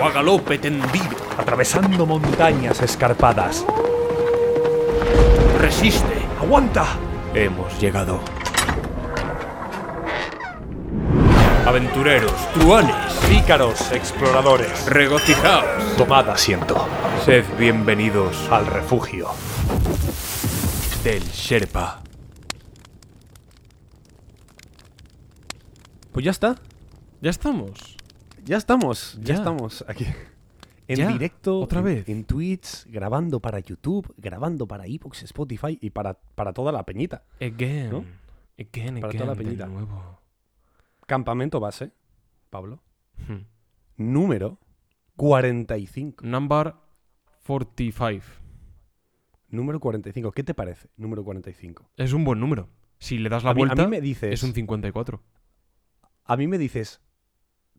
O a galope tendido. Atravesando montañas escarpadas. Resiste. ¡Aguanta! Hemos llegado. Aventureros, truanes, Pícaros, exploradores. regocijaos. Tomad asiento. Sed bienvenidos Al refugio. del Sherpa. Pues ya está. Ya estamos. Ya estamos, ya, Ya. estamos aquí. En Ya, directo, otra en- vez. En, Twitch, grabando para YouTube, grabando para Evox, Spotify y para, para toda la peñita. Again. ¿No? Again, Para again, toda la de peñita. nuevo. Campamento base, Pablo. Hmm. Número 45. Number 45. Número 45. ¿Qué te parece? Número 45. Es un buen número. Si le das la a, mí, a vuelta, mí me dices, es un 54. a mí me dices,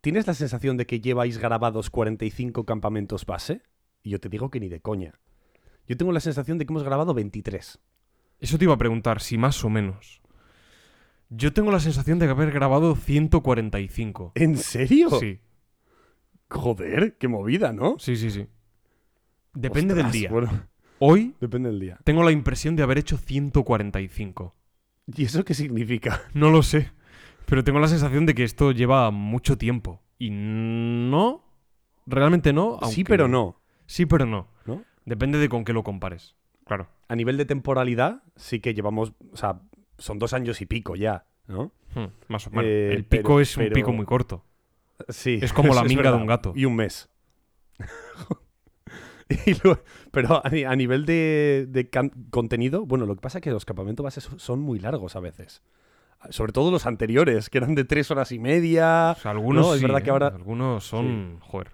¿tienes la sensación de que lleváis grabados 45 campamentos base? Y yo te digo que ni de coña. Yo tengo la sensación de que hemos grabado 23. Eso te iba a preguntar, si más o menos. Yo tengo la sensación de haber grabado 145. ¿En serio? Sí, Joder, qué movida, ¿no? sí, sí, sí. Depende del día. Bueno, Hoy depende del día. tengo la impresión de haber hecho 145. ¿Y eso qué significa? No lo sé. Pero tengo la sensación de que esto lleva mucho tiempo. Y no. Realmente no. Sí, pero no. Sí, pero no. ¿No? Depende de con qué lo compares. Claro. A nivel de temporalidad, sí que llevamos, o sea, son dos años y pico ya, ¿no? Hmm, más o menos. Eh, el pico pero- es un pero- pico muy corto. Sí. Es como la minga de un gato. Y un mes. Y luego- pero a, a nivel de, de contenido, bueno, lo que pasa es que los campamentos bases son muy largos a veces. Sobre todo los anteriores, que eran de tres horas y media. O sea, algunos No, es sí, verdad que ¿eh? ahora- Algunos son. Joder.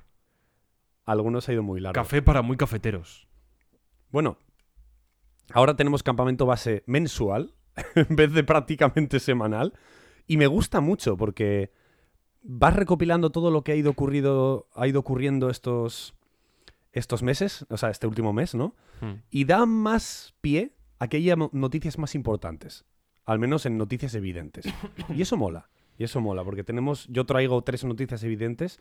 Algunos ha ido muy largos. Café para muy cafeteros. Bueno, ahora tenemos campamento base mensual en vez de prácticamente semanal. Y me gusta mucho porque vas recopilando todo lo que ha ido, ocurrido, ha ido ocurriendo estos, estos meses, o sea, este último mes, ¿no? Hmm. Y da más pie a que haya noticias más importantes. Al menos en noticias evidentes. Y eso mola. Y eso mola, porque tenemos. Yo traigo tres noticias evidentes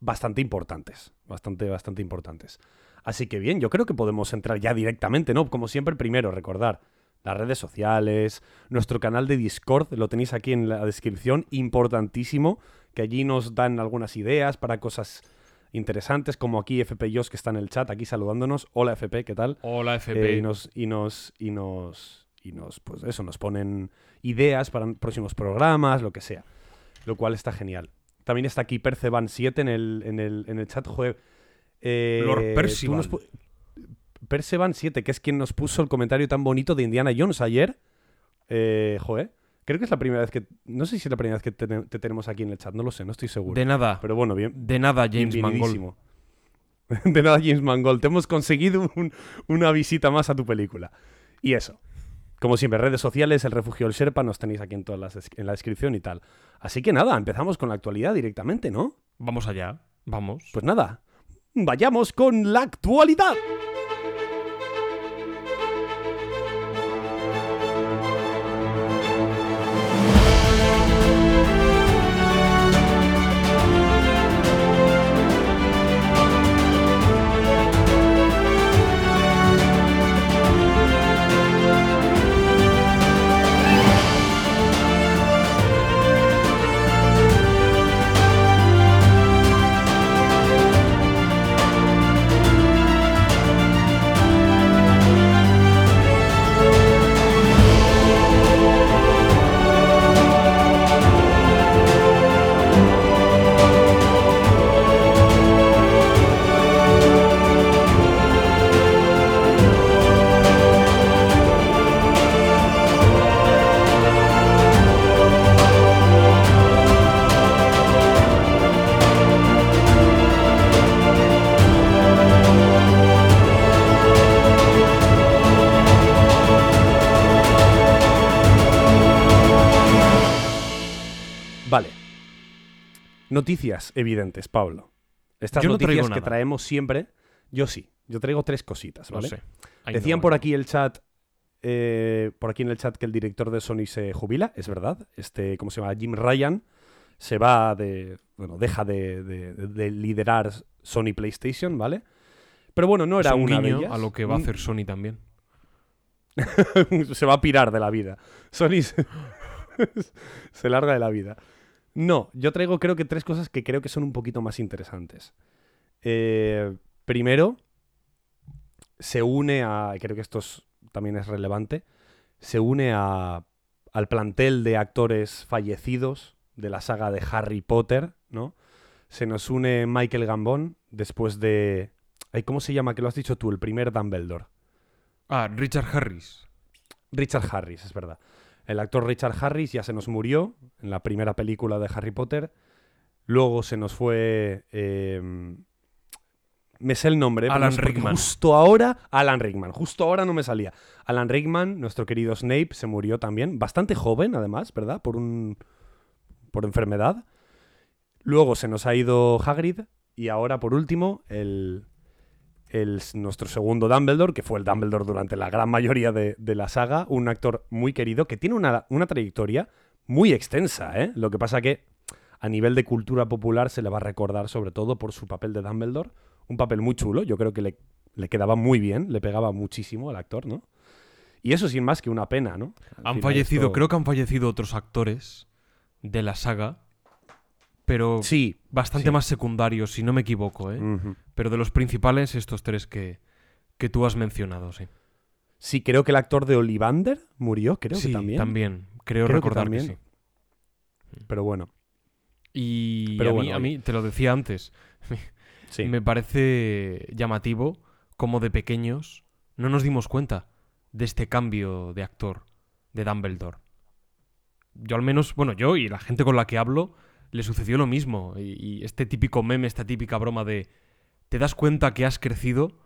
bastante importantes. Bastante, bastante importantes. Así que bien, yo creo que podemos entrar ya directamente, ¿no? Como siempre, primero, recordar las redes sociales, nuestro canal de Discord, lo tenéis aquí en la descripción, importantísimo, que allí nos dan algunas ideas para cosas interesantes, como aquí FP Jos, que está en el chat, aquí saludándonos. Hola FP, ¿qué tal? Hola, Eh, FP. y nos y nos y nos y nos pues eso nos ponen ideas para próximos programas lo que sea lo cual está genial también está aquí Perceban 7 en el en el, en el chat joder eh, Lord Percival. nos pu- Perceban 7 que es quien nos puso el comentario tan bonito de Indiana Jones ayer eh, joder creo que es la primera vez que no sé si es la primera vez que te, te tenemos aquí en el chat no lo sé no estoy seguro De nada. pero bueno bien De nada, James Mangold. De nada, James Mangold. Te hemos conseguido un- una visita más a tu película. Y eso. Como siempre, redes sociales, el refugio del Sherpa, nos tenéis aquí en, todas las en la descripción y tal. Así que nada, empezamos con la actualidad directamente, ¿no? Vamos allá. Vamos. Pues nada, vayamos con la actualidad. Noticias evidentes, Pablo. Estas Yo noticias que traemos siempre, yo sí. Yo traigo tres cositas, No ¿vale? sé. Decían no, por aquí el chat, eh, por aquí en el chat que el director de Sony se jubila, es verdad. Este, ¿cómo se llama? Jim Ryan se va de, bueno, deja de, de- de liderar Sony PlayStation, ¿vale? Pero bueno, no Es era un una de guiño ellas. a lo que va a hacer Sony también. se va a pirar de la vida. Sony se, se larga de la vida. No, yo traigo creo que tres cosas que creo que son un poquito más interesantes. Eh, primero, se une a, creo que esto es- también es relevante, se une a, al plantel de actores fallecidos de la saga de Harry Potter, ¿no? Se nos une Michael Gambon después de... ay, ¿Cómo se llama? Que lo has dicho tú, el primer Dumbledore. Ah, Richard Harris. Richard Harris, es verdad. El actor Richard Harris ya se nos murió en la primera película de Harry Potter. Luego se nos fue. eh, me sé el nombre. pero Alan Rickman. Justo ahora, Alan Rickman. Justo ahora no me salía. Alan Rickman, nuestro querido Snape, se murió también. Bastante joven, además, ¿verdad? Por un. por enfermedad. Luego se nos ha ido Hagrid. Y ahora, por último, el, el- nuestro segundo Dumbledore, que fue el Dumbledore durante la gran mayoría de, de la saga, un actor muy querido que tiene una, una trayectoria muy extensa, ¿eh? Lo que pasa que a nivel de cultura popular se le va a recordar sobre todo por su papel de Dumbledore, un papel muy chulo, yo creo que le, le quedaba muy bien, le pegaba muchísimo al actor, ¿no? Y eso sin más que una pena, ¿no? Al Han fallecido, esto- creo que han fallecido otros actores de la saga, pero Sí. bastante sí. más secundarios, si no me equivoco, ¿eh? Pero de los principales, estos tres que, que tú has mencionado, sí. Sí, creo que el actor de Olivander murió, creo sí, que también. Creo, Creo que recordar que, también. sí. Pero bueno, Y Pero a, mí, bueno, a mí, te lo decía antes, sí. me parece llamativo como de pequeños no nos dimos cuenta de este cambio de actor de Dumbledore. Yo al menos, bueno, yo y la gente con la que hablo le sucedió lo mismo. Y, y este típico meme, esta típica broma de te das cuenta que has crecido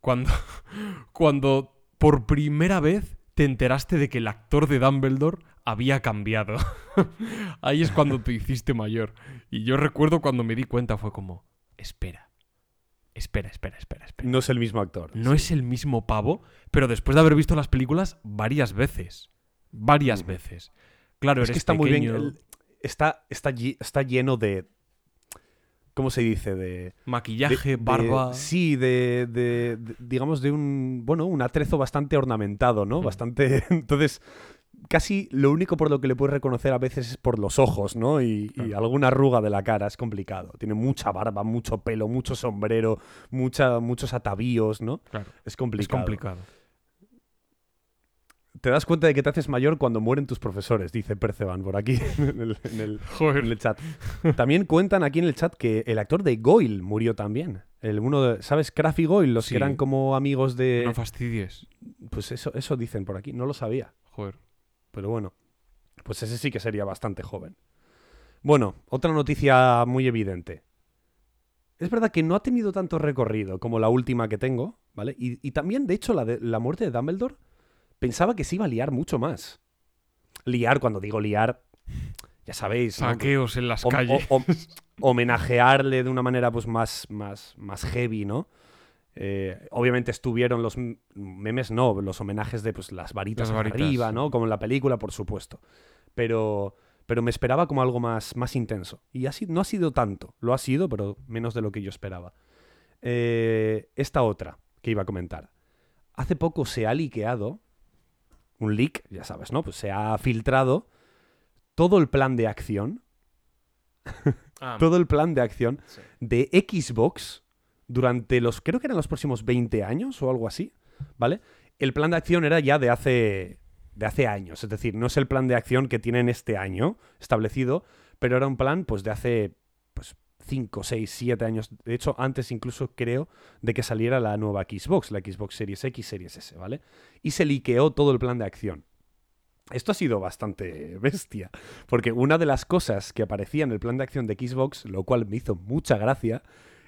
cuando, cuando por primera vez te enteraste de que el actor de Dumbledore había cambiado. Ahí es cuando te hiciste mayor. Y yo recuerdo cuando me di cuenta fue como, espera, espera, espera, espera, espera. No es el mismo actor. No es el mismo pavo, pero después de haber visto las películas varias veces. Varias veces. Claro, Es eres que está muy bien. Está, está, está lleno de. ¿Cómo se dice? De. Maquillaje, de- barba. de- sí, de, de- Digamos, de un. Bueno, un atrezo bastante ornamentado, ¿no? Hmm. Bastante. Entonces. Casi lo único por lo que le puedes reconocer a veces es por los ojos, ¿no? Y, y alguna arruga de la cara, es complicado. Tiene mucha barba, mucho pelo, mucho sombrero, mucha, muchos atavíos, ¿no? Claro, Es es complicado. Te das cuenta de que te haces mayor cuando mueren tus profesores, dice Perceban por aquí en el- en el, Joder. en el chat. También cuentan aquí en el chat que el actor de Goyle murió también. El uno de- ¿Sabes? Kraft y Goyle, los Sí. que eran como amigos de... No fastidies. pues eso, eso dicen por aquí, no lo sabía. Joder. Pero bueno, pues ese sí que sería bastante joven. Bueno, otra noticia muy evidente. Es verdad que no ha tenido tanto recorrido como la última que tengo, ¿vale? Y, y también, de hecho, la, de, la muerte de Dumbledore pensaba que se iba a liar mucho más. Liar, cuando digo liar, ya sabéis, ¿no? Saqueos en las Hom- calles. o- hom- homenajearle de una manera pues más, más, más heavy, ¿no? Eh, obviamente estuvieron los memes, no, los homenajes de pues, las varitas, Las varitas, arriba. ¿no? Como en la película, por supuesto. Pero, pero me esperaba como algo más, más intenso. Y así no ha sido tanto. Lo ha sido, pero menos de lo que yo esperaba. Eh, esta otra que iba a comentar. Hace poco se ha liqueado un leak, ya sabes, ¿no? Pues se ha filtrado todo el plan de acción Ah, todo el plan de acción Sí. de Xbox durante los, creo que eran los próximos 20 años o algo así, ¿vale? El plan de acción era ya de hace, de hace años, es decir, no es el plan de acción que tienen este año establecido, pero era un plan pues de hace pues 5, 6, 7 años, de hecho antes incluso creo de que saliera la nueva Xbox, la Xbox Series X, Series S, ¿vale? Y se liqueó todo el plan de acción. Esto ha sido bastante bestia, porque una de las cosas que aparecía en el plan de acción de Xbox, lo cual me hizo mucha gracia,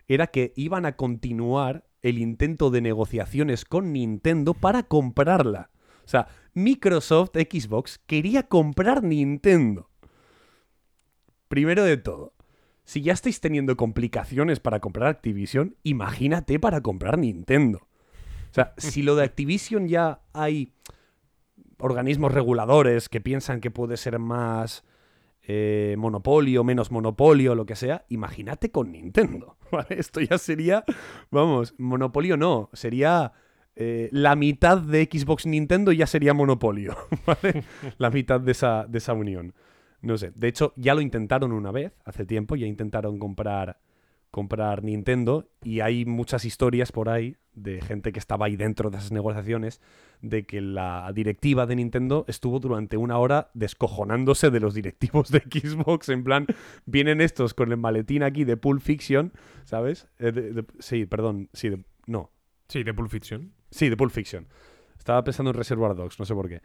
era que iban a continuar el intento de negociaciones con Nintendo para comprarla. O sea, Microsoft Xbox quería comprar Nintendo. Primero de todo, Si ya estáis teniendo complicaciones para comprar Activision, imagínate para comprar Nintendo. O sea, si lo de Activision ya hay organismos reguladores que piensan que puede ser más eh, monopolio, menos monopolio, lo que sea, imagínate con Nintendo. ¿vale? Esto ya sería, vamos, monopolio no, sería eh, la mitad de Xbox Nintendo ya sería monopolio, ¿vale? la mitad de esa, de esa unión. No sé, de hecho ya lo intentaron una vez, hace tiempo, ya intentaron comprar comprar Nintendo y hay muchas historias por ahí de gente que estaba ahí dentro de esas negociaciones de que la directiva de Nintendo estuvo durante una hora descojonándose de los directivos de Xbox en plan vienen estos con el maletín aquí de Pulp Fiction, ¿sabes? Eh, de- de- sí, perdón, sí, de- no, Sí, de Pulp Fiction. Sí, de Pulp Fiction. Estaba pensando en Reservoir Dogs, no sé por qué.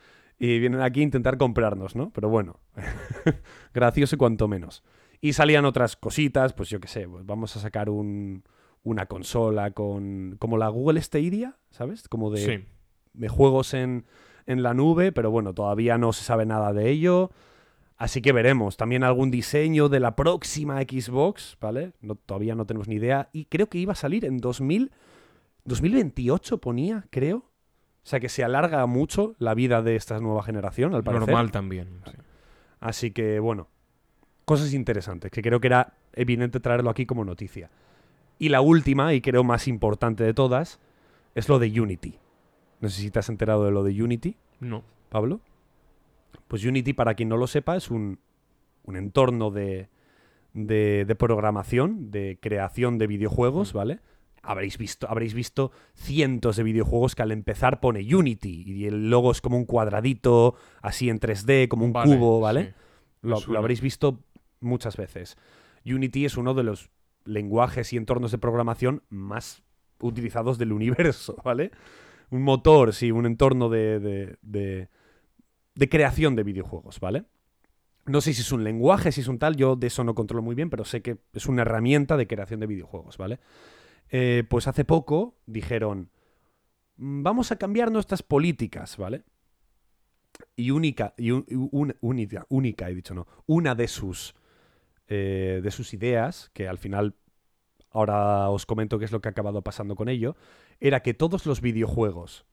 Y vienen aquí a intentar comprarnos, ¿no? Pero bueno, gracioso cuanto menos. Y salían otras cositas, pues yo qué sé, pues vamos a sacar un, una consola con... como la Google Stadia, ¿sabes? Como de, Sí. de juegos en, en la nube, pero bueno, todavía no se sabe nada de ello. Así que veremos. También algún diseño de la próxima Xbox, ¿vale? No, todavía no tenemos ni idea. Y creo que iba a salir en 2000, 2028, ponía, creo. O sea que se alarga mucho la vida de esta nueva generación, al parecer. Normal también. sí. Así que, bueno, cosas interesantes, que creo que era evidente traerlo aquí como noticia. Y la última, y creo más importante de todas, es lo de Unity. No sé si te has enterado de lo de Unity, No. Pablo. Pues Unity, para quien no lo sepa, es un, un entorno de, de, de programación, de creación de videojuegos, ¿vale? Habréis visto, habréis visto cientos de videojuegos que al empezar pone Unity y el logo es como un cuadradito, así en 3D, como un Vale, cubo, ¿vale? sí. Lo, habréis visto muchas veces. Unity es uno de los lenguajes y entornos de programación más utilizados del universo, ¿vale? Un motor, sí, un entorno de, de, de- de creación de videojuegos, ¿vale? No sé si es un lenguaje, si es un tal, yo de eso no controlo muy bien, pero sé que es una herramienta de creación de videojuegos, ¿vale? Eh, pues hace poco dijeron, "Mm, vamos a cambiar nuestras políticas, ¿vale? Y única, única, única, he dicho no, una de sus, eh, de sus ideas, que al final, ahora os comento qué es lo que ha acabado pasando con ello, era que todos los videojuegos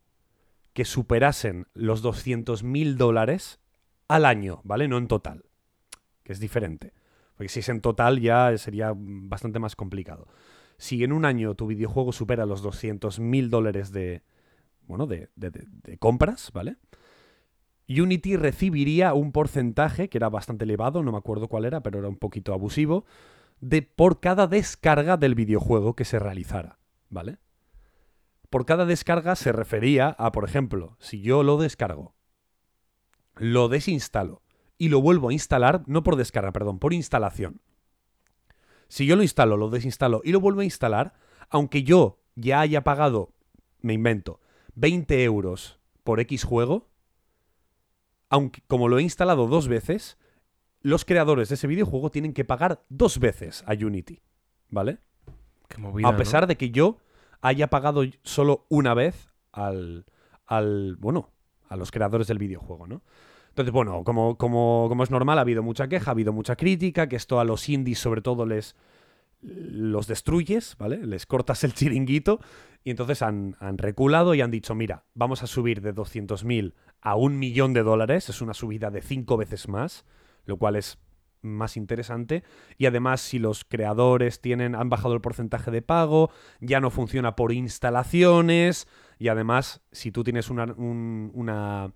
que superasen los 200.000 dólares al año, ¿vale? No en total, que es diferente. Porque si es en total ya sería bastante más complicado. Si en un año tu videojuego supera los 200.000 dólares de, bueno, de- de- de compras, ¿vale? Unity recibiría un porcentaje, que era bastante elevado, no me acuerdo cuál era, pero era un poquito abusivo, de por cada descarga del videojuego que se realizara, ¿vale? Por cada descarga se refería a, por ejemplo, si yo lo descargo, lo desinstalo y lo vuelvo a instalar, no por descarga, perdón, por instalación. Si yo lo instalo, lo desinstalo y lo vuelvo a instalar, aunque yo ya haya pagado, me invento, 20 euros por X juego, aunque como lo he instalado dos veces, los creadores de ese videojuego tienen que pagar dos veces a Unity, ¿vale? Qué movida, a ¿no? pesar de que yo haya pagado solo una vez al, al bueno, a los creadores del videojuego, ¿no? Entonces, bueno, como, como, como es normal, ha habido mucha queja, ha habido mucha crítica, que esto a los indies sobre todo les los destruyes, ¿vale? Les cortas el chiringuito y entonces han, han reculado y han dicho, mira, vamos a subir de 200.000 a un millón de dólares, es una subida de cinco veces más, lo cual es más interesante. Y además, si los creadores tienen, han bajado el porcentaje de pago, ya no funciona por instalaciones. Y además, si tú tienes una, un- una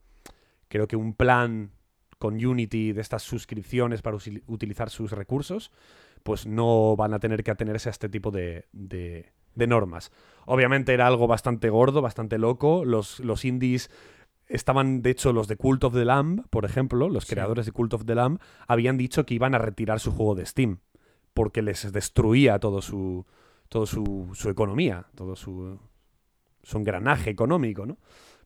creo que un plan con Unity de estas suscripciones para utilizar sus recursos, pues no van a tener que atenerse a este tipo de, de- de normas. Obviamente era algo bastante gordo, bastante loco. Los, los indies estaban, de hecho, los de Cult of the Lamb, por ejemplo, los Sí. creadores de Cult of the Lamb, habían dicho que iban a retirar su juego de Steam, porque les destruía todo su, todo su, su economía, todo su, su engranaje económico, ¿no?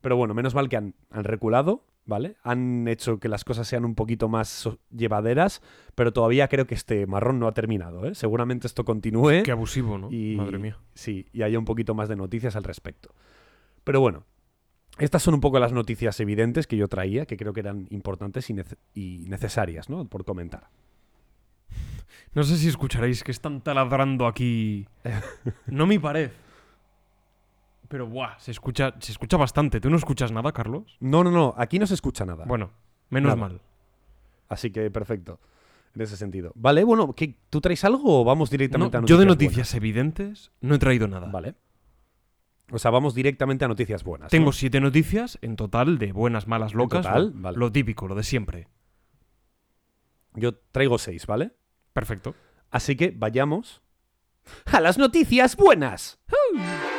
Pero bueno, menos mal que han, han reculado, ¿vale? Han hecho que las cosas sean un poquito más llevaderas, pero todavía creo que este marrón no ha terminado, ¿eh? Seguramente esto continúe. Qué abusivo, ¿no? Y, Madre mía. Sí, y haya un poquito más de noticias al respecto. Pero bueno, estas son un poco las noticias evidentes que yo traía, que creo que eran importantes y, nece- y necesarias, ¿no? Por comentar. No sé si escucharéis que están taladrando aquí. No mi pared. Pero buah, se escucha, se escucha bastante. ¿Tú no escuchas nada, Carlos? No, no, no, aquí no se escucha nada. Bueno, menos Nada. mal. Así que perfecto. En ese sentido. Vale, bueno, ¿qué, ¿tú traes algo o vamos directamente No, a yo noticias de noticias evidentes no he traído nada. Vale. O sea, vamos directamente a noticias buenas. Tengo ¿no? siete noticias en total de buenas, malas, locas. total? lo- Vale. Lo típico, lo de siempre. Yo traigo seis, ¿vale? Perfecto. Así que vayamos a las noticias buenas.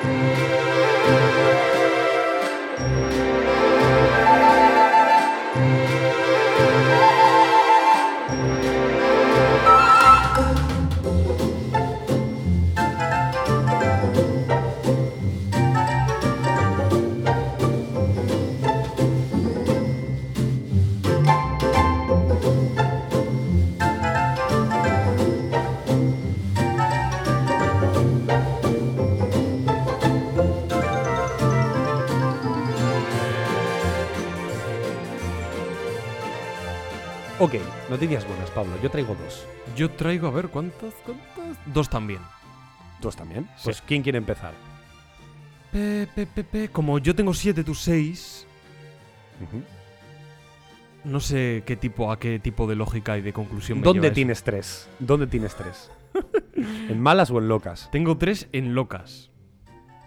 Música Ok, noticias buenas, Pablo. Yo traigo dos. Yo traigo, a ver, ¿cuántas? ¿Cuántas? Dos también. ¿Dos también? Sí. Pues, ¿quién quiere empezar? Pe, pe, pe, pe. Como yo tengo siete, tú seis. No sé qué tipo, a qué tipo de lógica y de conclusión me ¿Dónde lleva eso. tienes tres? ¿Dónde tienes tres? ¿En malas o en locas? Tengo tres en locas.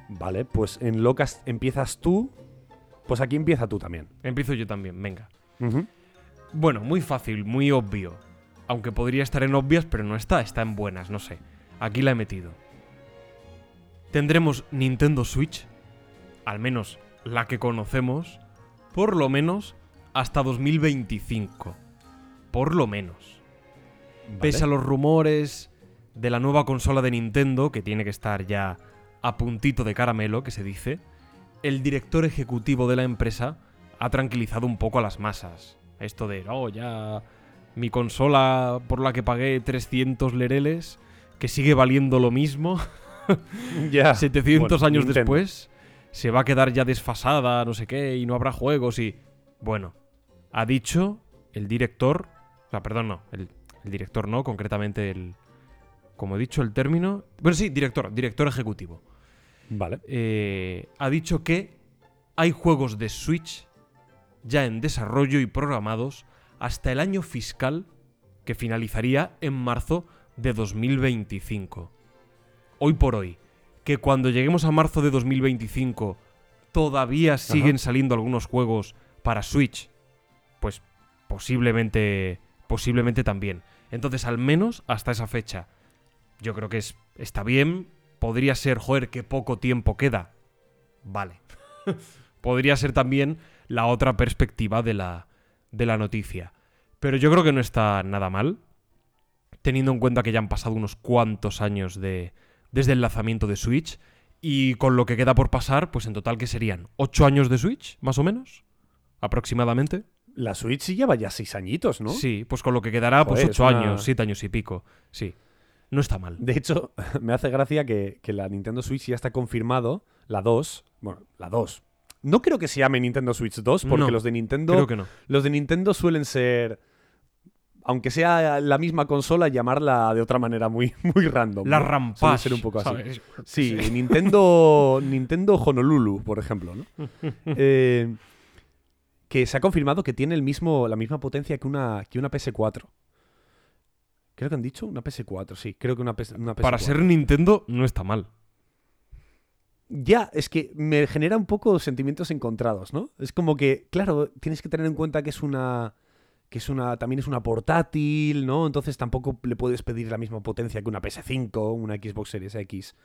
Vale, pues en locas empiezas tú. Pues aquí empieza tú también. Empiezo yo también, venga. Bueno, muy fácil, muy obvio. Aunque podría estar en obvias, pero no está, está en buenas, no sé. Aquí la he metido. Tendremos Nintendo Switch, al menos la que conocemos, por lo menos hasta 2025. Por lo menos. Pese a los rumores de la nueva consola de Nintendo, que tiene que estar ya a puntito de caramelo, que se dice, el director ejecutivo de la empresa ha tranquilizado un poco a las masas. Esto de, oh, ya mi consola por la que pagué 300 lereles, que sigue valiendo lo mismo, Ya. 700 Bueno, años Nintendo. después, se va a quedar ya desfasada, no sé qué, y no habrá juegos y... Bueno, ha dicho el director... O sea, perdón, no, el, el director no, concretamente el... Como he dicho, el término... Bueno, sí, director, director ejecutivo. Vale. Eh, ha dicho que hay juegos de Switch ya en desarrollo y programados hasta el año fiscal que finalizaría en marzo de 2025. Hoy por hoy, que cuando lleguemos a marzo de 2025 todavía siguen saliendo algunos juegos para Switch, pues posiblemente posiblemente también. Entonces, al menos hasta esa fecha, yo creo que es, está bien. Podría ser, joder, que poco tiempo queda. Vale. Podría ser también la otra perspectiva de la, de la noticia. Pero yo creo que no está nada mal, teniendo en cuenta que ya han pasado unos cuantos años de, desde el lanzamiento de Switch. Y con lo que queda por pasar, pues en total que serían 8 años de Switch, más o menos, aproximadamente. La Switch sí lleva ya seis añitos, ¿no? Sí, pues con lo que quedará, pues Joder, es 8 una- años, 7 años y pico. Sí, no está mal. De hecho, me hace gracia que, que la Nintendo Switch ya está confirmado, la 2, bueno, la 2. No creo que se llame Nintendo Switch 2, porque No, los de Nintendo Creo que no. los de Nintendo suelen ser aunque sea la misma consola, llamarla de otra manera muy, muy random. La ¿no? Suele ser un poco así. Sí, Nintendo, Nintendo Honolulu, por ejemplo, ¿no? Eh, que se ha confirmado que tiene el mismo, la misma potencia que una, que una PS4. Creo que han dicho una PS4, sí, creo que una, PS, una PS4. Para ser Nintendo no está mal. Ya, es que me genera un poco sentimientos encontrados, ¿no? Es como que, claro, tienes que tener en cuenta que es una. que es una. también es una portátil, ¿no? Entonces tampoco le puedes pedir la misma potencia que una PS5, una Xbox Series X.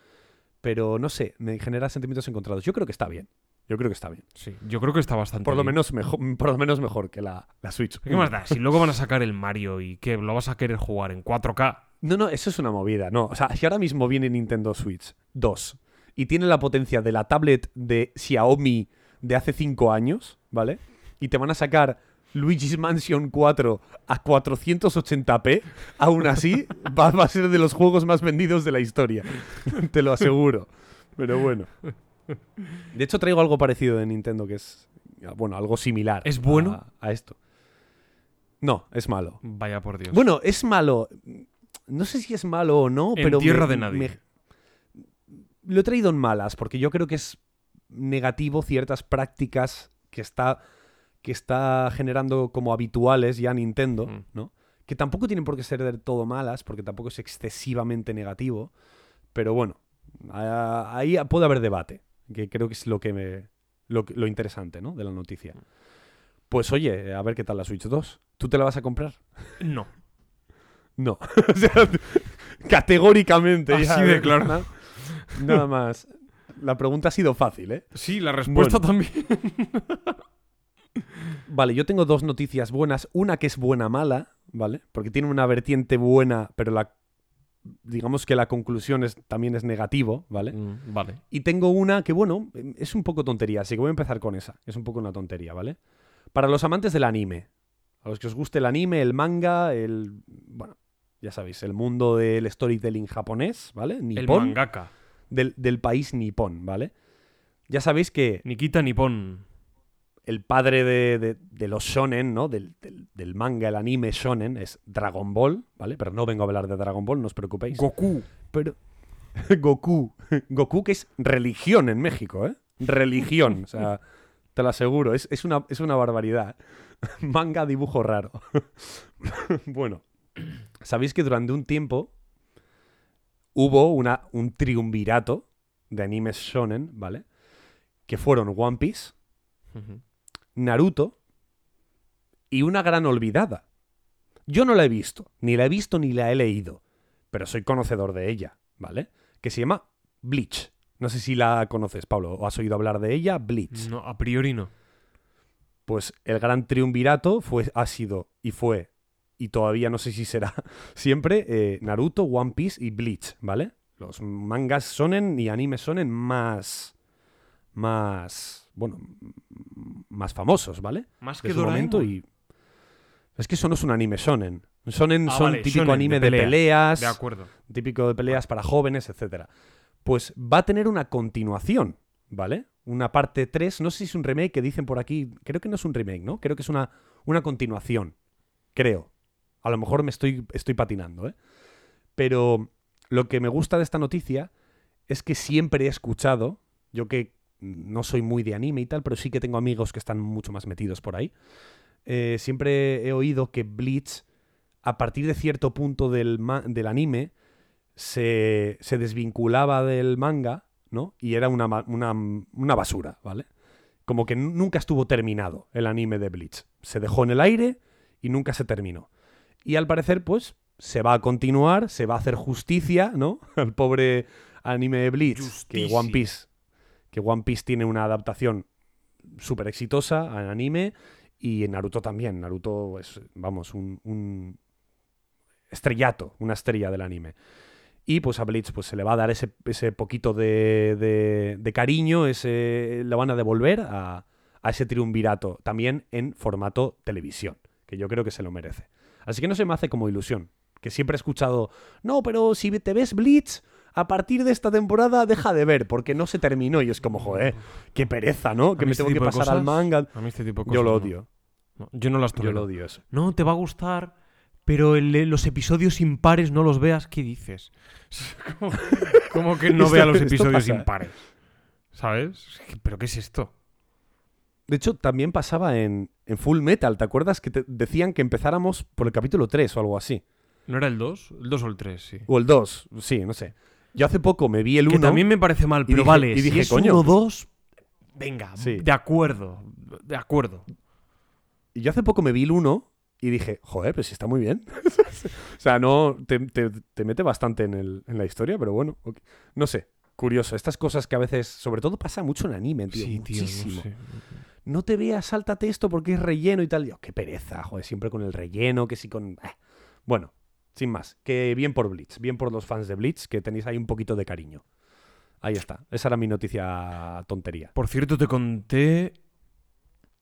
Pero no sé, me genera sentimientos encontrados. Yo creo que está bien. Yo creo que está bien. Sí, yo creo que está bastante Por lo bien. menos mejor, por lo menos mejor que la, la Switch. ¿Qué más da? Si luego van a sacar el Mario y que lo vas a querer jugar en 4K. No, no, eso es una movida, no. O sea, si ahora mismo viene Nintendo Switch 2 y tiene la potencia de la tablet de Xiaomi de hace 5 años, ¿vale? Y te van a sacar Luigi's Mansion 4 a 480p, aún así va, va a ser de los juegos más vendidos de la historia. te lo aseguro. Pero bueno. De hecho, traigo algo parecido de Nintendo que es, bueno, algo similar. ¿Es bueno? A, a esto. No, es malo. Vaya por Dios. Bueno, es malo. No sé si es malo o no, En pero. tierra me- de nadie. me- Lo he traído en malas, porque yo creo que es negativo ciertas prácticas que está, que está generando como habituales ya Nintendo, Mm. ¿no? Que tampoco tienen por qué ser del todo malas, porque tampoco es excesivamente negativo. Pero bueno, ah, ahí puede haber debate, que creo que es lo que me. Lo, interesante, ¿no? De la noticia. Pues oye, a ver qué tal la Switch 2. ¿Tú te la vas a comprar? No. No. o sea, categóricamente. Así ya, de ¿eh? claro. Nada, nada más. La pregunta ha sido fácil, ¿eh? Sí, la respuesta Bueno. también. Vale, yo tengo dos noticias buenas. Una que es buena mala, ¿vale? Porque tiene una vertiente buena, pero la digamos que la conclusión es, también es negativo, ¿vale? Mm, vale. Y tengo una que, bueno, es un poco tontería, así que voy a empezar con esa. Es un poco una tontería, ¿vale? Para los amantes del anime, a los que os guste el anime, el manga, el... Bueno, ya sabéis, el mundo del storytelling japonés, ¿vale? El Nippon, mangaka. Del, del país nipón, ¿vale? Ya sabéis que Nikita Nippon. el padre de, de- de los shonen, ¿no? Del, del- del manga, el anime shonen, es Dragon Ball, ¿vale? Pero no vengo a hablar de Dragon Ball, no os preocupéis. Goku. Pero. Goku. Goku, que es religión en México, ¿eh? Religión. O sea, te lo aseguro. Es, es una, es una barbaridad. Manga dibujo raro. bueno. Sabéis que durante un tiempo hubo una, un triunvirato de animes shonen, ¿vale? Que fueron One Piece. Naruto y una gran olvidada. Yo no la he visto, ni la he visto ni la he leído, pero soy conocedor de ella, ¿vale? Que se llama Bleach. No sé si la conoces, Pablo, o has oído hablar de ella, Bleach. No, a priori no. Pues el gran triunvirato fue, ha sido y fue, y todavía no sé si será siempre, eh, Naruto, One Piece y Bleach, ¿vale? Los mangas sonen y animes sonen más, más, bueno, más famosos, ¿vale? Más de que su momento Doraemon. y es que eso no es un anime shonen. Shonen Ah, son vale, típico shonen, anime de de, pelea. peleas, De acuerdo. típico de peleas para jóvenes, etcétera. Pues va a tener una continuación, ¿vale? Una parte 3, no sé si es un remake que dicen por aquí, creo que no es un remake, ¿no? Creo que es una, una continuación, creo. A lo mejor me estoy, estoy patinando, ¿eh? Pero lo que me gusta de esta noticia es que siempre he escuchado, yo que no soy muy de anime y tal, pero sí que tengo amigos que están mucho más metidos por ahí, eh, siempre he oído que Bleach, a partir de cierto punto del, del anime, se, se desvinculaba del manga, ¿no? Y era una, una, una basura, ¿vale? Como que nu- nunca estuvo terminado el anime de Bleach. Se dejó en el aire y nunca se terminó. Y al parecer, pues, se va a continuar, se va a hacer justicia, ¿no? Al pobre anime de Bleach, que. One Piece, que One Piece tiene una adaptación súper exitosa al anime y en Naruto también. Naruto es, vamos, un, un estrellato, una estrella del anime. Y pues a Bleach pues, se le va a dar ese, ese poquito de, de- de cariño, ese, lo van a devolver a, a ese triunvirato, también en formato televisión, que yo creo que se lo merece. Así que no se me hace como ilusión, que siempre he escuchado, no, pero si te ves Bleach, a partir de esta temporada deja de ver, porque no se terminó. Y es como, joder, qué pereza, ¿no? Que me este tengo que pasar al manga. A mí este tipo de cosas Yo lo odio, No, yo no las yo tolero. lo odio eso. No, te va a gustar, pero el- los episodios impares no los veas. ¿Qué dices? como, como que no vea los episodios impares. ¿Sabes? ¿Pero qué es esto? De hecho, también pasaba en, en Full Metal, ¿te acuerdas? Que te decían que empezáramos por el capítulo 3 o algo así. ¿No era el 2? El 2 o el 3, sí. O el 2, sí, no sé. Yo hace poco me vi el 1. Que también me parece mal, pero dije- vale, y si dije, es coño. 1 2, venga, Sí. de acuerdo, de acuerdo. Y yo hace poco me vi el 1 y dije, joder, pero si está muy bien. o sea, no. Te, te- te mete bastante en, el- en la historia, pero bueno. ok. No sé. Curioso. Estas cosas que a veces. Sobre todo pasa mucho en anime, tío. sí, tío, muchísimo. no sé. no te veas, sáltate esto porque es relleno y tal. Yo, qué pereza, joder, siempre con el relleno, que sí con. eh. Bueno, sin más. Que bien por Blitz, bien por los fans de Blitz, que tenéis ahí un poquito de cariño. Ahí está. Esa era mi noticia tontería. Por cierto, te conté...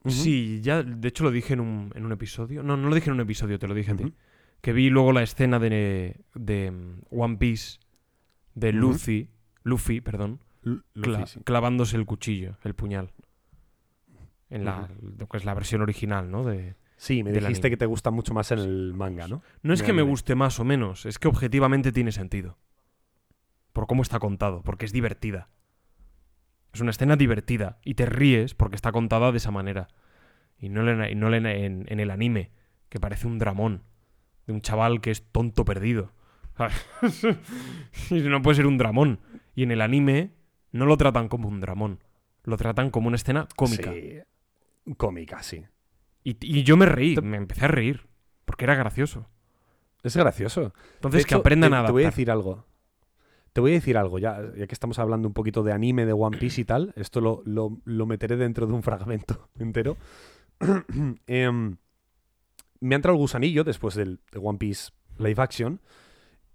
Sí, ya, de hecho lo dije en un, en un episodio. No, no lo dije en un episodio, te lo dije a ti. Que vi luego la escena de, de mm, One Piece de. Luffy, Luffy, perdón, cla- sí. clavándose el cuchillo, el puñal. En la, que es la versión original, ¿no? De, Sí, me dijiste que te gusta mucho más en el manga, ¿no? No es que me guste más o menos, es que objetivamente tiene sentido. Por cómo está contado, porque es divertida. Es una escena divertida y te ríes porque está contada de esa manera. Y no, y no en, en- en el anime, que parece un dramón. De un chaval que es tonto perdido. Y no puede ser un dramón. Y en el anime no lo tratan como un dramón. Lo tratan como una escena cómica. Sí. Cómica, sí. Y, y yo me reí, me empecé a reír. Porque era gracioso. Es gracioso. Entonces, que aprendan te, a te voy a decir algo. Te voy a decir algo, ya, ya que estamos hablando un poquito de anime, de One Piece y tal. Esto lo, lo- lo meteré dentro de un fragmento entero. Em, me ha entrado el gusanillo después del de One Piece Live Action.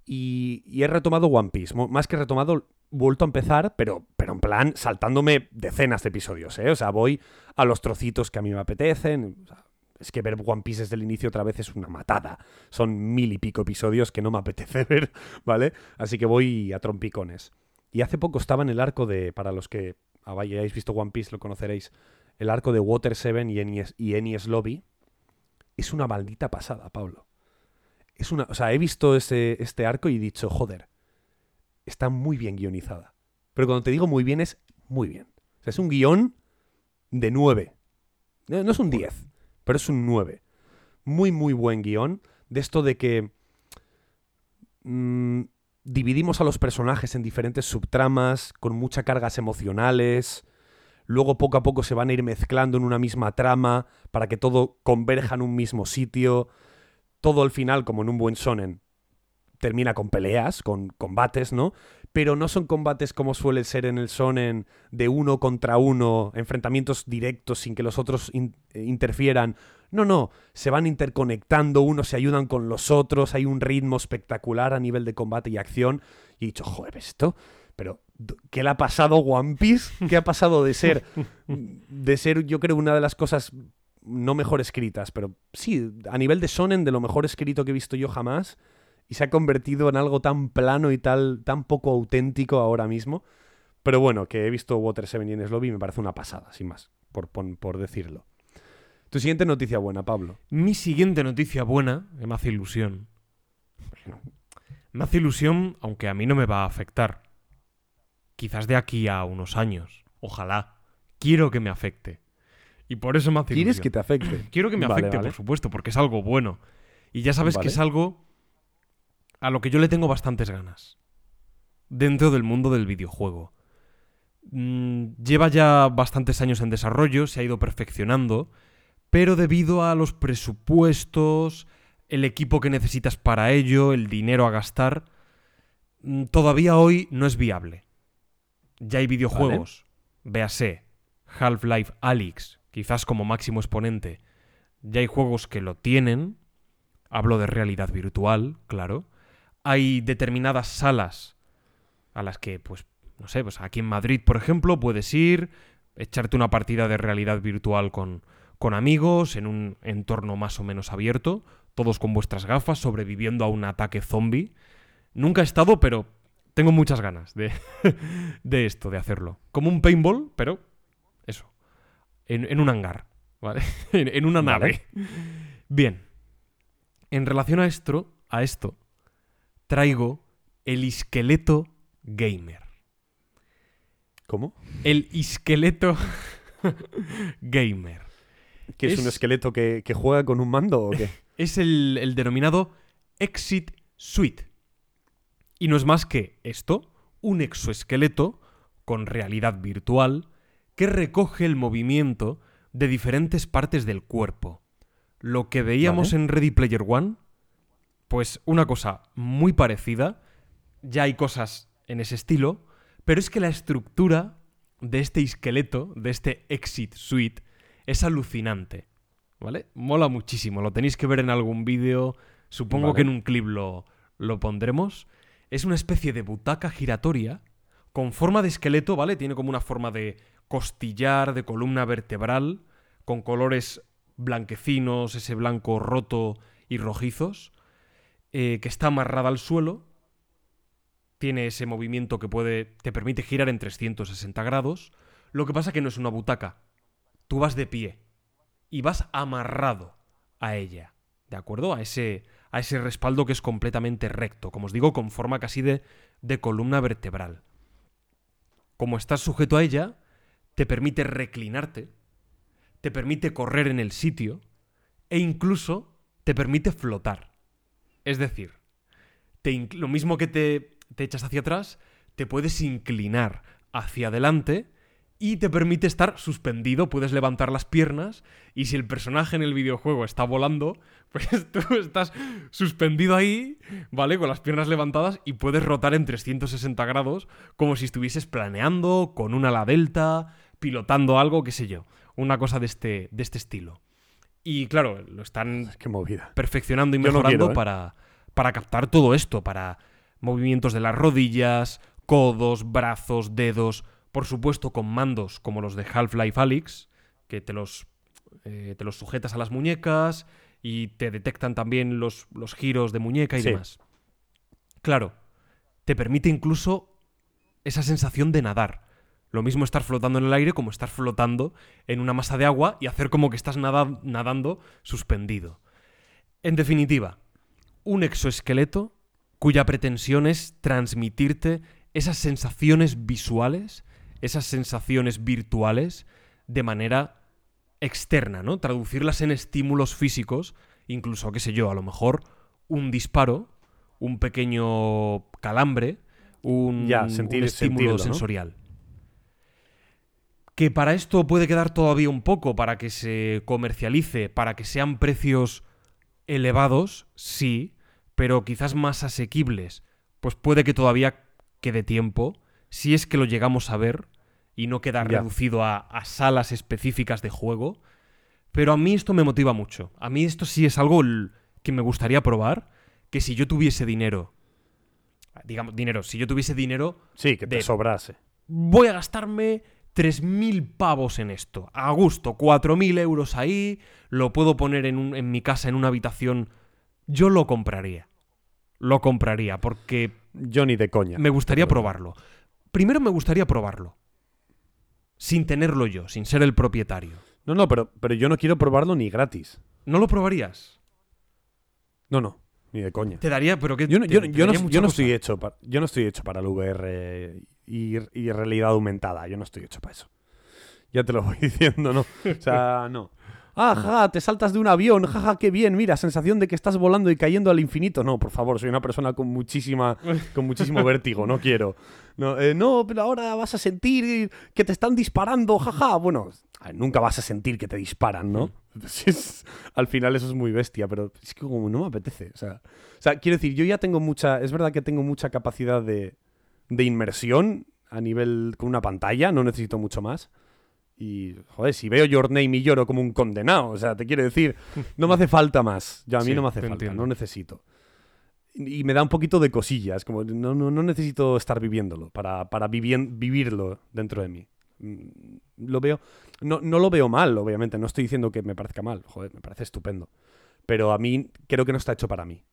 Y, y he retomado One Piece. Más que retomado, vuelto a empezar, pero, pero en plan saltándome decenas de episodios. ¿eh? O sea, voy a los trocitos que a mí me apetecen. Es que ver One Piece desde el inicio otra vez es una matada. Son mil y pico episodios que no me apetece ver, ¿vale? Así que voy a trompicones. Y hace poco estaba en el arco de, para los que hayáis visto One Piece, lo conoceréis, el arco de Water 7 y Enies, y Enies Lobby. Es una maldita pasada, Pablo. Es una, o sea, he visto ese, este arco y he dicho, joder, está muy bien guionizada. Pero cuando te digo muy bien, es muy bien. O sea, es un guion de 9. No, es un 10, pero es un 9. Muy, muy buen guion. De esto de que mm, dividimos a los personajes en diferentes subtramas, con muchas cargas emocionales. Luego poco a poco se van a ir mezclando en una misma trama para que todo converja en un mismo sitio. Todo al final, como en un buen shonen, termina con peleas, con combates, ¿no? Pero no son combates como suele ser en el shonen de uno contra uno, enfrentamientos directos sin que los otros eh, interfieran. No, no, se van interconectando, unos se ayudan con los otros, hay un ritmo espectacular a nivel de combate y acción. Y he dicho, joder, esto, pero ¿qué le ha pasado One Piece? ¿Qué ha pasado de ser, de ser, yo creo, una de las cosas no mejor escritas, pero sí, a nivel de shonen, de lo mejor escrito que he visto yo jamás, y se ha convertido en algo tan plano y tal, tan poco auténtico ahora mismo. Pero bueno, que he visto Water 7 y en Lobby y me parece una pasada, sin más, por, por, por decirlo. Tu siguiente noticia buena, Pablo. Mi siguiente noticia buena, que me hace ilusión. Me hace ilusión, aunque a mí no me va a afectar. Quizás de aquí a unos años. Ojalá. Quiero que me afecte. Y por eso me hace ¿Quieres ilusión. que te afecte? Quiero que me Vale, afecte, vale. por supuesto, porque es algo bueno. Y ya sabes Vale. que es algo a lo que yo le tengo bastantes ganas. Dentro del mundo del videojuego. Mm, lleva ya bastantes años en desarrollo, se ha ido perfeccionando, pero debido a los presupuestos, el equipo que necesitas para ello, el dinero a gastar, mm, todavía hoy no es viable. Ya hay videojuegos, véase, Half-Life Alyx, quizás como máximo exponente. Ya hay juegos que lo tienen. Hablo de realidad virtual, claro. Hay determinadas salas a las que, pues, no sé, pues aquí en Madrid, por ejemplo, puedes ir, echarte una partida de realidad virtual con, con amigos, en un entorno más o menos abierto, todos con vuestras gafas, sobreviviendo a un ataque zombie. Nunca he estado, pero tengo muchas ganas de, de esto, de hacerlo. Como un paintball, pero eso. En, en un hangar, ¿vale? en, en una Vale. nave. Bien. En relación a esto, a esto, traigo el esqueleto gamer. ¿Cómo? El esqueleto gamer. ¿Que es, un Es- esqueleto que, que juega con un mando o qué? Es el, el denominado Exit Suite. Y no es más que esto, un exoesqueleto con realidad virtual que recoge el movimiento de diferentes partes del cuerpo. Lo que veíamos Vale. en Ready Player One, pues una cosa muy parecida, ya hay cosas en ese estilo, pero es que la estructura de este esqueleto, de este Exit Suite, es alucinante. ¿Vale? Mola muchísimo. Lo tenéis que ver en algún vídeo. Supongo Vale. que en un clip lo, lo pondremos. Es una especie de butaca giratoria con forma de esqueleto, ¿vale? Tiene como una forma de costillar, de columna vertebral, con colores blanquecinos, ese blanco roto y rojizos, eh, que está amarrada al suelo. Tiene ese movimiento que puede, te permite girar en 360 grados. Lo que pasa que no es una butaca. Tú vas de pie y vas amarrado a ella, ¿de acuerdo? A ese, a ese respaldo que es completamente recto, como os digo, con forma casi de, de columna vertebral. Como estás sujeto a ella, te permite reclinarte, te permite correr en el sitio e incluso te permite flotar. Es decir, lo mismo que te, echas hacia atrás, te puedes inclinar hacia adelante y te permite estar suspendido, puedes levantar las piernas y si el personaje en el videojuego está volando, pues tú estás suspendido ahí, ¿vale? Con las piernas levantadas y puedes rotar en 360 grados como si estuvieses planeando, con un ala delta, pilotando algo, qué sé yo, una cosa de este, de este estilo. Y claro, lo están Qué movida. perfeccionando y no mejorando quiero, ¿eh? para, para captar todo esto, para movimientos de las rodillas, codos, brazos, dedos, por supuesto con mandos como los de Half-Life Alyx, que te los, eh, te los sujetas a las muñecas y te detectan también los, los giros de muñeca y Sí. demás. Claro, te permite incluso esa sensación de nadar. Lo mismo estar flotando en el aire como estar flotando en una masa de agua y hacer como que estás nada- nadando suspendido. En definitiva, un exoesqueleto cuya pretensión es transmitirte esas sensaciones visuales, esas sensaciones virtuales, de manera externa, ¿no? Traducirlas en estímulos físicos, incluso, qué sé yo, a lo mejor un disparo, un pequeño calambre, un, Ya, sentir- un estímulo sentirlo, ¿no? Que para esto puede quedar todavía un poco, para que se comercialice, para que sean precios elevados, sí, pero quizás más asequibles, pues puede que todavía quede tiempo, si es que lo llegamos a ver y no queda Ya. reducido a, a salas específicas de juego. Pero a mí esto me motiva mucho. A mí esto sí es algo que me gustaría probar, que si yo tuviese dinero, digamos, dinero, si yo tuviese dinero, Sí, que te De- sobrase. voy a gastarme 3.000 pavos en esto. A gusto, 4.000 euros ahí, lo puedo poner en, un- en mi casa, en una habitación. Yo lo compraría. Lo compraría, porque Yo ni de coña. me gustaría Pero- probarlo. Primero me gustaría probarlo. Sin tenerlo yo, sin ser el propietario. No, no, pero, pero yo no quiero probarlo ni gratis. ¿No lo probarías? No, no, ni de coña. Te daría, pero que Yo no, te- yo, no, yo no estoy hecho para, yo no estoy hecho para el VR y, y realidad aumentada. Yo no estoy hecho para eso. Ya te lo voy diciendo, ¿no? O sea, no. Ah, ja, te saltas de un avión, jaja, qué bien, mira, sensación de que estás volando y cayendo al infinito. No, por favor, soy una persona con muchísima, con muchísimo vértigo, no quiero. No, eh, no, pero ahora vas a sentir que te están disparando, jaja. Bueno, nunca vas a sentir que te disparan, ¿no? Sí, es- al final eso es muy bestia, pero es que como no me apetece. O sea, o sea, quiero decir, yo ya tengo mucha, es verdad que tengo mucha capacidad de, de inmersión a nivel con una pantalla, no necesito mucho más. Y, joder, si veo Your Name y lloro como un condenado, o sea, te quiero decir, no me hace falta más. Ya a mí Sí, no me hace falta, entiendo. no necesito. Y, me da un poquito de cosillas, como no, no, no necesito estar viviéndolo para, para vivirlo dentro de mí. Mm, Lo veo, no, no lo veo mal, obviamente, no estoy diciendo que me parezca mal, joder, me parece estupendo. Pero a mí creo que no está hecho para mí,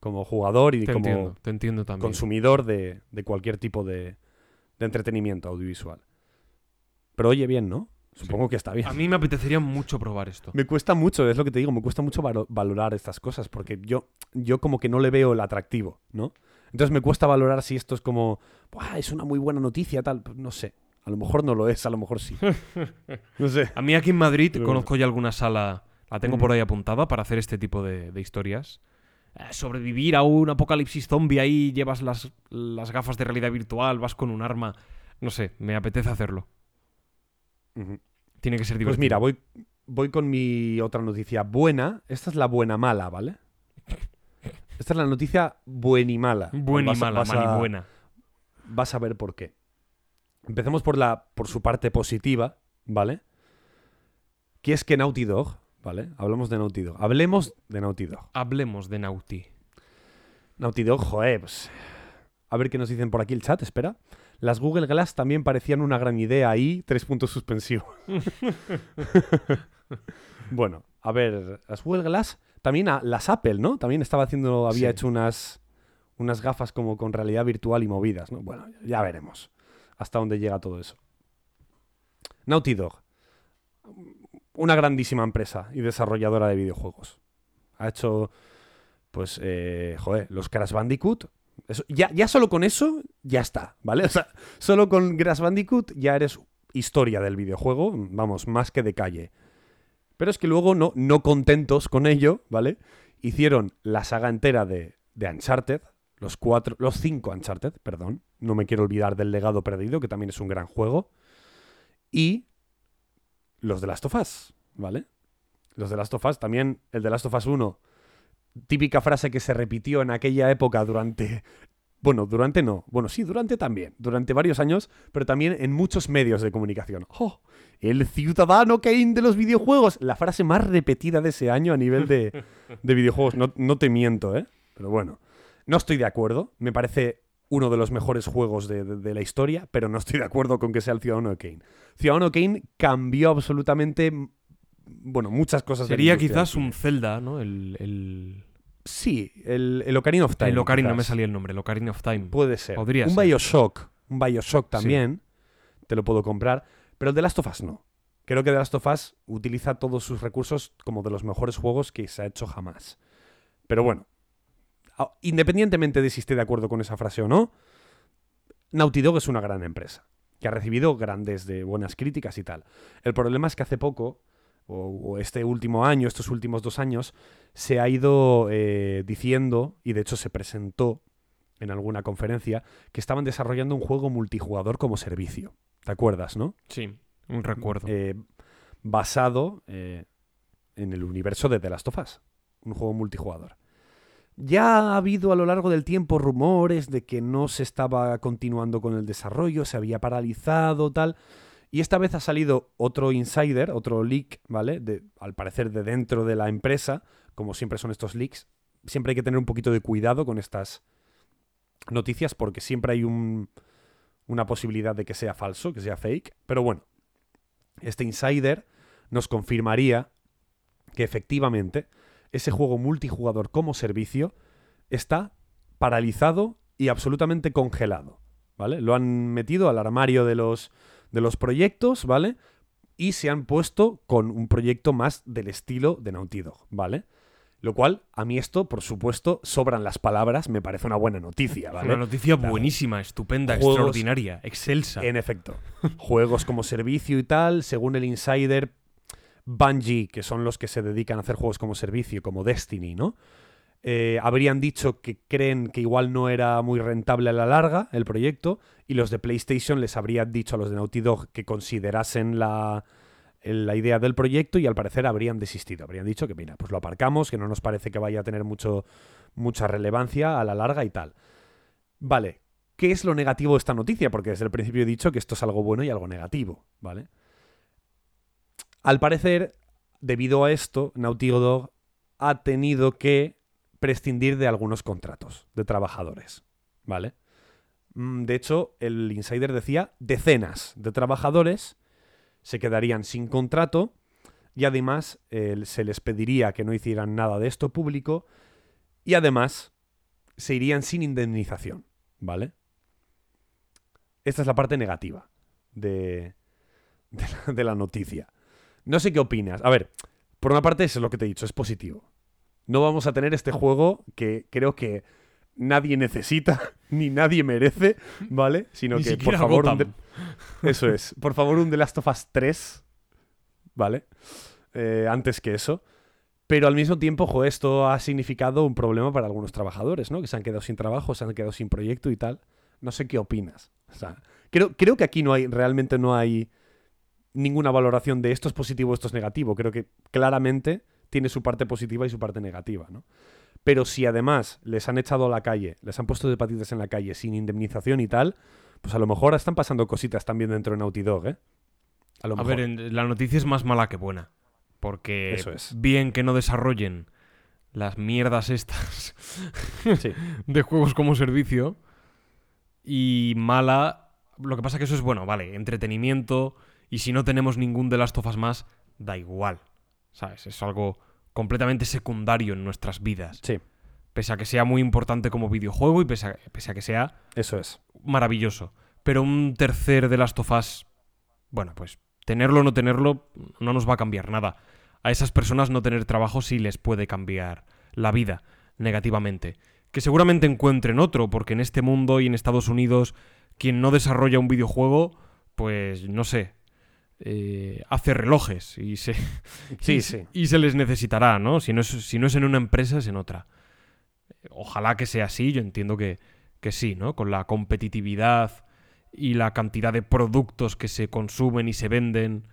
como jugador y Te como entiendo, te entiendo también. consumidor de, de cualquier tipo de, de entretenimiento audiovisual. Pero oye bien, ¿no? Supongo que está bien. A mí me apetecería mucho probar esto. Me cuesta mucho, es lo que te digo, me cuesta mucho valo- valorar estas cosas porque yo, yo como que no le veo el atractivo, ¿no? Entonces me cuesta valorar si esto es como, "Buah, es una muy buena noticia, tal. Pues no sé. A lo mejor no lo es, a lo mejor sí. No sé. A mí aquí en Madrid Pero conozco ya alguna sala, la tengo por ahí apuntada para hacer este tipo de, de historias. Eh, sobrevivir a un apocalipsis zombie ahí, llevas las, las gafas de realidad virtual, vas con un arma. No sé, me apetece hacerlo. Tiene que ser Pues divertido. mira, voy, voy con mi otra noticia buena. Esta es la buena mala, ¿vale? Esta es la noticia buena y mala. Buena y mala, y buena. vas a ver por qué. Empecemos por, la, por su parte positiva, ¿vale? Que es que Naughty Dog, ¿vale? Hablamos de Naughty Dog. Hablemos de Naughty Dog. Hablemos de Naughty. Naughty Dog, joder, pues... A ver qué nos dicen por aquí el chat, espera. Las Google Glass también parecían una gran idea ahí, tres puntos suspensivos. bueno, a ver, las Google Glass, también a- las Apple, ¿no? También estaba haciendo, había Sí. hecho unas, unas gafas como con realidad virtual y movidas, ¿no? Bueno, ya veremos hasta dónde llega todo eso. Naughty Dog, una grandísima empresa y desarrolladora de videojuegos. Ha hecho, pues, eh, joder, los Crash Bandicoot. Ya solo con eso, ya está, ¿vale? O sea, solo con Crash Bandicoot ya eres historia del videojuego, vamos, más que de calle. Pero es que luego, no, no contentos con ello, ¿vale? Hicieron la saga entera de, de Uncharted, los cuatro, los cinco Uncharted, perdón. No me quiero olvidar del legado perdido, que también es un gran juego. Y los de Last of Us, ¿vale? Los de Last of Us, también el de Last of Us 1. Típica frase que se repitió en aquella época durante. Bueno, durante no. Bueno, sí, durante también. Durante varios años, pero también en muchos medios de comunicación. ¡Oh! El ciudadano Kane de los videojuegos. La frase más repetida de ese año a nivel de, de videojuegos. No, no te miento, ¿eh? Pero bueno. No estoy de acuerdo. Me parece uno de los mejores juegos de, de- de la historia, pero no estoy de acuerdo con que sea el Ciudadano Kane. Ciudadano Kane cambió absolutamente. Bueno, muchas cosas Sería quizás un. Zelda, ¿no? El, el, Sí, el, el Ocarina of Time. el Ocarina, no me salía el nombre, el Ocarina of Time. Puede ser. Podría un ser. Bioshock. Un Bioshock también. Te lo puedo comprar. Pero el de Last of Us no. Creo que The Last of Us utiliza todos sus recursos como de los mejores juegos que se ha hecho jamás. Pero bueno. A- Independientemente de si esté de acuerdo con esa frase o no, Naughty Dog es una gran empresa. Que ha recibido grandes de buenas críticas y tal. El problema es que hace poco, o, o este último año, estos últimos dos años, se ha ido eh, diciendo, y de hecho se presentó en alguna conferencia, que estaban desarrollando un juego multijugador como servicio. ¿Te acuerdas, no? Sí, un recuerdo. Eh, basado eh, en el universo de The Last of Us. Un juego multijugador. Ya ha habido a lo largo del tiempo rumores de que no se estaba continuando con el desarrollo, se había paralizado, tal. Y esta vez ha salido otro insider, otro leak, ¿vale? De, al parecer de dentro de la empresa, como siempre son estos leaks. Siempre hay que tener un poquito de cuidado con estas noticias porque siempre hay un, una posibilidad de que sea falso, que sea fake. Pero bueno, este insider nos confirmaría que efectivamente ese juego multijugador como servicio está paralizado y absolutamente congelado, ¿vale? Lo han metido al armario de los, de los proyectos, ¿vale? Y se han puesto con un proyecto más del estilo de Naughty Dog, ¿vale? Lo cual, a mí esto, por supuesto, sobran las palabras, me parece una buena noticia, ¿vale? Una noticia Claro. buenísima, estupenda, Juegos- extraordinaria, excelsa. En efecto. Juegos como servicio y tal, según el insider, Bungie, que son los que se dedican a hacer juegos como servicio, como Destiny, ¿no? Eh, habrían dicho que creen que igual no era muy rentable a la larga el proyecto, y los de PlayStation les habrían dicho a los de Naughty Dog que considerasen la, la idea del proyecto y al parecer habrían desistido. Habrían dicho que, mira, pues lo aparcamos, que no nos parece que vaya a tener mucho, mucha relevancia a la larga y tal. Vale, ¿qué es lo negativo de esta noticia? Porque desde el principio he dicho que esto es algo bueno y algo negativo, ¿vale? Al parecer, debido a esto, Naughty Dog ha tenido que prescindir de algunos contratos de trabajadores, ¿vale? Mm, De hecho, el insider decía decenas de trabajadores se quedarían sin contrato y además se les pediría que no hicieran nada de esto público y además se irían sin indemnización, ¿vale? Esta es la parte negativa de, de la noticia. No sé qué opinas. A ver, por una parte eso es lo que te he dicho, es positivo. No vamos a tener este juego que creo que nadie necesita ni nadie merece, ¿vale? Sino Ni que, por favor, un Gotham. de- eso es. Por favor, un The Last of Us 3, ¿vale? Eh, antes que eso. Pero al mismo tiempo, jo, esto ha significado un problema para algunos trabajadores, ¿no? Que se han quedado sin trabajo, se han quedado sin proyecto y tal. No sé qué opinas. O sea, creo, creo que aquí no hay, realmente no hay ninguna valoración de esto es positivo, esto es negativo. Creo que claramente tiene su parte positiva y su parte negativa, ¿no? Pero si además les han echado a la calle, les han puesto de patitas en la calle sin indemnización y tal, pues a lo mejor están pasando cositas también dentro de Naughty Dog, ¿eh? A lo A mejor. ver, la noticia es más mala que buena. Porque Eso es. bien que no desarrollen las mierdas estas Sí. de juegos como servicio. Y mala. Lo que pasa que eso es bueno, vale, entretenimiento. Y si no tenemos ningún de las tofas más, da igual. ¿Sabes? Es algo completamente secundario en nuestras vidas. Sí, Pese a que sea muy importante como videojuego y pese a, pese a que sea eso es. maravilloso. Pero un tercer de las tofas, bueno, pues tenerlo o no tenerlo no nos va a cambiar nada. a esas personas no tener trabajo sí les puede cambiar la vida negativamente. Que seguramente encuentren otro, porque en este mundo y en Estados Unidos, quien no desarrolla un videojuego, pues no sé, eh, hace relojes y se, Sí, y, sí. y se les necesitará, ¿no? Si no, es, si no es en una empresa, es en otra. Ojalá que sea así, yo entiendo que, que sí, ¿no? Con la competitividad y la cantidad de productos que se consumen y se venden,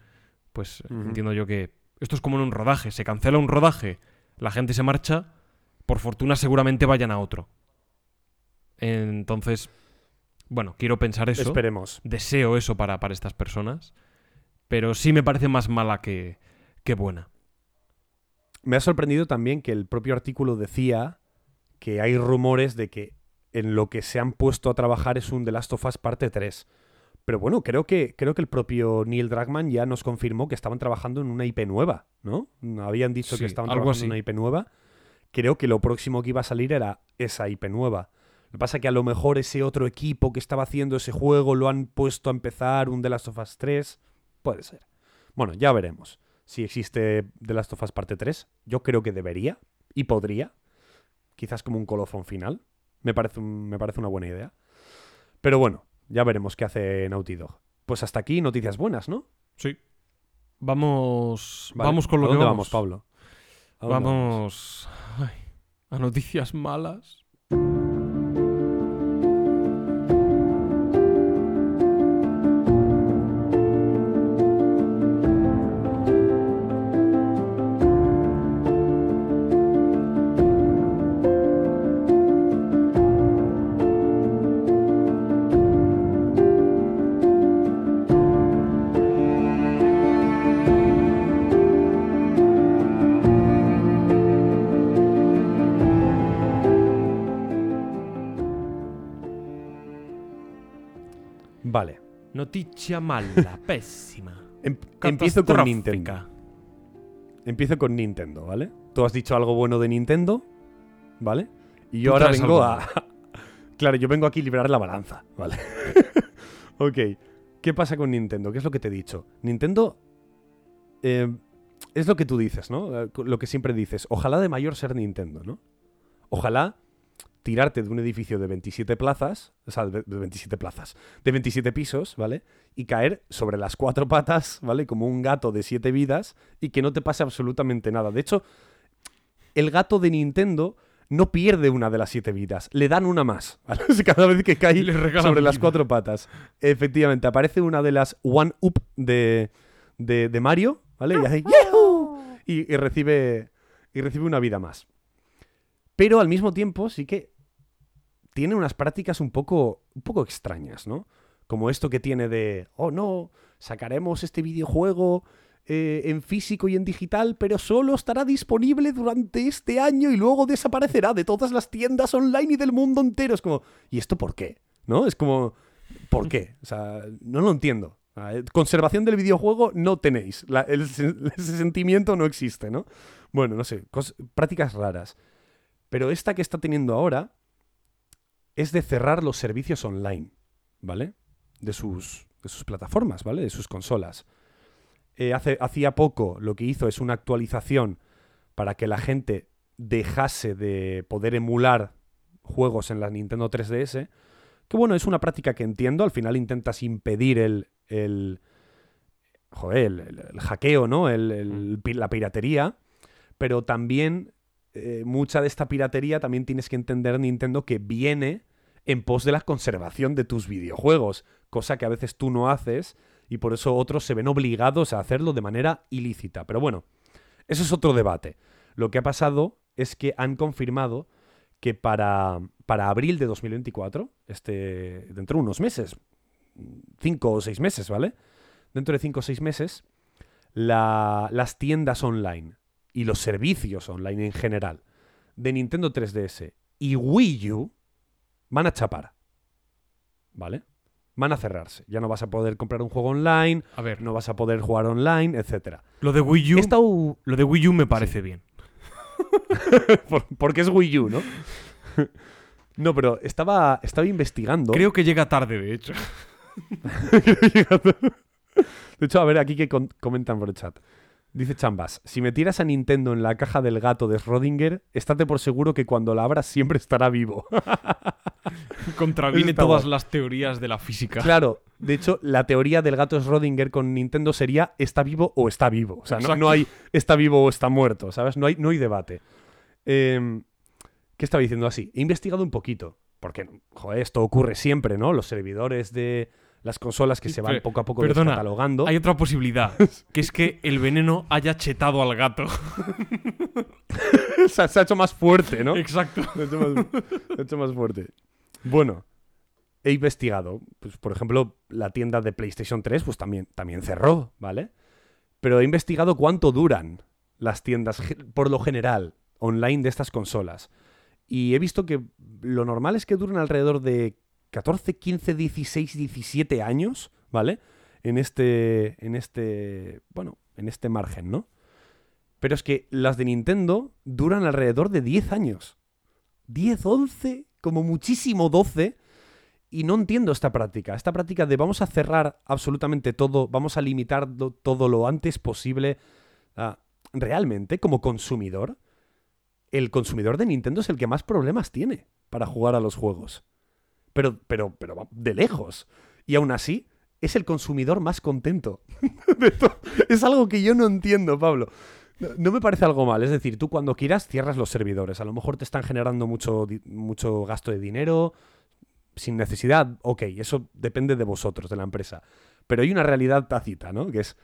pues entiendo yo que esto es como en un rodaje. Se cancela un rodaje, la gente se marcha, por fortuna seguramente vayan a otro. Entonces, bueno, quiero pensar eso Esperemos. deseo eso para, para estas personas, pero sí me parece más mala que, que buena. Me ha sorprendido también que el propio artículo decía que hay rumores de que en lo que se han puesto a trabajar es un The Last of Us parte 3. Pero bueno, creo que, creo que el propio Neil Druckmann ya nos confirmó que estaban trabajando en una IP nueva, ¿no? Habían dicho Sí, que estaban trabajando en una IP nueva. Creo que lo próximo que iba a salir era esa IP nueva. Lo que pasa es que a lo mejor ese otro equipo que estaba haciendo ese juego lo han puesto a empezar un The Last of Us 3. Puede ser. Bueno, ya veremos si existe The Last of Us parte 3. Yo creo que debería y podría. Quizás como un colofón final. Me parece, un- me parece una buena idea. Pero bueno, ya veremos qué hace Naughty Dog. Pues hasta aquí noticias buenas, ¿no? Sí. Vamos, Vale. vamos con lo ¿A que dónde vamos. Pablo? ¿A dónde Vamos ay, a noticias malas. Vale. Noticia mala, pésima. Em- empiezo con. Nintendo. Empiezo con Nintendo, ¿vale? Tú has dicho algo bueno de Nintendo, ¿vale? Y yo ahora vengo a... claro, yo vengo aquí a liberar la balanza, ¿vale? ok. ¿Qué pasa con Nintendo? ¿Qué es lo que te he dicho? Nintendo... eh, es lo que tú dices, ¿no? Eh, Lo que siempre dices. Ojalá de mayor ser Nintendo, ¿no? Ojalá tirarte de un edificio de 27 plazas, o sea, de de 27 plazas, de 27 pisos, ¿vale? Y caer sobre las cuatro patas, ¿vale? Como un gato de siete vidas y que no te pase absolutamente nada. De hecho, el gato de Nintendo no pierde una de las siete vidas, le dan una más, Cada vez que cae sobre las cuatro patas. Efectivamente, aparece una de las one-up de, de, de Mario, ¿vale? Y hace ¡Yahoo! Y, y recibe, y recibe una vida más. Pero al mismo tiempo sí que tiene unas prácticas un poco, un poco extrañas, ¿no? Como esto que tiene de, oh no, sacaremos este videojuego eh, en físico y en digital, pero solo estará disponible durante este año y luego desaparecerá de todas las tiendas online y del mundo entero. Es como, ¿y esto por qué? ¿No? Es como, ¿por qué? O sea, no lo entiendo. Eh, Conservación del videojuego no tenéis. El se- ese sentimiento no existe, ¿no? Bueno, no sé, prácticas raras. Pero esta que está teniendo ahora es de cerrar los servicios online, ¿vale? De sus, de sus plataformas, ¿vale? De sus consolas. Eh, hace, hacía poco lo que hizo es una actualización para que la gente dejase de poder emular juegos en la Nintendo 3DS. Que bueno, es una práctica que entiendo. Al final intentas impedir el. el joder, el, el- el hackeo, ¿no? El- pi- la piratería. Pero también. Eh, mucha de esta piratería también tienes que entender, Nintendo, que viene en pos de la conservación de tus videojuegos. Cosa que a veces tú no haces. Y por eso otros se ven obligados a hacerlo de manera ilícita. Pero bueno, eso es otro debate. Lo que ha pasado es que han confirmado que para, para abril de 2024, este, dentro de unos meses, cinco o seis meses, ¿vale? Dentro de cinco o seis meses, la- las tiendas online y los servicios online en general de Nintendo 3DS y Wii U van a chapar, ¿vale? Van a cerrarse. Ya no vas a poder comprar un juego online, A ver, no vas a poder jugar online, etcétera. lo de Wii U, He estado- lo de Wii U me parece bien. Por- porque es Wii U, ¿no? no, pero estaba, estaba investigando. Creo que llega tarde, de hecho. De hecho, a ver aquí que comentan por el chat. Dice Chambas, si metieras a Nintendo en la caja del gato de Schrödinger, estate por seguro que cuando la abras siempre estará vivo. Contraviene Está todas guay. las teorías de la física. claro, de hecho, la teoría del gato Schrödinger con Nintendo sería está vivo o está vivo. O sea, no, no hay está vivo o está muerto, ¿sabes? No hay, no hay debate. Em, ¿Qué estaba diciendo así? He investigado un poquito, porque, joder, esto ocurre siempre, ¿no? Los servidores de las consolas que se van poco a poco perdona, descatalogando. Hay otra posibilidad, que es que el veneno haya chetado al gato. se, ha- se ha hecho más fuerte, ¿no? Exacto. Se ha hecho más, se ha hecho más fuerte. Bueno, he investigado. Pues, por ejemplo, la tienda de PlayStation 3 pues también, también cerró, ¿vale? Pero he investigado cuánto duran las tiendas, por lo general, online de estas consolas. Y he visto que lo normal es que duren alrededor de 14, 15, 16, 17 años, ¿vale? En este, en este, bueno, en este margen, ¿no? Pero es que las de Nintendo duran alrededor de 10 años. 10, 11, como muchísimo 12. Y no entiendo esta práctica. Esta práctica de vamos a cerrar absolutamente todo, vamos a limitar do- todo lo antes posible. Realmente, como consumidor, el consumidor de Nintendo es el que más problemas tiene para jugar a los juegos. Pero, pero, pero de lejos. Y aún así, es el consumidor más contento. es algo que yo no entiendo, Pablo. No, me parece algo mal. Es decir, tú cuando quieras cierras los servidores. A lo mejor te están generando mucho, mucho gasto de dinero sin necesidad. Ok, eso depende de vosotros, de la empresa. Pero hay una realidad tácita, ¿no? Que es,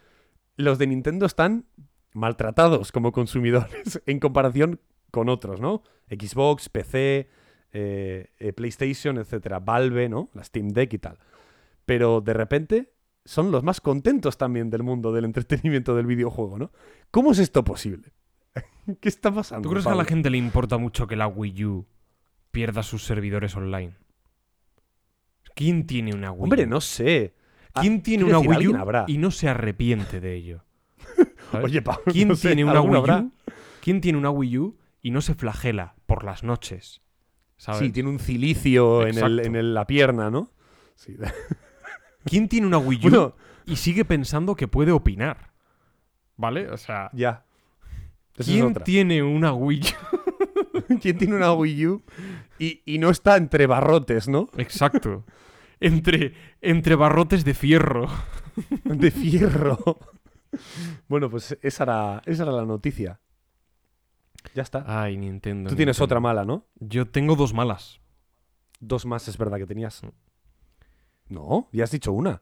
los de Nintendo están maltratados como consumidores en comparación con otros, ¿no? Xbox, PC, eh, eh, PlayStation, etcétera, Valve, ¿no? La Steam Deck y tal. Pero de repente son los más contentos también del mundo del entretenimiento del videojuego, ¿no? ¿Cómo es esto posible? ¿Qué está pasando? ¿Tú crees que a la gente le importa mucho que la Wii U pierda sus servidores online? ¿Quién tiene una Wii Hombre, U? no sé. Ah, ¿Quién tiene una decir, Wii U habrá. y no se arrepiente de ello? ¿Sabes? Oye, Pablo, ¿Quién no sé, tiene una ¿alguno Wii habrá? U? ¿Quién tiene una Wii U y no se flagela por las noches? ¿Sabes? Sí, tiene un cilicio en, el, en el- la pierna, ¿no? Sí. ¿Quién tiene una Wii U Bueno, y sigue pensando que puede opinar? ¿Vale? O sea, ya. Esa ¿quién tiene una Wii U? ¿Quién tiene una Wii U y, y no está entre barrotes, ¿no? Exacto. Entre, entre barrotes de fierro. De fierro. Bueno, pues esa era, esa era la noticia. Ya está. Ay, Nintendo. Tú tienes Nintendo. otra mala, ¿no? Yo tengo dos malas. Dos más es verdad que tenías. Mm. No, ya has dicho una.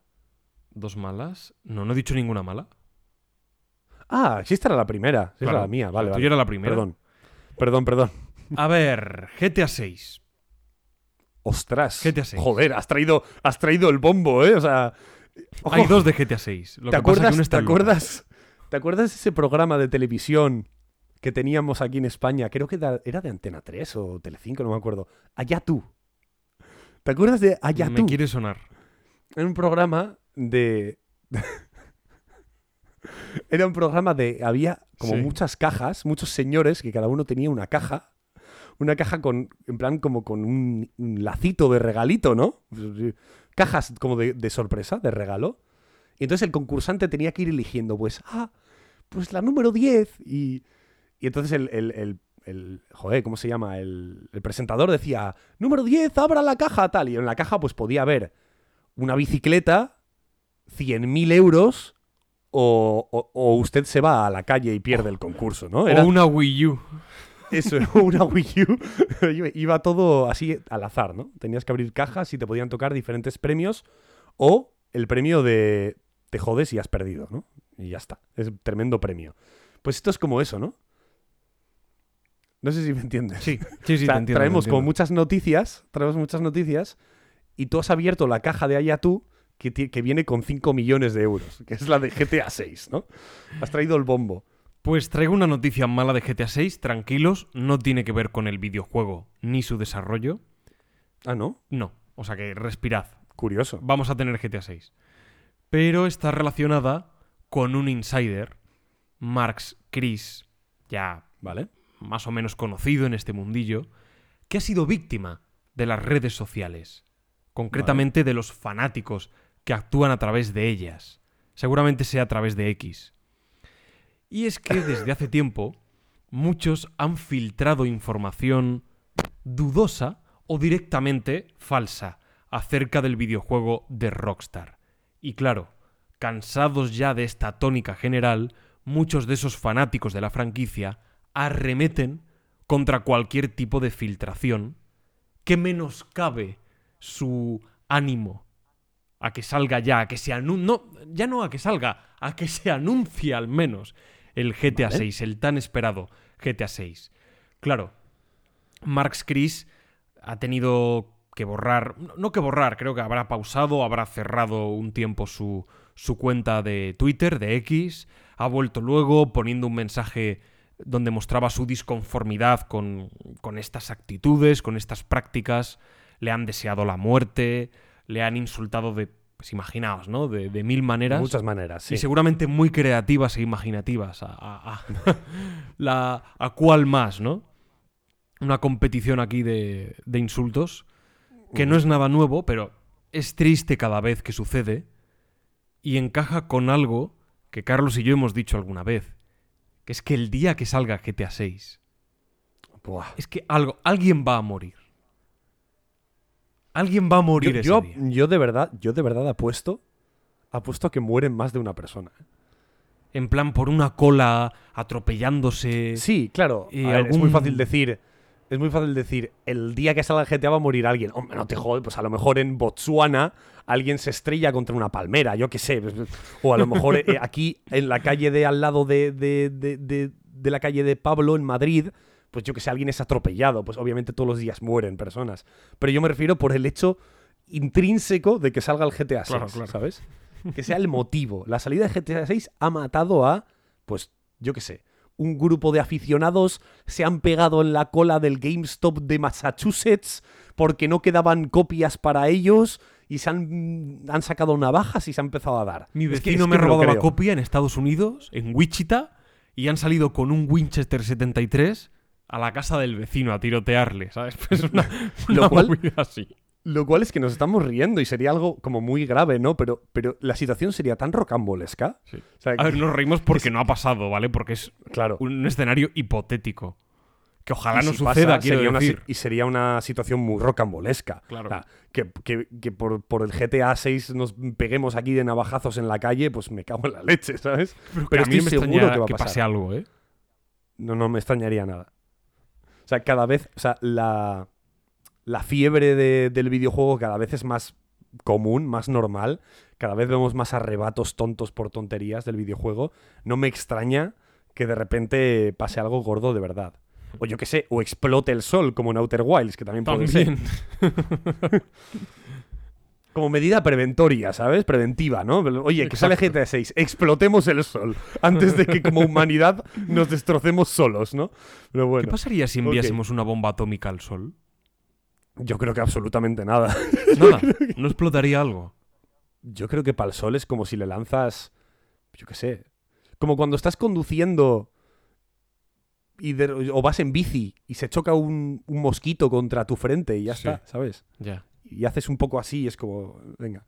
¿Dos malas? No, no he dicho ninguna mala. Ah, sí, esta era la primera. Sí, Claro, era la mía, vale, la vale. tuya era la primera. Perdón. Perdón, perdón. A ver, GTA 6. Ostras. GTA 6. Joder, has traído, has traído el bombo, ¿eh? O sea. ojo. Hay dos de GTA 6. Lo ¿Te que pasa es que acuerdas, uno ¿te, está acuerdas, ¿Te acuerdas ese programa de televisión que teníamos aquí en España? Creo que era de Antena 3 o Telecinco, no me acuerdo. Allá tú. ¿Te acuerdas de Allá Me tú? quiere sonar. Era un programa de... Era un programa de... Había como Sí. muchas cajas, muchos señores, que cada uno tenía una caja. Una caja con, en plan, como con un, un lacito de regalito, ¿no? Cajas como de, de sorpresa, de regalo. Y entonces el concursante tenía que ir eligiendo, pues, ah, pues la número 10. Y, y entonces el, el, el- el- joder, ¿cómo se llama? El, presentador decía, número 10, abra la caja, tal. Y en la caja pues podía haber una bicicleta, 100.000 euros, o, o- o usted se va a la calle y pierde el concurso, ¿no? Era O una Wii U. eso, una Wii U. Iba- Iba todo así al azar, ¿no? Tenías que abrir cajas y te podían tocar diferentes premios o el premio de te jodes y has perdido, ¿no? Y ya está. Es un tremendo premio. Pues esto es como eso, ¿no? No sé si me entiendes. Sí, sí, sí, O sea, te entiendo, traemos te como muchas noticias, traemos muchas noticias y tú has abierto la caja de allá tú que, que viene con 5 millones de euros, que es la de GTA 6, ¿no? Has traído el bombo. Pues traigo una noticia mala de GTA 6, tranquilos, no tiene que ver con el videojuego ni su desarrollo. Ah, ¿no? No, o sea que respirad, Curioso. vamos a tener GTA 6. Pero está relacionada con un insider, Marx Chris, ya ¿Vale? Más o menos conocido en este mundillo, que ha sido víctima de las redes sociales, concretamente de los fanáticos que actúan a través de ellas. Seguramente sea a través de X. Y es que desde hace tiempo muchos han filtrado información dudosa o directamente falsa acerca del videojuego de Rockstar. Y claro, cansados ya de esta tónica general, muchos de esos fanáticos de la franquicia arremeten contra cualquier tipo de filtración que menoscabe su ánimo a que salga ya, a que se anuncie, no, ya no a que salga, a que se anuncie al menos el GTA Vale. 6, el tan esperado GTA 6. Claro, Marx Chris ha tenido que borrar, no- que borrar, creo que habrá pausado, habrá cerrado un tiempo su, su cuenta de Twitter, de X, ha vuelto luego poniendo un mensaje donde mostraba su disconformidad con, con estas actitudes, con estas prácticas, le han deseado la muerte, le han insultado de, pues imaginaos, ¿no? De, de mil maneras. muchas maneras, sí. Y seguramente muy creativas e imaginativas. A, a- a- la, a cuál más, ¿no? Una competición aquí de, de insultos. Que no es nada nuevo, pero es triste cada vez que sucede. Y encaja con algo que Carlos y yo hemos dicho alguna vez. Que es que el día que salga GTA 6, Buah. es que algo, alguien va a morir. Alguien va a morir Yo, ese yo, día. yo de verdad, yo de verdad apuesto, apuesto a que mueren más de una persona. ¿eh? En plan, por una cola, atropellándose. Sí, claro. y A ver, Es muy fácil decir. Es muy fácil decir, el día que salga GTA va a morir alguien. Hombre, no te jodes, pues a lo mejor en Botsuana alguien se estrella contra una palmera, yo qué sé. O a lo mejor eh, aquí en la calle de al lado de, de- de- de- la calle de Pablo, en Madrid, pues yo que sé, alguien es atropellado. Pues obviamente todos los días mueren personas. Pero yo me refiero por el hecho intrínseco de que salga el GTA 6, Claro, claro. ¿sabes? Que sea el motivo. La salida de GTA 6 ha matado a, pues, yo qué sé, un grupo de aficionados se han pegado en la cola del GameStop de Massachusetts porque no quedaban copias para ellos y se han, han sacado navajas y se han empezado a dar. Mi Es que- vecino es me ha lo robado la copia en Estados Unidos, en Wichita, y han salido con un Winchester 73 a la casa del vecino a tirotearle, ¿sabes? Pues una, Lo una cual- movida así. Lo cual es que nos estamos riendo y sería algo como muy grave, ¿no? Pero, pero la situación sería tan rocambolesca. Sí. O sea, A ver, nos reímos porque no ha pasado, ¿vale? Porque es claro. un escenario hipotético. Que ojalá Y no si suceda, pasa, quiero sería una si- decir. y sería una situación muy rocambolesca. Claro. O sea, que, que- que por, por el GTA 6 nos peguemos aquí de navajazos en la calle, pues me cago en la leche, ¿sabes? Pero, pero a mí me seguro que va a que pasar. pase algo, ¿eh? No, no me extrañaría nada. O sea, cada vez, o sea, la, la fiebre de- del videojuego cada vez es más común, más normal. Cada vez vemos más arrebatos tontos por tonterías del videojuego. No me extraña que de repente pase algo gordo de verdad. O yo qué sé, o explote el sol como en Outer Wilds, que también puede ser. También. Como medida preventoria, ¿sabes? Preventiva, ¿no? Oye, que sale. GTA 6, explotemos el sol antes de que como humanidad nos destrocemos solos, ¿no? Pero bueno. ¿Qué pasaría si enviásemos una bomba atómica al sol? Yo creo que absolutamente nada. Nada, no explotaría algo. Yo creo que para el sol es como si le lanzas, yo qué sé, como cuando estás conduciendo y de- o vas en bici y se choca un, un mosquito contra tu frente y ya Sí. está, ¿sabes? Ya. Y haces un poco así y es como, venga.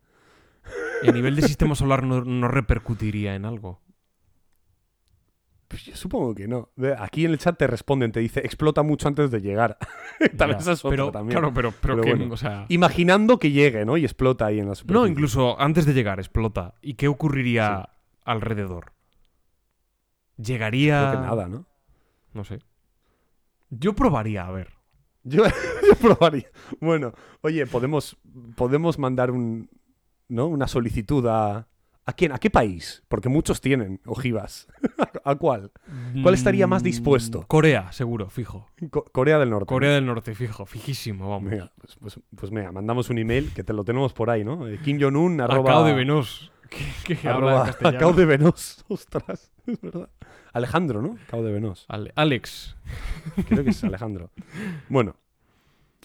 Y a nivel de sistema solar no, no repercutiría en algo. Pues yo supongo que no. Aquí en el chat te responden, te dice, explota mucho antes de llegar. Tal vez es pero, también. Claro, pero, pero, Pero que, bueno. o sea... Imaginando que llegue, ¿no? Y explota ahí en la superficie. No, incluso antes de llegar explota. ¿Y qué ocurriría alrededor? Llegaría... Creo que nada, ¿no? No sé. Yo probaría, a ver. Yo, yo probaría. Bueno, oye, podemos, podemos mandar un, ¿no? una solicitud a... ¿A quién? ¿A qué país? Porque muchos tienen ojivas. ¿A cuál? ¿Cuál estaría más Mm, dispuesto? Corea, seguro, fijo. Co- Corea del Norte. Corea del Norte, fijo, fijísimo, vamos. Pues, pues, pues mira, mandamos un email que te lo tenemos por ahí, ¿no? Eh, Kim Jong-un arroba... Acao de Venos. Que, que habla en arroba castellano. Acao de Venos. Ostras, es verdad. Alejandro, ¿no? Acao de Venos. Ale- Alex. Creo que es Alejandro. Bueno.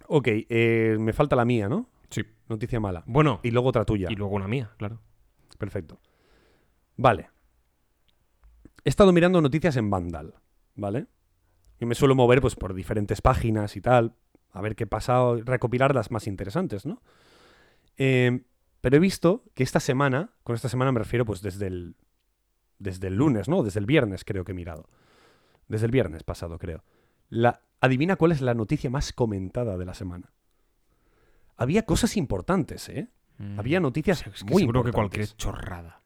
Ok, eh, me falta la mía, ¿no? Sí. Noticia mala. Bueno, Y luego otra tuya. y luego una mía, claro. Perfecto. Vale. He estado mirando noticias en Vandal, ¿vale? Y me suelo mover pues por diferentes páginas y tal, a ver qué pasa, recopilar las más interesantes, ¿no? Eh, pero he visto que esta semana, con esta semana me refiero pues desde el desde el lunes, ¿no? Desde el viernes creo que he mirado. Desde el viernes pasado, creo. La, adivina cuál es la noticia más comentada de la semana. Había cosas importantes, ¿eh? Mm. Había noticias Es que muy seguro que cualquier chorrada.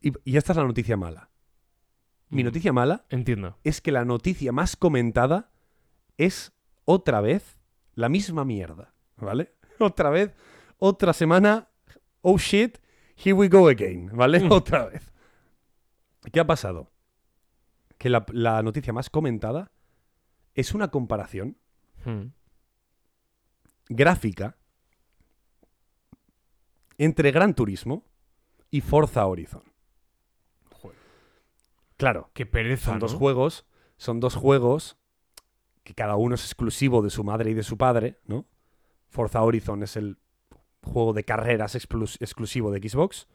Y, y esta es la noticia mala. Mi Mm. noticia mala Entiendo. es que la noticia más comentada es otra vez la misma mierda, ¿vale? Otra vez, otra semana, oh shit, here we go again, ¿vale? Mm. Otra vez. ¿Qué ha pasado? Que la, la noticia más comentada es una comparación Mm. gráfica entre Gran Turismo y Forza Horizon. Joder. Claro, Qué pereza, son dos juegos, son dos juegos que cada uno es exclusivo de su madre y de su padre, ¿no? Forza Horizon es el juego de carreras exclus- exclusivo de Xbox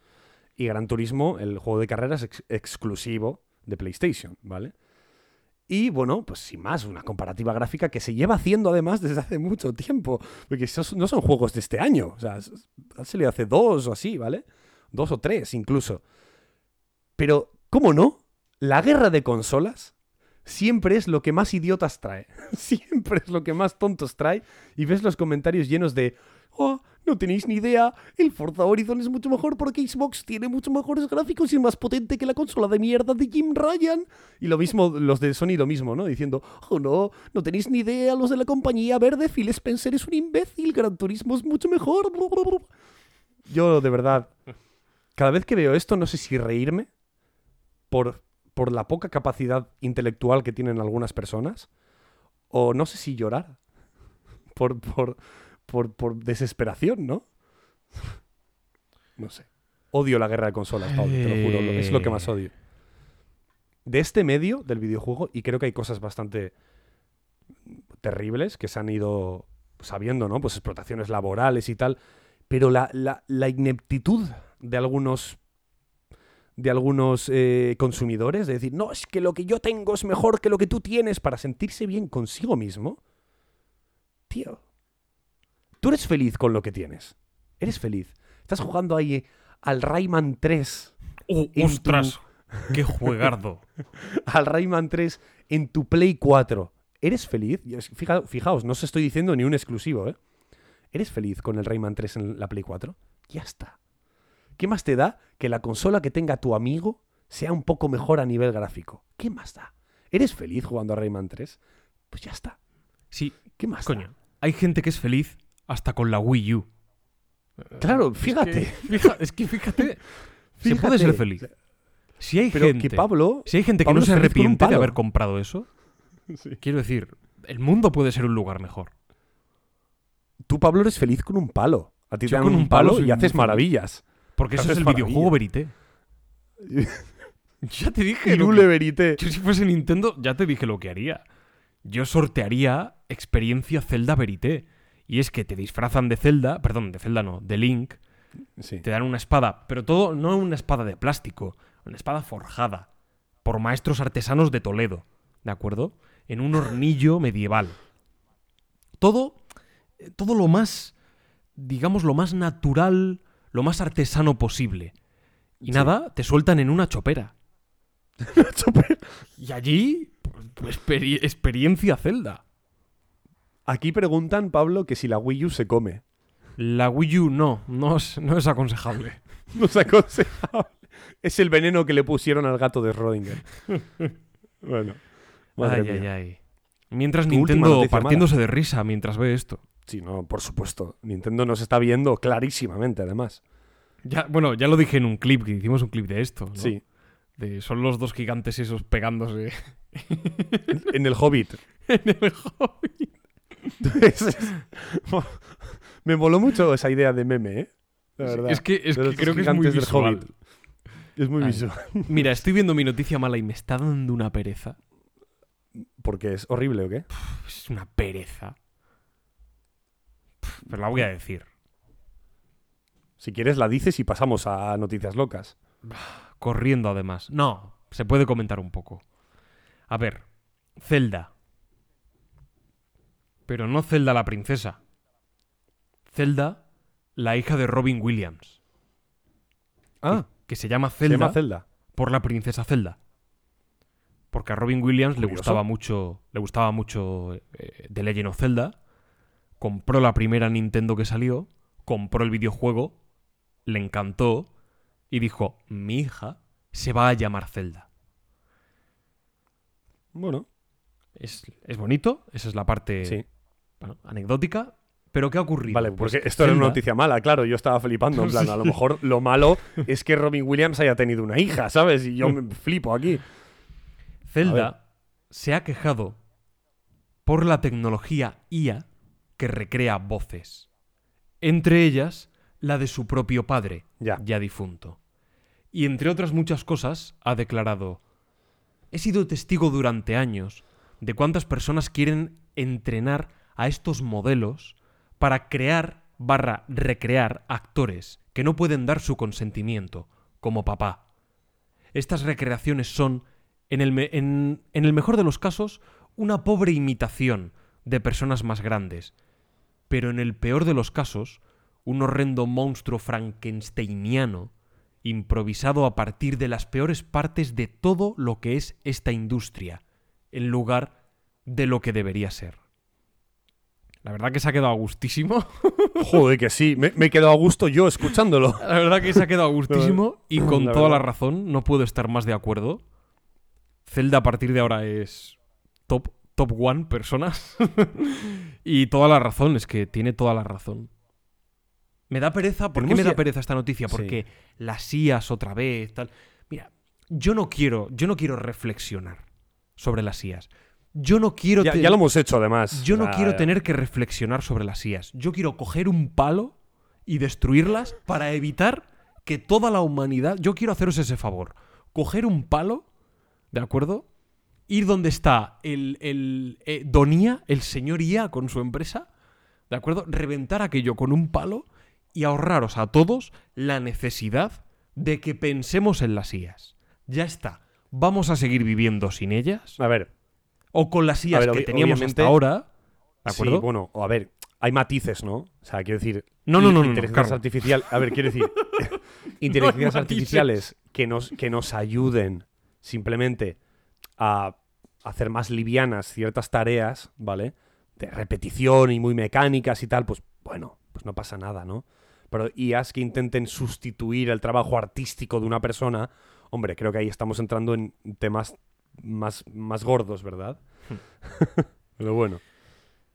y Gran Turismo el juego de carreras ex- exclusivo de PlayStation, ¿vale? Y bueno, pues sin más, una comparativa gráfica que se lleva haciendo además desde hace mucho tiempo, porque esos no son juegos de este año, o sea, han salido hace dos o así, ¿vale? Dos o tres incluso. Pero, ¿cómo no? La guerra de consolas siempre es lo que más idiotas trae. Siempre es lo que más tontos trae. Y ves los comentarios llenos de. Oh, no tenéis ni idea. El Forza Horizon es mucho mejor porque Xbox tiene mucho mejores gráficos y es más potente que la consola de mierda de Jim Ryan. Y lo mismo, los de Sony lo mismo, ¿no? Diciendo, oh no, no tenéis ni idea. Los de la compañía verde, Phil Spencer es un imbécil. Gran Turismo es mucho mejor. Yo, de verdad, cada vez que veo esto, no sé si reírme por, por la poca capacidad intelectual que tienen algunas personas, o no sé si llorar por, por, por, por desesperación, ¿no? No sé. Odio la guerra de consolas, Pablo, te lo juro. Es lo que más odio. De este medio del videojuego, y creo que hay cosas bastante terribles que se han ido sabiendo, ¿no? Pues explotaciones laborales y tal. Pero la, la- la ineptitud de algunos de algunos eh, consumidores de decir, no, es que lo que yo tengo es mejor que lo que tú tienes para sentirse bien consigo mismo. Tío, tú eres feliz con lo que tienes. Eres feliz. Estás jugando ahí al Rayman 3, ¡Oh, en ¡Ostras! ¡Qué juegardo! al Rayman 3 en tu Play 4. ¿Eres feliz? Fijaos, no os estoy diciendo ni un exclusivo, ¿eh? ¿Eres feliz con el Rayman 3 en la Play 4? Ya está. ¿Qué más te da que la consola que tenga tu amigo sea un poco mejor a nivel gráfico? ¿Qué más da? ¿Eres feliz jugando a Rayman 3? Pues ya está. Sí, ¿Qué más da? coño. Hay gente que es feliz hasta con la Wii U. Claro, Es fíjate. que, fija- es que fíjate. Se Fíjate. puede ser feliz. Si hay Pero gente. que Pablo... Si hay gente que Pablo no es se arrepiente de haber comprado eso, quiero decir, el mundo puede ser un lugar mejor. Tú, Pablo, eres feliz con un palo. A ti Yo te dan con un palo y haces maravillas. Porque eso es el maravilla. videojuego verité. Ya te dije. lo Irule que- verité. Yo si fuese Nintendo, ya te dije lo que haría. Yo sortearía experiencia Zelda Verité. Y es que te disfrazan de Zelda, perdón, de Zelda no, de Link, Sí. te dan una espada, pero todo no una espada de plástico, una espada forjada por maestros artesanos de Toledo, ¿de acuerdo? En un hornillo medieval. Todo, eh, todo lo más, digamos, lo más natural, lo más artesano posible. Y Sí. nada, te sueltan en una chopera. Y allí, pues, experi- experiencia Zelda. Aquí preguntan, Pablo, que si la Wii U se come. La Wii U no, no es, no es aconsejable. No es aconsejable. Es el veneno que le pusieron al gato de Schrödinger. bueno. Madre ay, ay, mía. ay. Mientras Nintendo partiéndose de risa mientras ve esto. Sí, no, por supuesto. Nintendo nos está viendo clarísimamente, además. Ya, bueno, ya lo dije en un clip, que hicimos un clip de esto. ¿no? Sí. De, son los dos gigantes esos pegándose En el Hobbit. en el hobby. Me moló mucho esa idea de meme, ¿eh? La verdad. Es que, es que creo que es muy visual. Hobbit. Es muy Ay. visual. Mira, estoy viendo mi noticia mala y me está dando una pereza. Porque es horrible, ¿o qué? Es una pereza. Pero la voy a decir. Si quieres la dices y pasamos a noticias locas. Corriendo además. No, se puede comentar un poco. A ver, Zelda. Pero no Zelda la princesa. Zelda, la hija de Robin Williams. Ah, Que se llama se Zelda llama Zelda. por la princesa Zelda. Porque a Robin Williams le gustaba mucho, le gustaba mucho eh, The Legend of Zelda. Compró la primera Nintendo que salió, compró el videojuego, le encantó y dijo, mi hija se va a llamar Zelda. Bueno, Es, es bonito, esa es la parte sí. Bueno, anecdótica. Pero ¿qué ha ocurrido? Vale, Pues porque esto era una noticia mala, claro. Yo estaba flipando. En plan, a lo mejor lo malo es que Robin Williams haya tenido una hija, ¿sabes? Y yo me flipo aquí. Zelda se ha quejado por la tecnología IA que recrea voces. Entre ellas, la de su propio padre, Ya. ya difunto. Y entre otras muchas cosas, ha declarado, he sido testigo durante años de cuántas personas quieren entrenar a estos modelos para crear barra recrear actores que no pueden dar su consentimiento, como papá. Estas recreaciones son, en el, en- en el mejor de los casos, una pobre imitación de personas más grandes, pero en el peor de los casos, un horrendo monstruo frankensteiniano improvisado a partir de las peores partes de todo lo que es esta industria, en lugar de lo que debería ser. La verdad que se ha quedado a gustísimo. Joder, que sí. Me, me he quedado a gusto yo escuchándolo. La verdad que se ha quedado a gustísimo y con La toda la razón, no puedo estar más de acuerdo. Zelda a partir de ahora es top, top one personas. y toda la razón, es que tiene toda la razón. Me da pereza, ¿por qué me da pereza esta noticia? Sí. Porque las IAS otra vez, tal. Mira, yo no quiero, yo no quiero reflexionar sobre las IAS. Yo no quiero Ya, te- ya lo hemos hecho, además. yo no quiero tener que reflexionar sobre las IAS. Yo quiero coger un palo y destruirlas para evitar que toda la humanidad. Yo quiero haceros ese favor. Coger un palo, ¿de acuerdo? Ir donde está el, el eh, Donía, el señor IA con su empresa, ¿de acuerdo? Reventar aquello con un palo y ahorraros a todos la necesidad de que pensemos en las IAS. Ya está. Vamos a seguir viviendo sin ellas A ver, o con las IAs ver, que teníamos hasta ahora. ¿De acuerdo? Sí, bueno, a ver, hay matices, ¿no? O sea, quiero decir. No, no, no, artificiales. A ver, quiero decir. inteligencias artificiales que nos, que nos ayuden simplemente a hacer más livianas ciertas tareas, ¿vale? De repetición y muy mecánicas y tal, pues bueno, pues no pasa nada, ¿no? Pero IAs que intenten sustituir el trabajo artístico de una persona, hombre, creo que ahí estamos entrando en temas más, más gordos, ¿verdad? Pero bueno.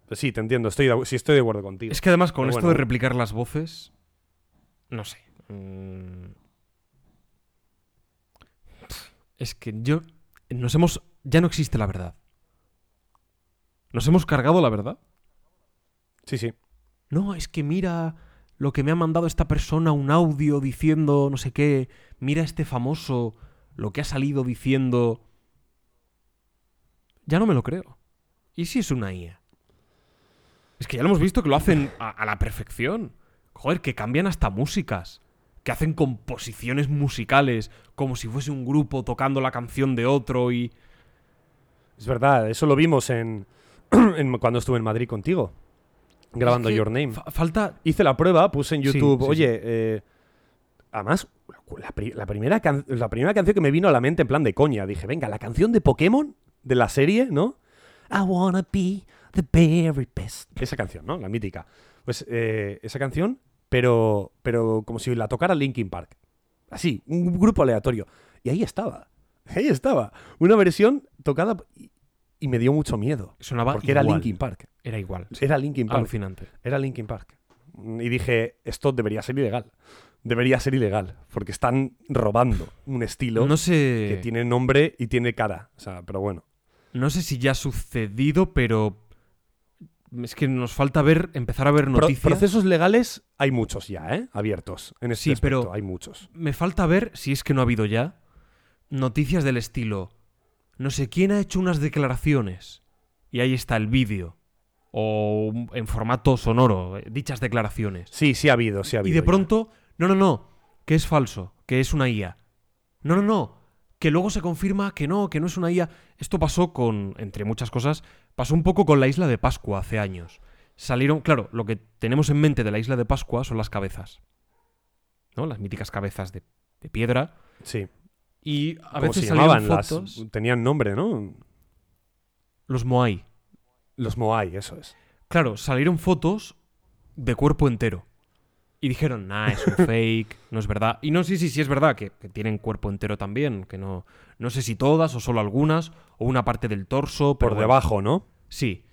Pues sí, te entiendo, estoy de, sí estoy de acuerdo contigo. Es que además con Pero esto bueno. de replicar las voces, no sé. mm, Es que yo... Nos hemos... Ya no existe la verdad. Nos hemos cargado la verdad. Sí, sí. No, es que mira lo que me ha mandado esta persona, un audio diciendo no sé qué. Mira este famoso, lo que ha salido diciendo... Ya no me lo creo. ¿Y si es una IA? Es que ya lo hemos visto que lo hacen a, a la perfección. Joder, que cambian hasta músicas. Que hacen composiciones musicales como si fuese un grupo tocando la canción de otro y... Es verdad, eso lo vimos en, en cuando estuve en Madrid contigo, grabando Es que Your Name. fa- falta... Hice la prueba, puse en YouTube, sí, oye, eh, además, la, pri- la primera la primera canción que me vino a la mente en plan de coña, dije, venga, la canción de Pokémon, de la serie, ¿no? I wanna be the very best. Esa canción, ¿no? La mítica. Pues eh, esa canción, pero, pero como si la tocara Linkin Park. Así, un grupo aleatorio. Y ahí estaba. Ahí estaba. Una versión tocada y, y me dio mucho miedo. Sonaba Porque era igual. Linkin Park. Era igual. Era Linkin Park. Alucinante. Era Linkin Park. Y dije, esto debería ser ilegal. Debería ser ilegal. Porque están robando un estilo No sé... que tiene nombre y tiene cara. O sea, pero bueno. No sé si ya ha sucedido, pero es que nos falta ver, empezar a ver Pro- noticias. procesos legales hay muchos ya, ¿eh? Abiertos. En este Sí, aspecto, pero- hay muchos. Me falta ver, si es que no ha habido ya, noticias del estilo. No sé quién ha hecho unas declaraciones. Y ahí está el vídeo. O en formato sonoro, dichas declaraciones. Sí, sí ha habido, sí ha Y habido. de ya. pronto, no, no, no, que es falso, que es una IA. No, no, no, que luego se confirma que no, que no es una IA. Esto pasó con, entre muchas cosas, pasó un poco con la isla de Pascua hace años. Salieron, claro, lo que tenemos en mente de la isla de Pascua son las cabezas. ¿No? Las míticas cabezas de, de piedra. Sí. Y a ¿Cómo veces se salieron llamaban? Las- fotos. tenían nombre, ¿no? Los Moai. Los Moai, eso es. Claro, salieron fotos de cuerpo entero. Y dijeron, nah, es un fake, no es verdad. Y no sé si, si es verdad que, que tienen cuerpo entero también, que no, no sé si todas o solo algunas, o una parte del torso. Por bueno, debajo, ¿no? Sí.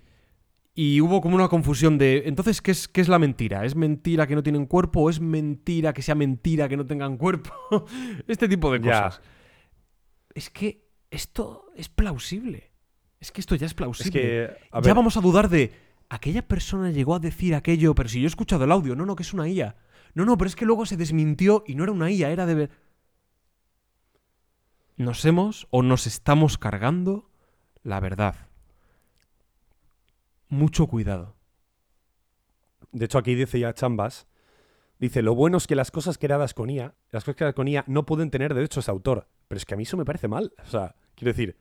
Y hubo como una confusión de, entonces, ¿qué es, ¿qué es la mentira? ¿Es mentira que no tienen cuerpo o es mentira que sea mentira que no tengan cuerpo? este tipo de Ya. cosas. Es que esto es plausible. Es que esto ya es Es plausible. que, ya ver, vamos a dudar de, aquella persona llegó a decir aquello, pero si yo he escuchado el audio, no, no, que es una IA. No, no, pero es que luego se desmintió y no era una IA, era de... ver- Nos hemos o nos estamos cargando la verdad. Mucho cuidado. de hecho aquí dice ya Chambas, dice, lo bueno es que las cosas creadas con IA, las cosas creadas con IA no pueden tener derechos de autor. Pero es que a mí eso me parece mal. O sea, quiero decir,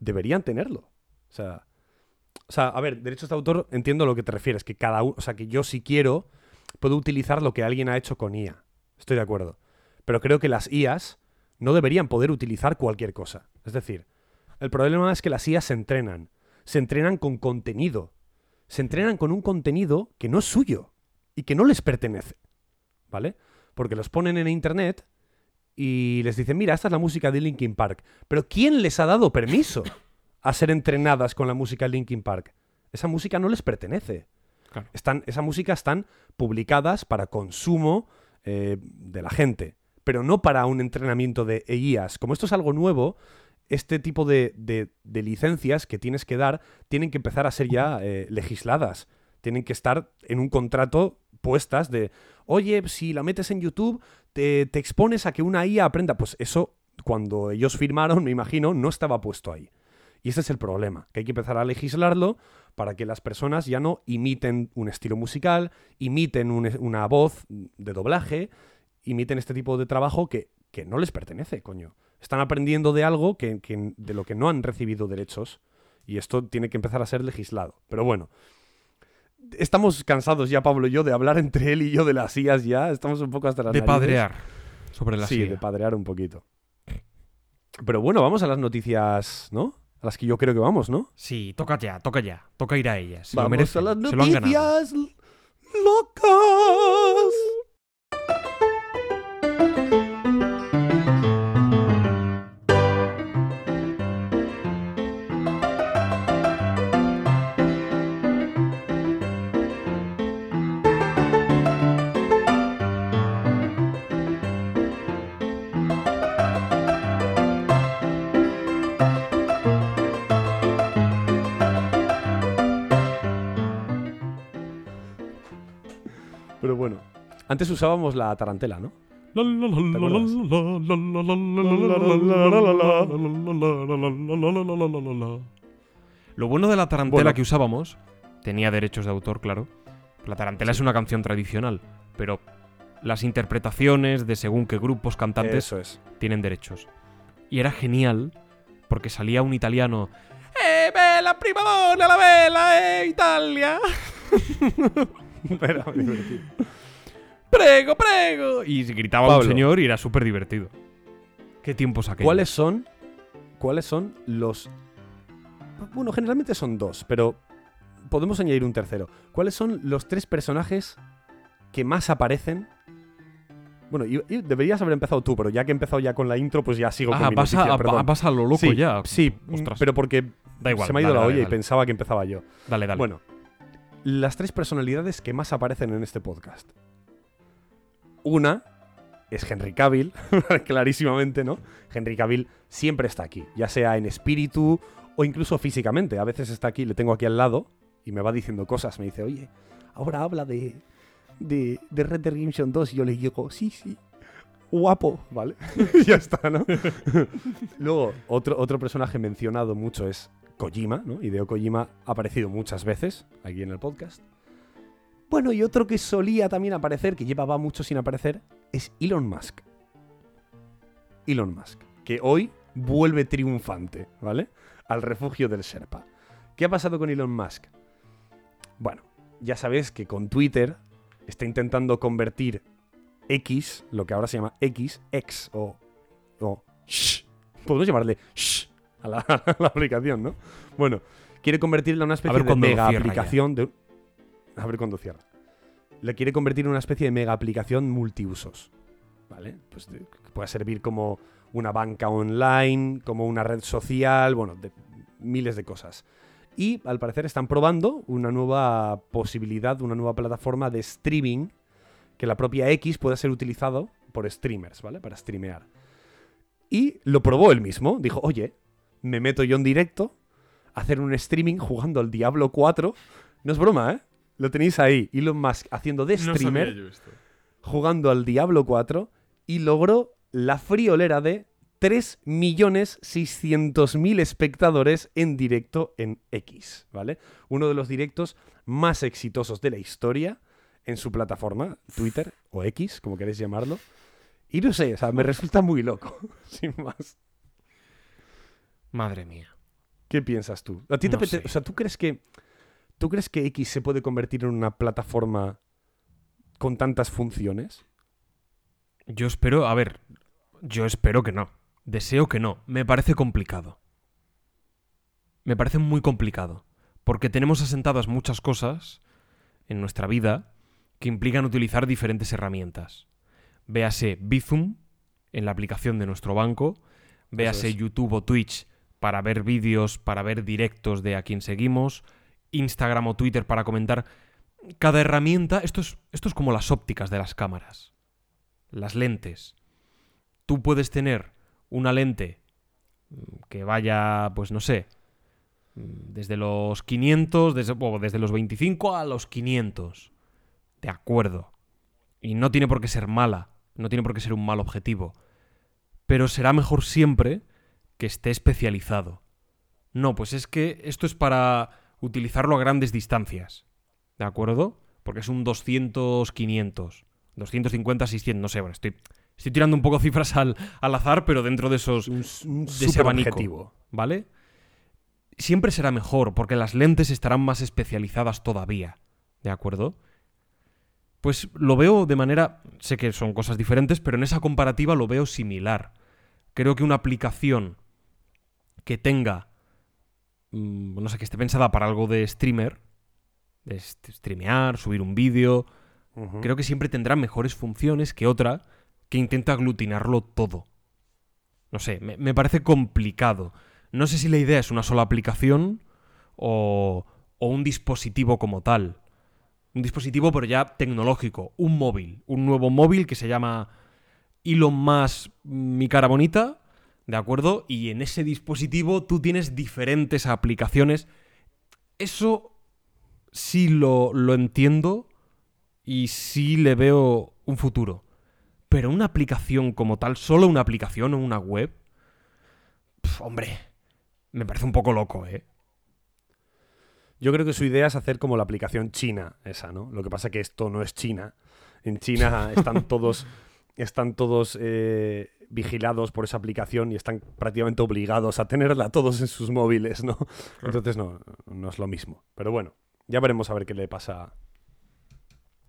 deberían tenerlo. O sea, o sea, a ver, derechos de autor entiendo a lo que te refieres, que cada uno, o sea, que yo si quiero puedo utilizar lo que alguien ha hecho con IA. Estoy de acuerdo. Pero creo que las IAs no deberían poder utilizar cualquier cosa. Es decir, el problema es que las IAs se entrenan. Se entrenan con contenido. Se entrenan con un contenido que no es suyo y que no les pertenece. ¿Vale? Porque los ponen en internet y les dicen, mira, esta es la música de Linkin Park. Pero ¿quién les ha dado permiso a ser entrenadas con la música de Linkin Park? Esa música no les pertenece. Claro. Están, esa música están publicadas para consumo eh, de la gente, pero no para un entrenamiento de EIAs. Como esto es algo nuevo, este tipo de, de- de licencias que tienes que dar tienen que empezar a ser ya eh, legisladas. Tienen que estar en un contrato puestas de, oye, si la metes en YouTube, te, te expones a que una IA aprenda. Pues eso, cuando ellos firmaron, me imagino, no estaba puesto ahí. Y ese es el problema, que hay que empezar a legislarlo para que las personas ya no imiten un estilo musical, imiten un- una voz de doblaje, imiten este tipo de trabajo que, que no les pertenece, coño. Están aprendiendo de algo que, que- de lo que no han recibido derechos y esto tiene que empezar a ser legislado. Pero bueno, estamos cansados ya, Pablo y yo, de hablar entre él y yo de las IAS ya. Estamos un poco hasta las De narices. padrear sobre la Sí, silla. de padrear un poquito. Pero bueno, vamos a las noticias, ¿no? A las que yo creo que vamos, ¿no? Sí, toca ya, toca ya. Toca ir a ellas. Se lo vamos merecen, a las noticias locas. Antes usábamos la tarantela, ¿no? Lo bueno de la tarantela Bueno. que usábamos, tenía derechos de autor, claro. La tarantela es una canción tradicional, pero las interpretaciones de según qué grupos cantantes Eso es. tienen derechos. Y era genial porque salía un italiano. ¡Eh, bella primadonna, la vela, eh, Italia! Era muy divertido. ¡Prego, prego! Y gritaba un Pablo. señor y era súper divertido. ¿Qué tiempos aquellos? ¿Cuáles son? ¿Cuáles son los? Bueno, generalmente son dos, pero podemos añadir un tercero. ¿Cuáles son los tres personajes que más aparecen? Bueno, y, y deberías haber empezado tú, pero ya que he empezado ya con la intro, pues ya sigo Ah, con mi vas, noticia, a, perdón. vas a lo loco sí, ya. Sí, Ostras. pero porque Da igual. se me ha ido dale, la dale, olla y dale. pensaba que empezaba yo. Dale, dale. Bueno, las tres personalidades que más aparecen en este podcast. Una es Henry Cavill, clarísimamente, ¿no? Henry Cavill siempre está aquí, ya sea en espíritu o incluso físicamente. A veces está aquí, le tengo aquí al lado y me va diciendo cosas. Me dice, oye, ahora habla de, de, de Red Dead Redemption 2. Y yo le digo, sí, sí, guapo, ¿vale? ya está, ¿no? Luego, otro, otro personaje mencionado mucho es Kojima, ¿no? Hideo Kojima ha aparecido muchas veces aquí en el podcast. Bueno, y otro que solía también aparecer, que llevaba mucho sin aparecer, es Elon Musk. Elon Musk, que hoy vuelve triunfante, ¿vale? Al refugio del Sherpa. ¿Qué ha pasado con Elon Musk? Bueno, ya sabes que con Twitter está intentando convertir X, lo que ahora se llama X, X o, o shh. Podemos llamarle shh a la, a la aplicación, ¿no? Bueno, quiere convertirla en una especie de mega ya. aplicación de... A ver cuándo cierra. Le quiere convertir en una especie de mega aplicación multiusos. ¿Vale? Pues que pueda servir como una banca online, como una red social, bueno, de miles de cosas. Y al parecer están probando una nueva posibilidad, una nueva plataforma de streaming que la propia X pueda ser utilizado por streamers, ¿vale? Para streamear. Y lo probó él mismo. Dijo, oye, me meto yo en directo a hacer un streaming jugando al Diablo 4. No es broma, ¿eh? Lo tenéis ahí. Elon Musk haciendo de streamer jugando al Diablo 4 y logró la friolera de 3.600.000 espectadores en directo en X, ¿vale? Uno de los directos más exitosos de la historia en su plataforma, Twitter o X, como queréis llamarlo. Y no sé, o sea, me resulta muy loco, sin más. Madre mía. ¿Qué piensas tú? ¿A ti te No apete- sé. O sea, ¿tú crees que tú crees que X se puede convertir en una plataforma con tantas funciones? Yo espero, a ver, yo espero que no. Deseo que no. Me parece complicado. Me parece muy complicado. Porque tenemos asentadas muchas cosas en nuestra vida que implican utilizar diferentes herramientas. Véase Bizum en la aplicación de nuestro banco, véase es. YouTube o Twitch para ver vídeos, para ver directos de a quien seguimos, Instagram o Twitter para comentar. Cada herramienta, esto es, esto es como las ópticas de las cámaras las lentes. Tú puedes tener una lente mm, que vaya, pues no sé, mm, desde los 500, desde, desde los 25 a los 500. De acuerdo. Y no tiene por qué ser mala, no tiene por qué ser un mal objetivo. Pero será mejor siempre que esté especializado. No, pues es que esto es para utilizarlo a grandes distancias. ¿De acuerdo? Porque es un 200-500. 250, 600, no sé, bueno, estoy, estoy tirando un poco cifras al, al azar, pero dentro de esos, Un, de ese abanico, objetivo. ¿vale? Siempre será mejor, porque las lentes estarán más especializadas todavía, ¿de acuerdo? Pues lo veo de manera, sé que son cosas diferentes, pero en esa comparativa lo veo similar. Creo que una aplicación que tenga, mm, no sé, que esté pensada para algo de streamer, de streamear, subir un vídeo, creo que siempre tendrá mejores funciones que otra que intenta aglutinarlo todo. No sé, me, me parece complicado. No sé si la idea es una sola aplicación o, o un dispositivo como tal. Un dispositivo pero ya tecnológico, un móvil, un nuevo móvil que se llama Elon Musk Mi Cara Bonita, ¿de acuerdo? Y en ese dispositivo tú tienes diferentes aplicaciones. Eso sí lo, lo entiendo y sí le veo un futuro. Pero una aplicación como tal, solo una aplicación o una web, pf, hombre, me parece un poco loco, ¿eh? Yo creo que su idea es hacer como la aplicación china, esa, ¿no? Lo que pasa que esto no es China. En China están todos, están todos eh, vigilados por esa aplicación y están prácticamente obligados a tenerla todos en sus móviles, ¿no? Entonces no, no es lo mismo. Pero bueno, ya veremos a ver qué le pasa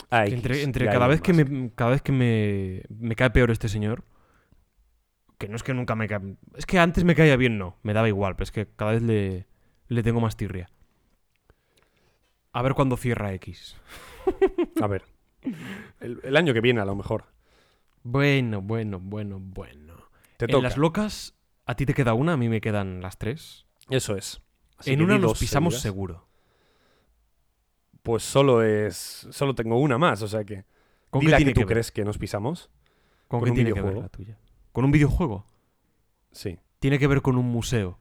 a X entre cada, Elon vez que me, cada vez que me, me cae peor este señor, que no es que nunca me cae... Es que antes me caía bien, no, me daba igual, pero es que cada vez le, le tengo más tirria. A ver cuándo cierra X. A ver. El, el año que viene, a lo mejor. Bueno, bueno, bueno, bueno. Te en toca. las locas, a ti te queda una, a mí me quedan las tres. Eso es. Así en una nos pisamos seguidas. seguro. Pues solo es. Solo tengo una más, o sea que. ¿Con qué la tiene que tú ver? crees que nos pisamos. ¿Con, con qué un tiene que ver videojuego. la tuya? ¿Con un videojuego? Sí. Tiene que ver con un museo.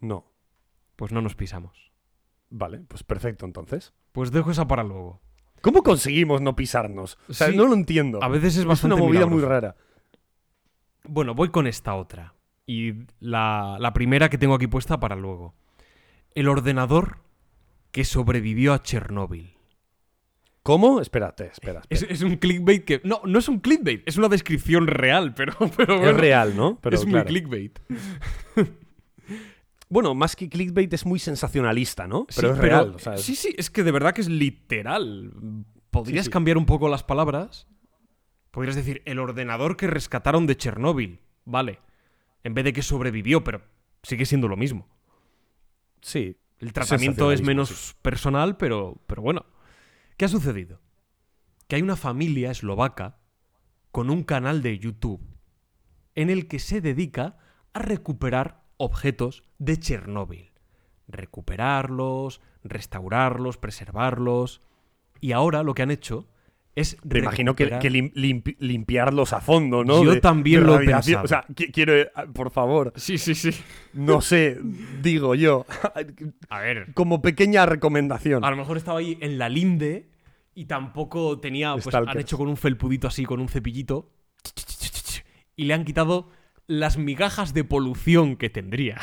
No. Pues no nos pisamos. Vale, pues perfecto entonces. Pues dejo esa para luego. ¿Cómo conseguimos no pisarnos? O sea, Sí, no lo entiendo. A veces es es bastante una movida muy rara. Bueno, voy con esta otra. Y la, la primera que tengo aquí puesta para luego. El ordenador que sobrevivió a Chernóbil. ¿Cómo? Espérate, espera. Es, espera. es un clickbait que... No, no es un clickbait, es una descripción real, pero, pero Es, real, ¿no? Pero es muy claro. clickbait. Bueno, más que clickbait es muy sensacionalista, ¿no? Sí, Pero es real. o sea, es- Sí, sí, es que de verdad que es literal. ¿Podrías Sí, sí. cambiar un poco las palabras? Podrías decir, el ordenador que rescataron de Chernóbil. Vale. En vez de que sobrevivió, pero sigue siendo lo mismo. Sí. El tratamiento es menos personal, pero, pero bueno. ¿Qué ha sucedido? Que hay una familia eslovaca con un canal de YouTube en el que se dedica a recuperar objetos de Chernóbil. Recuperarlos, restaurarlos, preservarlos. Y ahora lo que han hecho es. Me imagino que, lim- limpiarlos a fondo, ¿no? Yo De- también de lo he pensado. O sea, qui- quiero, eh, por favor, Sí, sí, sí. no sé, digo yo, A ver, como pequeña recomendación. A lo mejor estaba ahí en la linde y tampoco tenía. Pues han hecho con un felpudito así, con un cepillito. Y le han quitado las migajas de polución que tendría.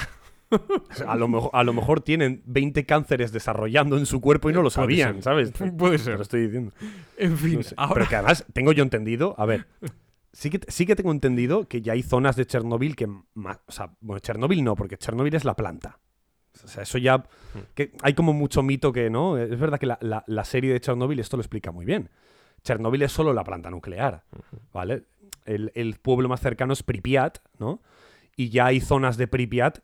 A lo, mejor, a lo mejor tienen 20 cánceres desarrollando en su cuerpo y no lo sabían. ¿sabes? Puede Te ser. lo estoy diciendo. En fin, No sé. ahora. Pero que además tengo yo entendido, a ver, sí que, sí que tengo entendido que ya hay zonas de Chernóbil que más, o sea, bueno, Chernóbil no, porque Chernóbil es la planta. O sea, eso ya, que hay como mucho mito que, ¿no? Es verdad que la, la- la serie de Chernóbil esto lo explica muy bien. Chernóbil es solo la planta nuclear, ¿vale? El, el pueblo más cercano es Pripyat, ¿no? Y ya hay zonas de Pripyat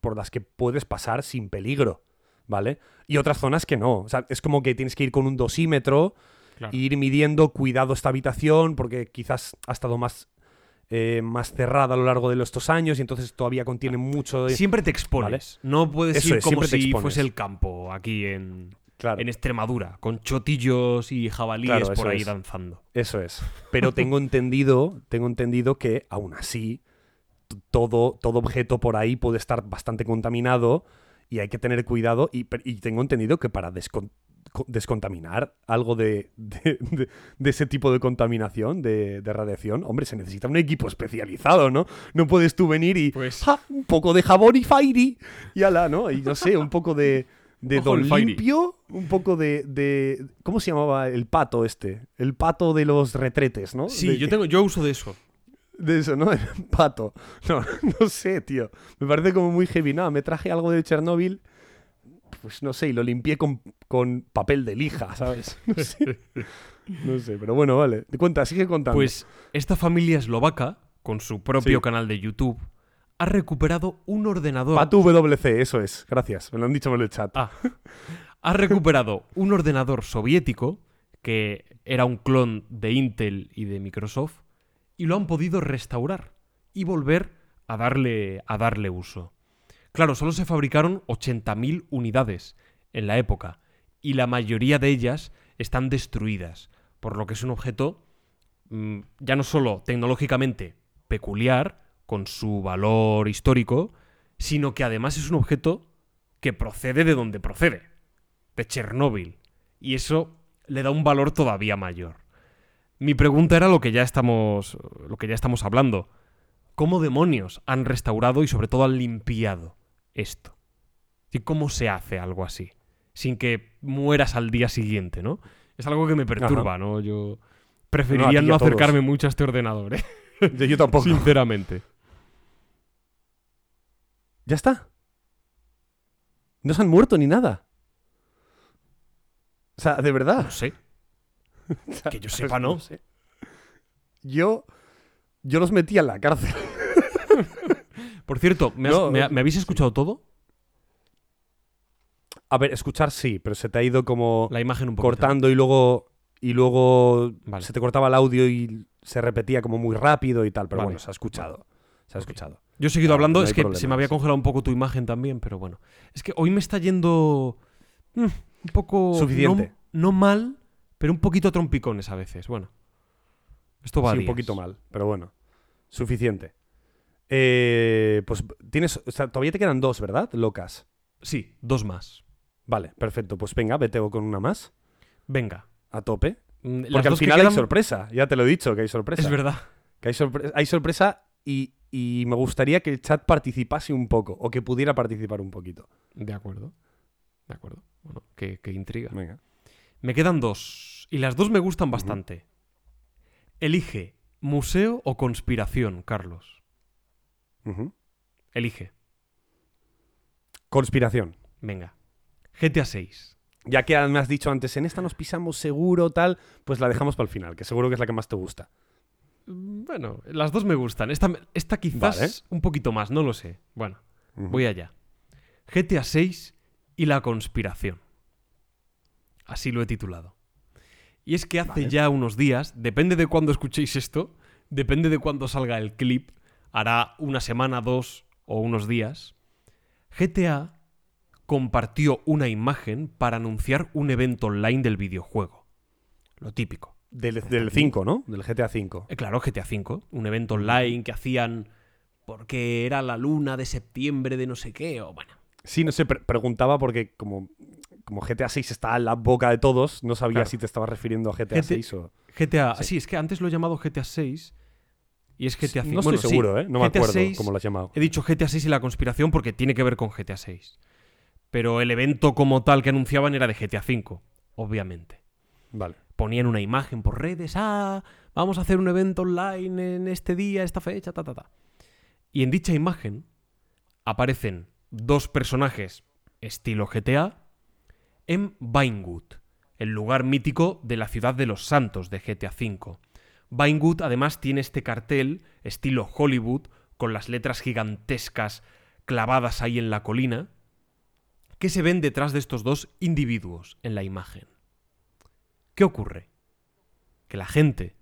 por las que puedes pasar sin peligro, ¿vale? Y otras zonas que no. O sea, es como que tienes que ir con un dosímetro, Claro. ir midiendo, cuidado esta habitación, porque quizás ha estado más, eh, más cerrada a lo largo de estos años y entonces todavía contiene mucho de... Siempre te expones. No puedes Eso ir es, como si fuese el campo aquí en, Claro, en Extremadura, con chotillos y jabalíes Claro, por ahí es. danzando. eso es. Pero tengo entendido, tengo entendido que aún así todo, todo objeto por ahí puede estar bastante contaminado y hay que tener cuidado y, tengo entendido que para descon- co- descontaminar algo de, de- de- de ese tipo de contaminación, de, de radiación, hombre, se necesita un equipo especializado, ¿no? No puedes tú venir y Pues- ¡ja! un poco de jabón y fairy y ala, ¿no? Y no sé, un poco de, de Ojo, don limpio, un poco de, de- ¿Cómo se llamaba el pato este? El pato de los retretes, ¿no? Sí, De yo, tengo, yo uso de eso. de eso, ¿no? El pato. No, no sé, tío. Me parece como muy heavy. Nada, me traje algo de Chernóbil, pues no sé, y lo limpié con, con papel de lija, ¿sabes? No sé. No sé, pero bueno, vale. Cuenta, sigue contando. Pues esta familia eslovaca, con su propio Sí. canal de YouTube, ha recuperado un ordenador. Patu WC, eso es. Gracias. Me lo han dicho por el chat. Ah. ha recuperado un ordenador soviético que era un clon de Intel y de Microsoft y lo han podido restaurar y volver a darle, a darle uso. Claro, solo se fabricaron 80.000 unidades en la época y la mayoría de ellas están destruidas, por lo que es un objeto mm, ya no solo tecnológicamente peculiar, con su valor histórico, sino que además es un objeto que procede de donde procede, de Chernóbil. Y eso le da un valor todavía mayor. Mi pregunta era lo que ya estamos, lo que ya estamos hablando. ¿Cómo demonios han restaurado y sobre todo han limpiado esto? ¿Y cómo se hace algo así? Sin que mueras al día siguiente, ¿no? Es algo que me perturba, ¿no? Yo preferiría no, todos. acercarme mucho a este ordenador, ¿eh? Yo, yo tampoco. sinceramente. Ya está. No se han muerto ni nada. O sea, de verdad. No sé. O sea, Que yo sepa, no. sé. Yo. Yo los metí en la cárcel. Por cierto, ¿me, has- No, me ha- ¿me habéis escuchado todo? A ver, escuchar sí, pero se te ha ido como La imagen un poco. cortando y luego. Y luego Vale. se te cortaba el audio y se repetía como muy rápido y tal. Pero Vale. bueno, se ha escuchado. Se ha escuchado. Yo he seguido No, hablando, no es que se me había congelado un poco tu imagen también, pero bueno. Es que hoy me está yendo mm, un poco... Suficiente. No, no mal, pero un poquito a trompicones a veces. Bueno. Esto va a Sí, un poquito mal, pero bueno. Suficiente. Eh, pues tienes. O sea, todavía te quedan dos, ¿verdad? Locas. Sí, dos más. Vale, perfecto. Pues venga, vete con una más. Venga. A tope. Mm, las Porque al que final hay sorpresa. Ya te lo he dicho, que hay sorpresa. Es verdad. Que hay, sorpre- hay sorpresa y, y me gustaría que el chat participase un poco. O que pudiera participar un poquito. De acuerdo. De acuerdo. Bueno, qué, qué intriga. Venga. Me quedan dos. Y las dos me gustan bastante. Elige museo o conspiración, Carlos. Elige. Conspiración. Venga. GTA 6. Ya que me has dicho antes, en esta nos pisamos seguro, tal, pues la dejamos para el final, que seguro que es la que más te gusta. Mm, Bueno, las dos me gustan. Esta, esta quizás Vale. un poquito más, no lo sé. Bueno, voy allá. GTA 6 y la conspiración. Así lo he titulado. Y es que hace Vale. ya unos días, depende de cuándo escuchéis esto, depende de cuándo salga el clip, hará una semana, dos o unos días, GTA compartió una imagen para anunciar un evento online del videojuego. Lo típico. Del, del 5, ¿no? Del GTA 5. Eh, Claro, GTA V, un evento online que hacían porque era la luna de septiembre de no sé qué, o bueno. Sí, no sé, pre- preguntaba porque como, como GTA 6 está en la boca de todos, no sabía Claro. si te estabas refiriendo a GTA GT 6 o... GTA, Sí. sí. es que antes lo he llamado GTA 6 y es GTA 5. No estoy seguro, ¿eh? No me GTA acuerdo 6 cómo lo has llamado. He dicho GTA 6 y la conspiración porque tiene que ver con GTA 6. Pero el evento como tal que anunciaban era de GTA 5, obviamente. Vale. Ponían una imagen por redes, ah, vamos a hacer un evento online en este día, esta fecha, ta, ta, ta. Y en dicha imagen aparecen dos personajes estilo GTA en Vinewood, el lugar mítico de la ciudad de los santos de GTA V. Vinewood además tiene este cartel estilo Hollywood con las letras gigantescas clavadas ahí en la colina que se ven detrás de estos dos individuos en la imagen. ¿Qué ocurre? Que la gente,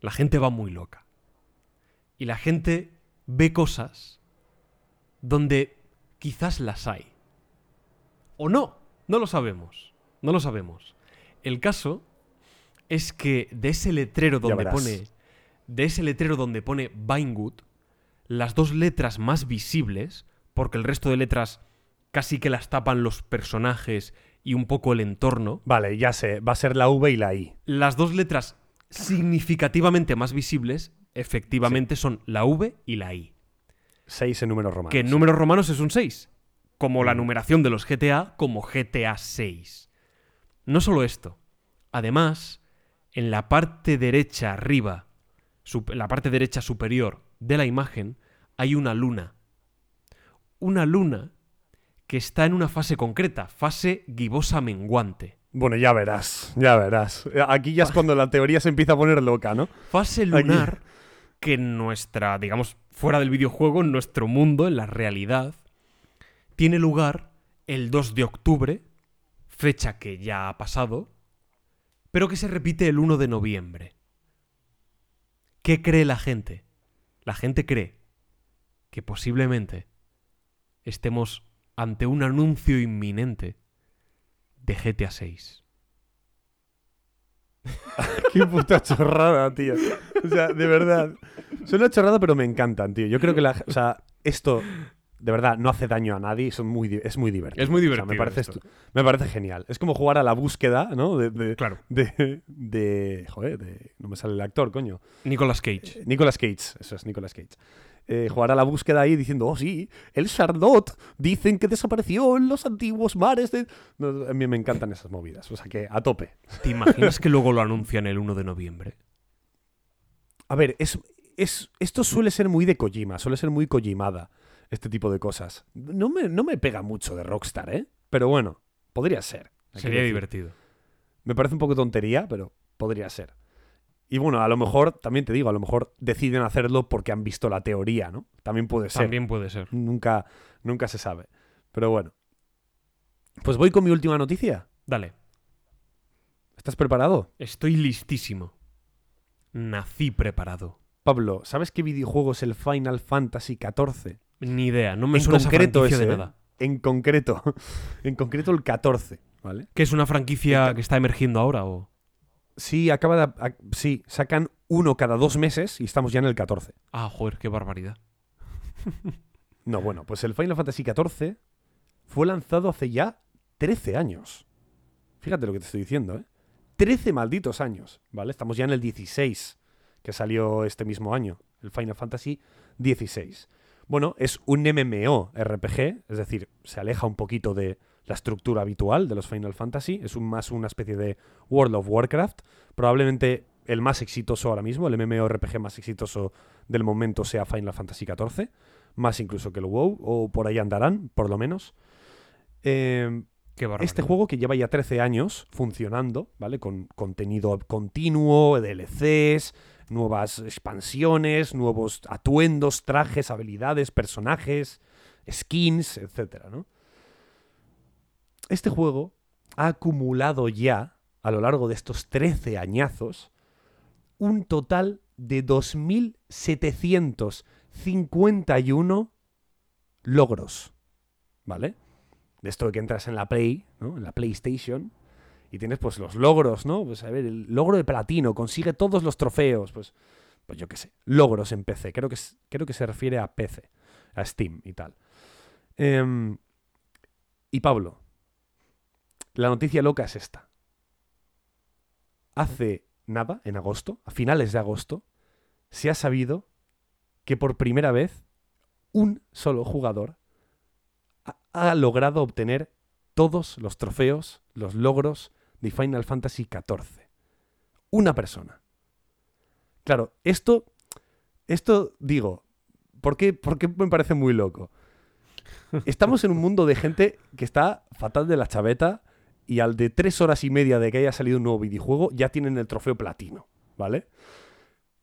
la gente va muy loca. Y la gente ve cosas donde quizás las hay. O no, no lo sabemos. No lo sabemos. El caso es que de ese letrero donde pone. De ese letrero donde pone Vinewood, las dos letras más visibles, porque el resto de letras casi que las tapan los personajes y un poco el entorno, Vale, ya sé. Va a ser la V y la I. las dos letras significativamente más visibles, efectivamente, son la V y la I. 6 en números romanos. Que en números romanos es un 6. Como la Mm. numeración de los GTA, como GTA 6. No solo esto. Además, en la parte derecha arriba, en la parte derecha superior de la imagen, hay una luna. Una luna que está en una fase concreta, fase gibosa menguante. Bueno, ya verás, ya verás. Aquí ya es cuando la teoría se empieza a poner loca, ¿no? Fase lunar que en nuestra, digamos, fuera del videojuego, en nuestro mundo, en la realidad, tiene lugar el 2 de octubre, fecha que ya ha pasado, pero que se repite el 1 de noviembre. ¿Qué cree la gente? La gente cree que posiblemente estemos ante un anuncio inminente de GTA 6. Qué puta chorrada, tío. O sea, de verdad. Suena chorrada, pero me encantan, tío. Yo creo que la, o sea, esto de verdad no hace daño a nadie son muy, es muy divertido. Es muy O sea, divertido me, parece esto. me parece genial. Es como jugar a la búsqueda, ¿no? De, de, Claro. de, de- joder, de- no me sale el actor, coño. Nicolas Cage. Nicolas Cage, eso es Nicolas Cage. Eh, jugar a la búsqueda ahí diciendo, oh sí, el Chardot dicen que desapareció en los antiguos mares de... No, a mí me encantan esas movidas, o sea que a tope. ¿Te imaginas que luego lo anuncian el 1 de noviembre? A ver, es, es, esto suele ser muy de Kojima, suele ser muy Kojimada, este tipo de cosas. No me, no me pega mucho de Rockstar, ¿eh? Pero bueno, podría ser. Sería divertido. Me parece un poco tontería, pero podría ser. Y bueno, a lo mejor, también te digo, a lo mejor deciden hacerlo porque han visto la teoría, ¿no? También puede ser. También puede ser. Nunca, nunca se sabe. Pero bueno. Pues voy con mi última noticia. Dale. ¿Estás preparado? Estoy listísimo. Nací preparado. Pablo, ¿sabes qué videojuego es el Final Fantasy XIV? Ni idea, no me en suena esa concreto franquicia ese, de ¿eh? nada. En concreto. en concreto el 14, ¿vale? ¿Que es una franquicia que está emergiendo ahora o...? Sí, acaba de... a- sí, sacan uno cada dos meses y estamos ya en el 14. Ah, joder, qué barbaridad. No, bueno, pues el Final Fantasy XIV fue lanzado hace ya 13 años. Fíjate lo que te estoy diciendo, ¿eh? 13 malditos años, ¿vale? Estamos ya en el 16, que salió este mismo año, el Final Fantasy XVI. Bueno, es un MMO RPG, es decir, se aleja un poquito de la estructura habitual de los Final Fantasy, es un, más una especie de World of Warcraft, probablemente el más exitoso ahora mismo, el MMORPG más exitoso del momento sea Final Fantasy XIV, más incluso que el WoW, o por ahí andarán, por lo menos. Eh, Qué este juego que lleva ya 13 años funcionando, ¿vale? Con contenido continuo, DLCs, nuevas expansiones, nuevos atuendos, trajes, habilidades, personajes, skins, etcétera, ¿no? Este juego ha acumulado ya, a lo largo de estos 13 añazos, un total de 2.751 logros. ¿Vale? De esto de que entras en la Play, ¿no? En la PlayStation. Y tienes pues los logros, ¿no? Pues a ver, el logro de platino, consigue todos los trofeos. Pues, pues yo qué sé, logros en PC. Creo que, creo que se refiere a PC, a Steam y tal. Em, y Pablo, la noticia loca es esta. Hace nada, en agosto, a finales de agosto, se ha sabido que por primera vez un solo jugador ha, ha logrado obtener todos los trofeos, los logros de Final Fantasy XIV. Una persona. Claro, esto, esto digo, ¿por qué, por qué me parece muy loco? Estamos en un mundo de gente que está fatal de la chaveta y al de tres horas y media de que haya salido un nuevo videojuego ya tienen el trofeo platino, ¿vale?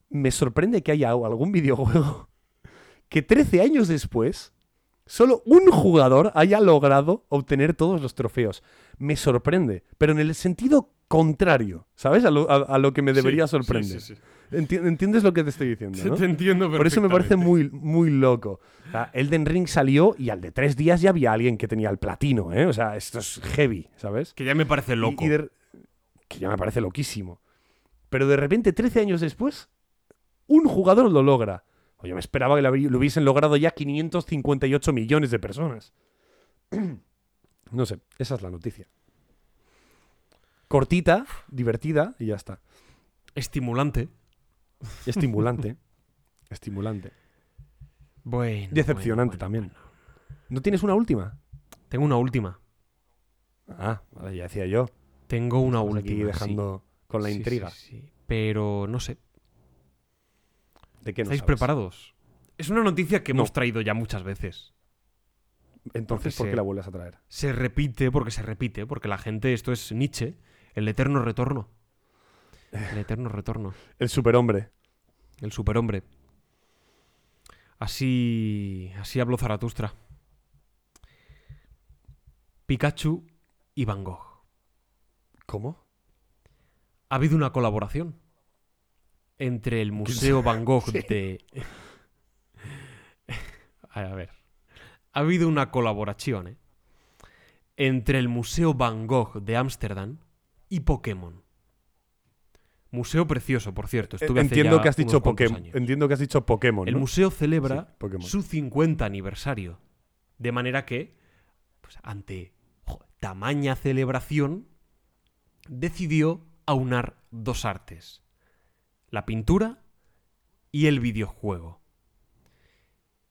Me sorprende que haya algún videojuego que 13 años después solo un jugador haya logrado obtener todos los trofeos. Me sorprende, pero en el sentido contrario, ¿sabes? A lo, a- a lo que me debería Sí, sí, sorprender. sí, sí. Enti- ¿Entiendes lo que te estoy diciendo? ¿no? Te entiendo Por eso me parece muy, muy loco. O sea, Elden Ring salió y al de tres días ya había alguien que tenía el platino, ¿eh? O sea, esto es heavy, ¿sabes? Que ya me parece loco. y de- que ya me parece loquísimo. Pero de repente, 13 años después, un jugador lo logra. O yo me esperaba que lo hubiesen logrado ya 558 millones de personas. no sé, esa es la noticia. Cortita, divertida y ya está. Estimulante. Estimulante. estimulante. Bueno. Decepcionante bueno, bueno, también. bueno. ¿No tienes una última? Tengo una última. Ah, vale, ya decía yo. Tengo una Estamos última. aquí sí. dejando con la Sí, intriga. sí. Pero no sé. ¿De qué no ¿Estáis sabes? preparados? Es una noticia que No. hemos traído ya muchas veces. Entonces, ¿por qué se- la vuelves a traer? Se repite porque se repite, porque la gente, esto es Nietzsche, el eterno retorno. El eterno retorno. El superhombre. El superhombre. Así. Así habló Zaratustra. Pikachu y Van Gogh. ¿Cómo? Ha habido una colaboración entre el Museo Van Gogh Sí. de. A ver. Ha habido una colaboración ¿eh? entre el Museo Van Gogh de Ámsterdam y Pokémon. Museo precioso, por cierto. Estuve hace Entiendo ya que has dicho Pokémon. Entiendo que has dicho Pokémon. El ¿no? museo celebra Sí, su 50 aniversario. De manera que, pues, ante jo, tamaña celebración, decidió aunar dos artes. La pintura y el videojuego.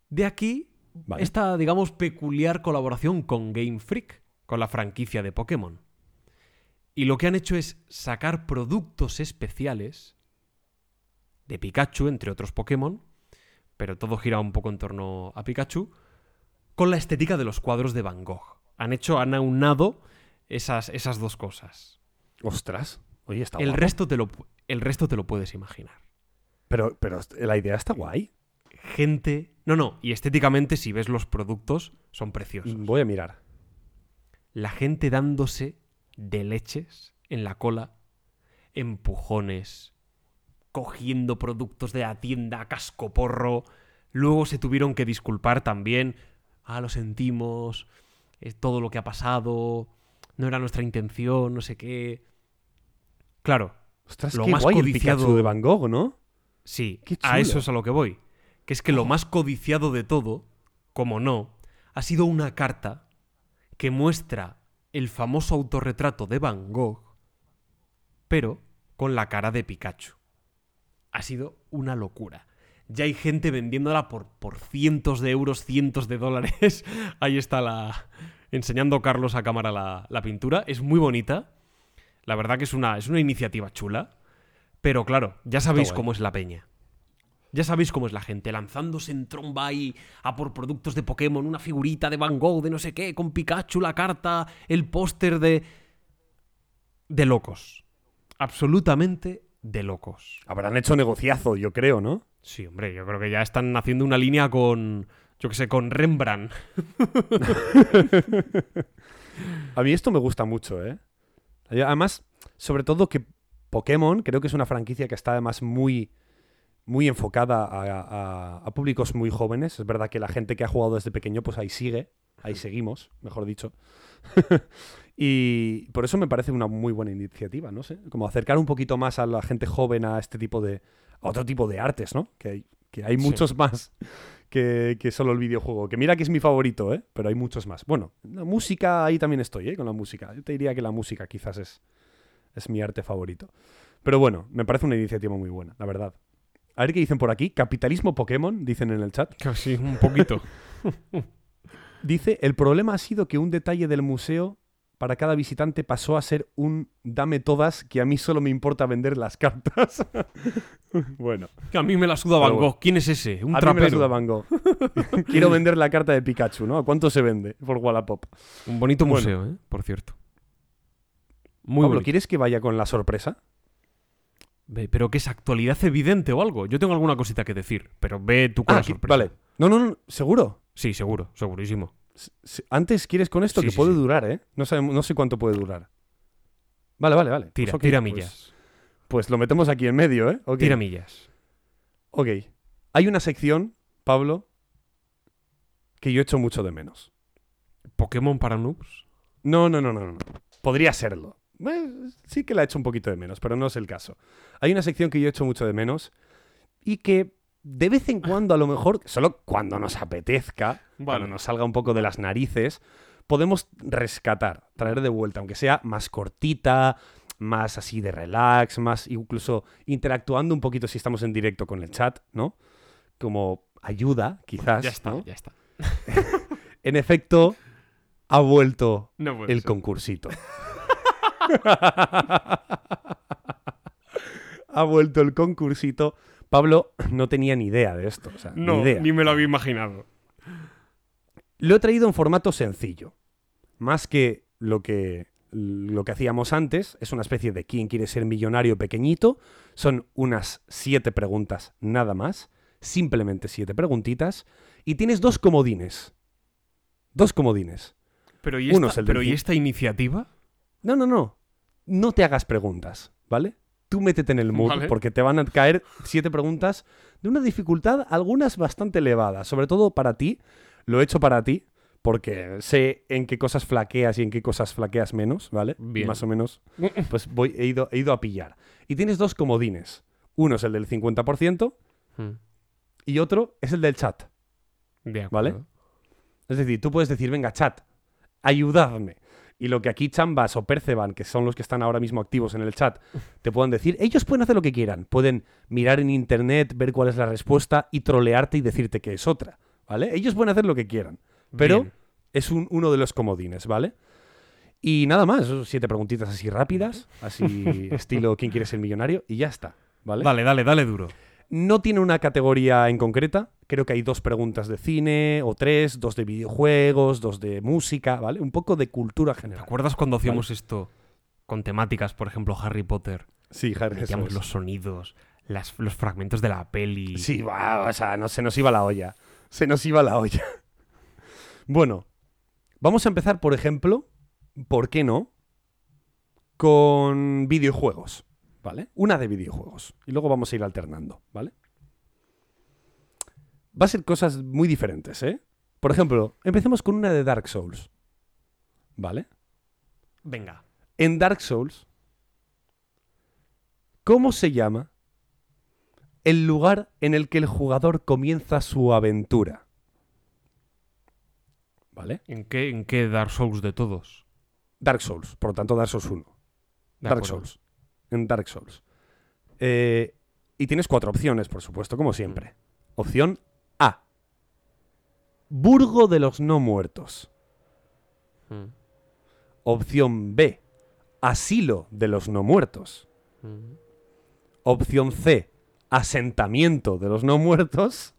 De aquí Vale. esta, digamos, peculiar colaboración con Game Freak, con la franquicia de Pokémon. Y lo que han hecho es sacar productos especiales de Pikachu, entre otros Pokémon, pero todo gira un poco en torno a Pikachu, con la estética de los cuadros de Van Gogh. Han hecho, han aunado esas, esas dos cosas. Ostras. Oye, está El guapo. resto, te lo, el resto te lo puedes imaginar. Pero, pero la idea está guay. Gente... No, no, y estéticamente si ves los productos son preciosos. Voy a mirar. la gente dándose de leches en la cola, empujones, cogiendo productos de la tienda a cascoporro. Luego se tuvieron que disculpar también. Ah, lo sentimos, es todo lo que ha pasado, no era nuestra intención, no sé qué. Claro, Ostras, Lo qué más guay codiciado- de Van Gogh, ¿no? Sí, a eso es a lo que voy. Que es que lo más codiciado de todo, como no, ha sido una carta que muestra el famoso autorretrato de Van Gogh, pero con la cara de Pikachu. Ha sido una locura. Ya hay gente vendiéndola por, por cientos de euros, cientos de dólares. Ahí está la. enseñando Carlos a cámara la, la pintura. Es muy bonita. La verdad que es una, es una iniciativa chula. Pero claro, ya sabéis cómo es la peña. Ya sabéis cómo es la gente, lanzándose en tromba a por productos de Pokémon, una figurita de Van Gogh, de no sé qué, con Pikachu, la carta, el póster de... De locos. Absolutamente de locos. Habrán hecho negociazo, yo creo, ¿no? Sí, hombre, yo creo que ya están haciendo una línea con, yo qué sé, con Rembrandt. A mí esto me gusta mucho, ¿eh? Además, sobre todo que Pokémon creo que es una franquicia que está además muy, muy enfocada a, a- a públicos muy jóvenes. Es verdad que la gente que ha jugado desde pequeño, pues ahí sigue, ahí seguimos, mejor dicho. y por eso me parece una muy buena iniciativa, no sé, como acercar un poquito más a la gente joven a este tipo de, a otro tipo de artes, ¿no? Que hay, que hay Sí. muchos más que, que solo el videojuego. Que mira que es mi favorito, ¿eh? Pero hay muchos más. Bueno, la música, ahí también estoy, ¿eh? Con la música. Yo te diría que la música quizás es, es mi arte favorito. Pero bueno, me parece una iniciativa muy buena, la verdad. A ver qué dicen por aquí. Capitalismo Pokémon, dicen en el chat. Casi un poquito. Dice, el problema ha sido que un detalle del museo para cada visitante pasó a ser un dame todas que a mí solo me importa vender las cartas. bueno, que a mí me la suda Van. Gogh. ¿Quién es ese? Un a mí me la trapero. suda Van Gogh. Quiero vender la carta de Pikachu, ¿no? ¿A cuánto se vende por Wallapop? Un bonito Bueno. museo, ¿eh? Por cierto. Muy Pablo, bonito. ¿quieres que vaya con la sorpresa? Ve, Pero que es actualidad evidente o algo. Yo tengo alguna cosita que decir, pero ve tú con Ah, la sorpresa. vale. No, no, no, seguro. Sí, seguro, segurísimo. S- Antes quieres con esto Sí, que sí, puede sí. durar, ¿eh? No, sabemos- no sé cuánto puede durar. Vale, vale, vale. Tira, Pues tira pues- millas. Pues, lo metemos aquí en medio, ¿eh? Tira millas. Ok. Hay una sección, Pablo, que yo echo mucho de menos. Pokémon para noobs. No, no, no, no, no. Podría serlo. Eh, sí que la echo un poquito de menos, pero no es el caso. Hay una sección que yo echo mucho de menos y que de vez en cuando, a lo mejor, solo cuando nos apetezca, cuando nos salga un poco de las narices, podemos rescatar, traer de vuelta, aunque sea más cortita, más así de relax, más incluso interactuando un poquito si estamos en directo con el chat, ¿no? Como ayuda, quizás. Ya está, ¿no? ya está. En efecto, ha vuelto No el ser. concursito. ha vuelto el concursito. Pablo no tenía ni idea de esto. o sea, No, ni idea. ni me lo había imaginado. Lo he traído en formato sencillo. Más que lo que, lo que hacíamos antes, es una especie de quién quiere ser millonario pequeñito. Son unas siete preguntas nada más. Simplemente siete preguntitas. Y tienes dos comodines. Dos comodines. Pero ¿y Uno es el pero ¿y esta iniciativa? No, no, no. No te hagas preguntas, ¿vale? Tú métete en el mood Vale. porque te van a caer siete preguntas de una dificultad, algunas bastante elevada. Sobre todo para ti. Lo he hecho para ti porque sé en qué cosas flaqueas y en qué cosas flaqueas menos, ¿vale? Bien. Más o menos. Pues voy, he, ido, he ido a pillar. Y tienes dos comodines. Uno es el del 50% Hmm, y otro es el del chat. De ¿Vale? Es decir, tú puedes decir, venga, chat, ayudadme. Y lo que aquí Chambas o Perceban, que son los que están ahora mismo activos en el chat, te puedan decir, ellos pueden hacer lo que quieran. Pueden mirar en internet, ver cuál es la respuesta y trolearte y decirte que es otra. ¿Vale? Ellos pueden hacer lo que quieran. Pero Bien. es un- uno de los comodines, ¿vale? Y nada más, siete preguntitas así rápidas, así estilo ¿Quién quiere ser millonario? Y ya está, ¿vale? Dale, dale, dale duro. No tiene una categoría en concreta. Creo que hay dos preguntas de cine, o tres, dos de videojuegos, dos de música, ¿vale? Un poco de cultura ¿Te general. acuerdas cuando hacíamos esto con temáticas, por ejemplo, Harry Potter? Sí, Harry, Metíamos es. los sonidos, las- los fragmentos de la peli. Sí, va, o sea, no, se nos iba la olla. Se nos iba la olla. Bueno, vamos a empezar, por ejemplo, ¿por qué no? Con videojuegos, ¿vale? Una de videojuegos. Y luego vamos a ir alternando, ¿vale? Va a ser cosas muy diferentes, ¿eh? Por ejemplo, empecemos con una de Dark Souls, ¿vale? Venga. En Dark Souls, ¿cómo se llama el lugar en el que el jugador comienza su aventura? ¿Vale? ¿En qué, ¿En qué Dark Souls de todos? Dark Souls, por lo tanto Dark Souls 1. De Dark. Souls. En Dark Souls. Eh, y tienes cuatro opciones, por supuesto, como siempre. Opción A. Burgo de los no muertos. Mm, Opción B. Asilo de los no muertos. mm. Opción C, asentamiento de los no muertos.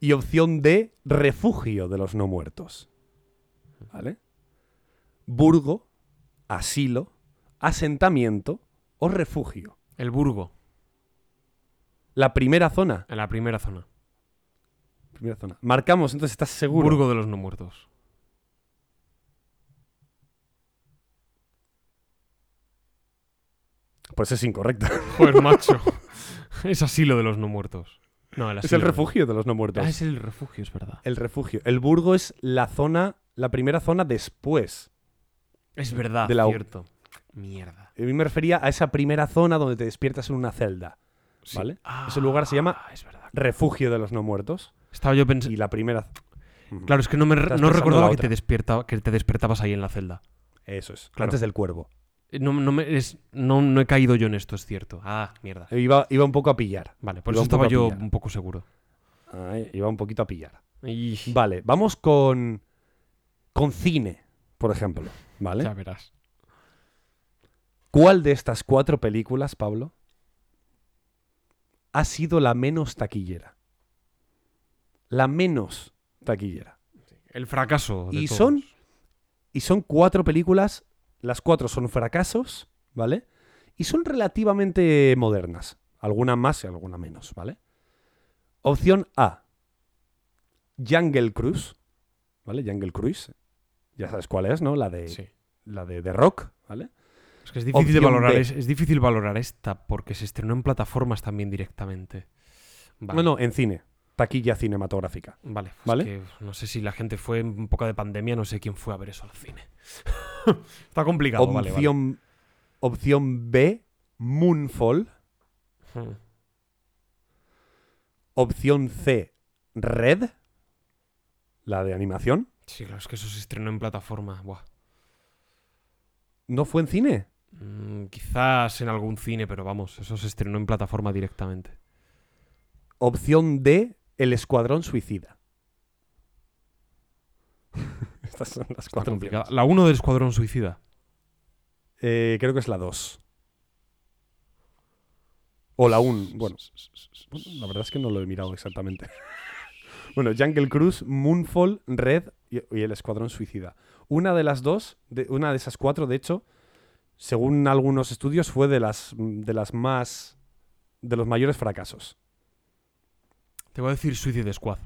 Y opción D, refugio de los no muertos. ¿Vale? Burgo, asilo, asentamiento o refugio. El Burgo, La primera zona. en la primera zona. Primera zona. Marcamos, entonces, ¿estás seguro? Burgo de los no muertos. Pues es incorrecto. Joder, macho. es asilo de los no muertos. No, el es el refugio de los no muertos. Ah, es el refugio, es verdad. El refugio. El Burgo es la zona, la primera zona después. Es verdad, De la- cierto. Mierda. A mí me refería a esa primera zona donde te despiertas en una celda. Sí. ¿Vale? Ah, Ese lugar se llama- Es verdad. Refugio de los no muertos. Estaba yo pensando. Y la primera. Claro, es que no, me, no recordaba la que te, despierta, que te despertabas ahí en la celda. Eso es. Claro. Antes del cuervo. Eh, No, no, me- es- no, no he caído yo en esto, es cierto. Ah, mierda. Iba, iba un poco a pillar. Vale, por iba eso estaba yo pillar. un poco seguro. Ay, iba un poquito a pillar. Y... Vale, vamos con. Con cine, por ejemplo. ¿Vale? Ya verás. ¿Cuál de estas cuatro películas, Pablo, ha sido la menos taquillera? La menos taquillera. El fracaso. de Y todos. son- Y son cuatro películas, las cuatro son fracasos, ¿vale? Y son relativamente modernas. Alguna más y alguna menos, ¿vale? Opción A. Jungle Cruise, ¿vale? Jungle Cruise. Ya sabes cuál es, ¿no? La de, Sí. la de The Rock, ¿vale? Es que es difícil, valorar, es, es difícil valorar esta porque se estrenó en plataformas también directamente. Vale. No, no, en cine. Taquilla cinematográfica. Vale, pues ¿Vale? que no sé si la gente fue en época de pandemia, no sé quién fue a ver eso al cine. Está complicado, vale, vale. opción, opción B, Moonfall. Hmm. Opción C, Red. La de animación. Sí, claro, es que eso se estrenó en plataforma. Buah. ¿No fue en cine? Mm, quizás en algún cine, pero vamos, eso se estrenó en plataforma directamente. Opción D, El Escuadrón Suicida. Estas son las cuatro opciones. La 1 del Escuadrón Suicida. Eh, creo que es la 2. O la 1. Bueno, la verdad es que no lo he mirado exactamente. bueno, Jungle Cruise, Moonfall, Red y, y El Escuadrón Suicida. Una de las dos, de, una de esas cuatro, de hecho, según algunos estudios, fue de las, de las más. de los mayores fracasos. Te voy a decir Suicide Squad.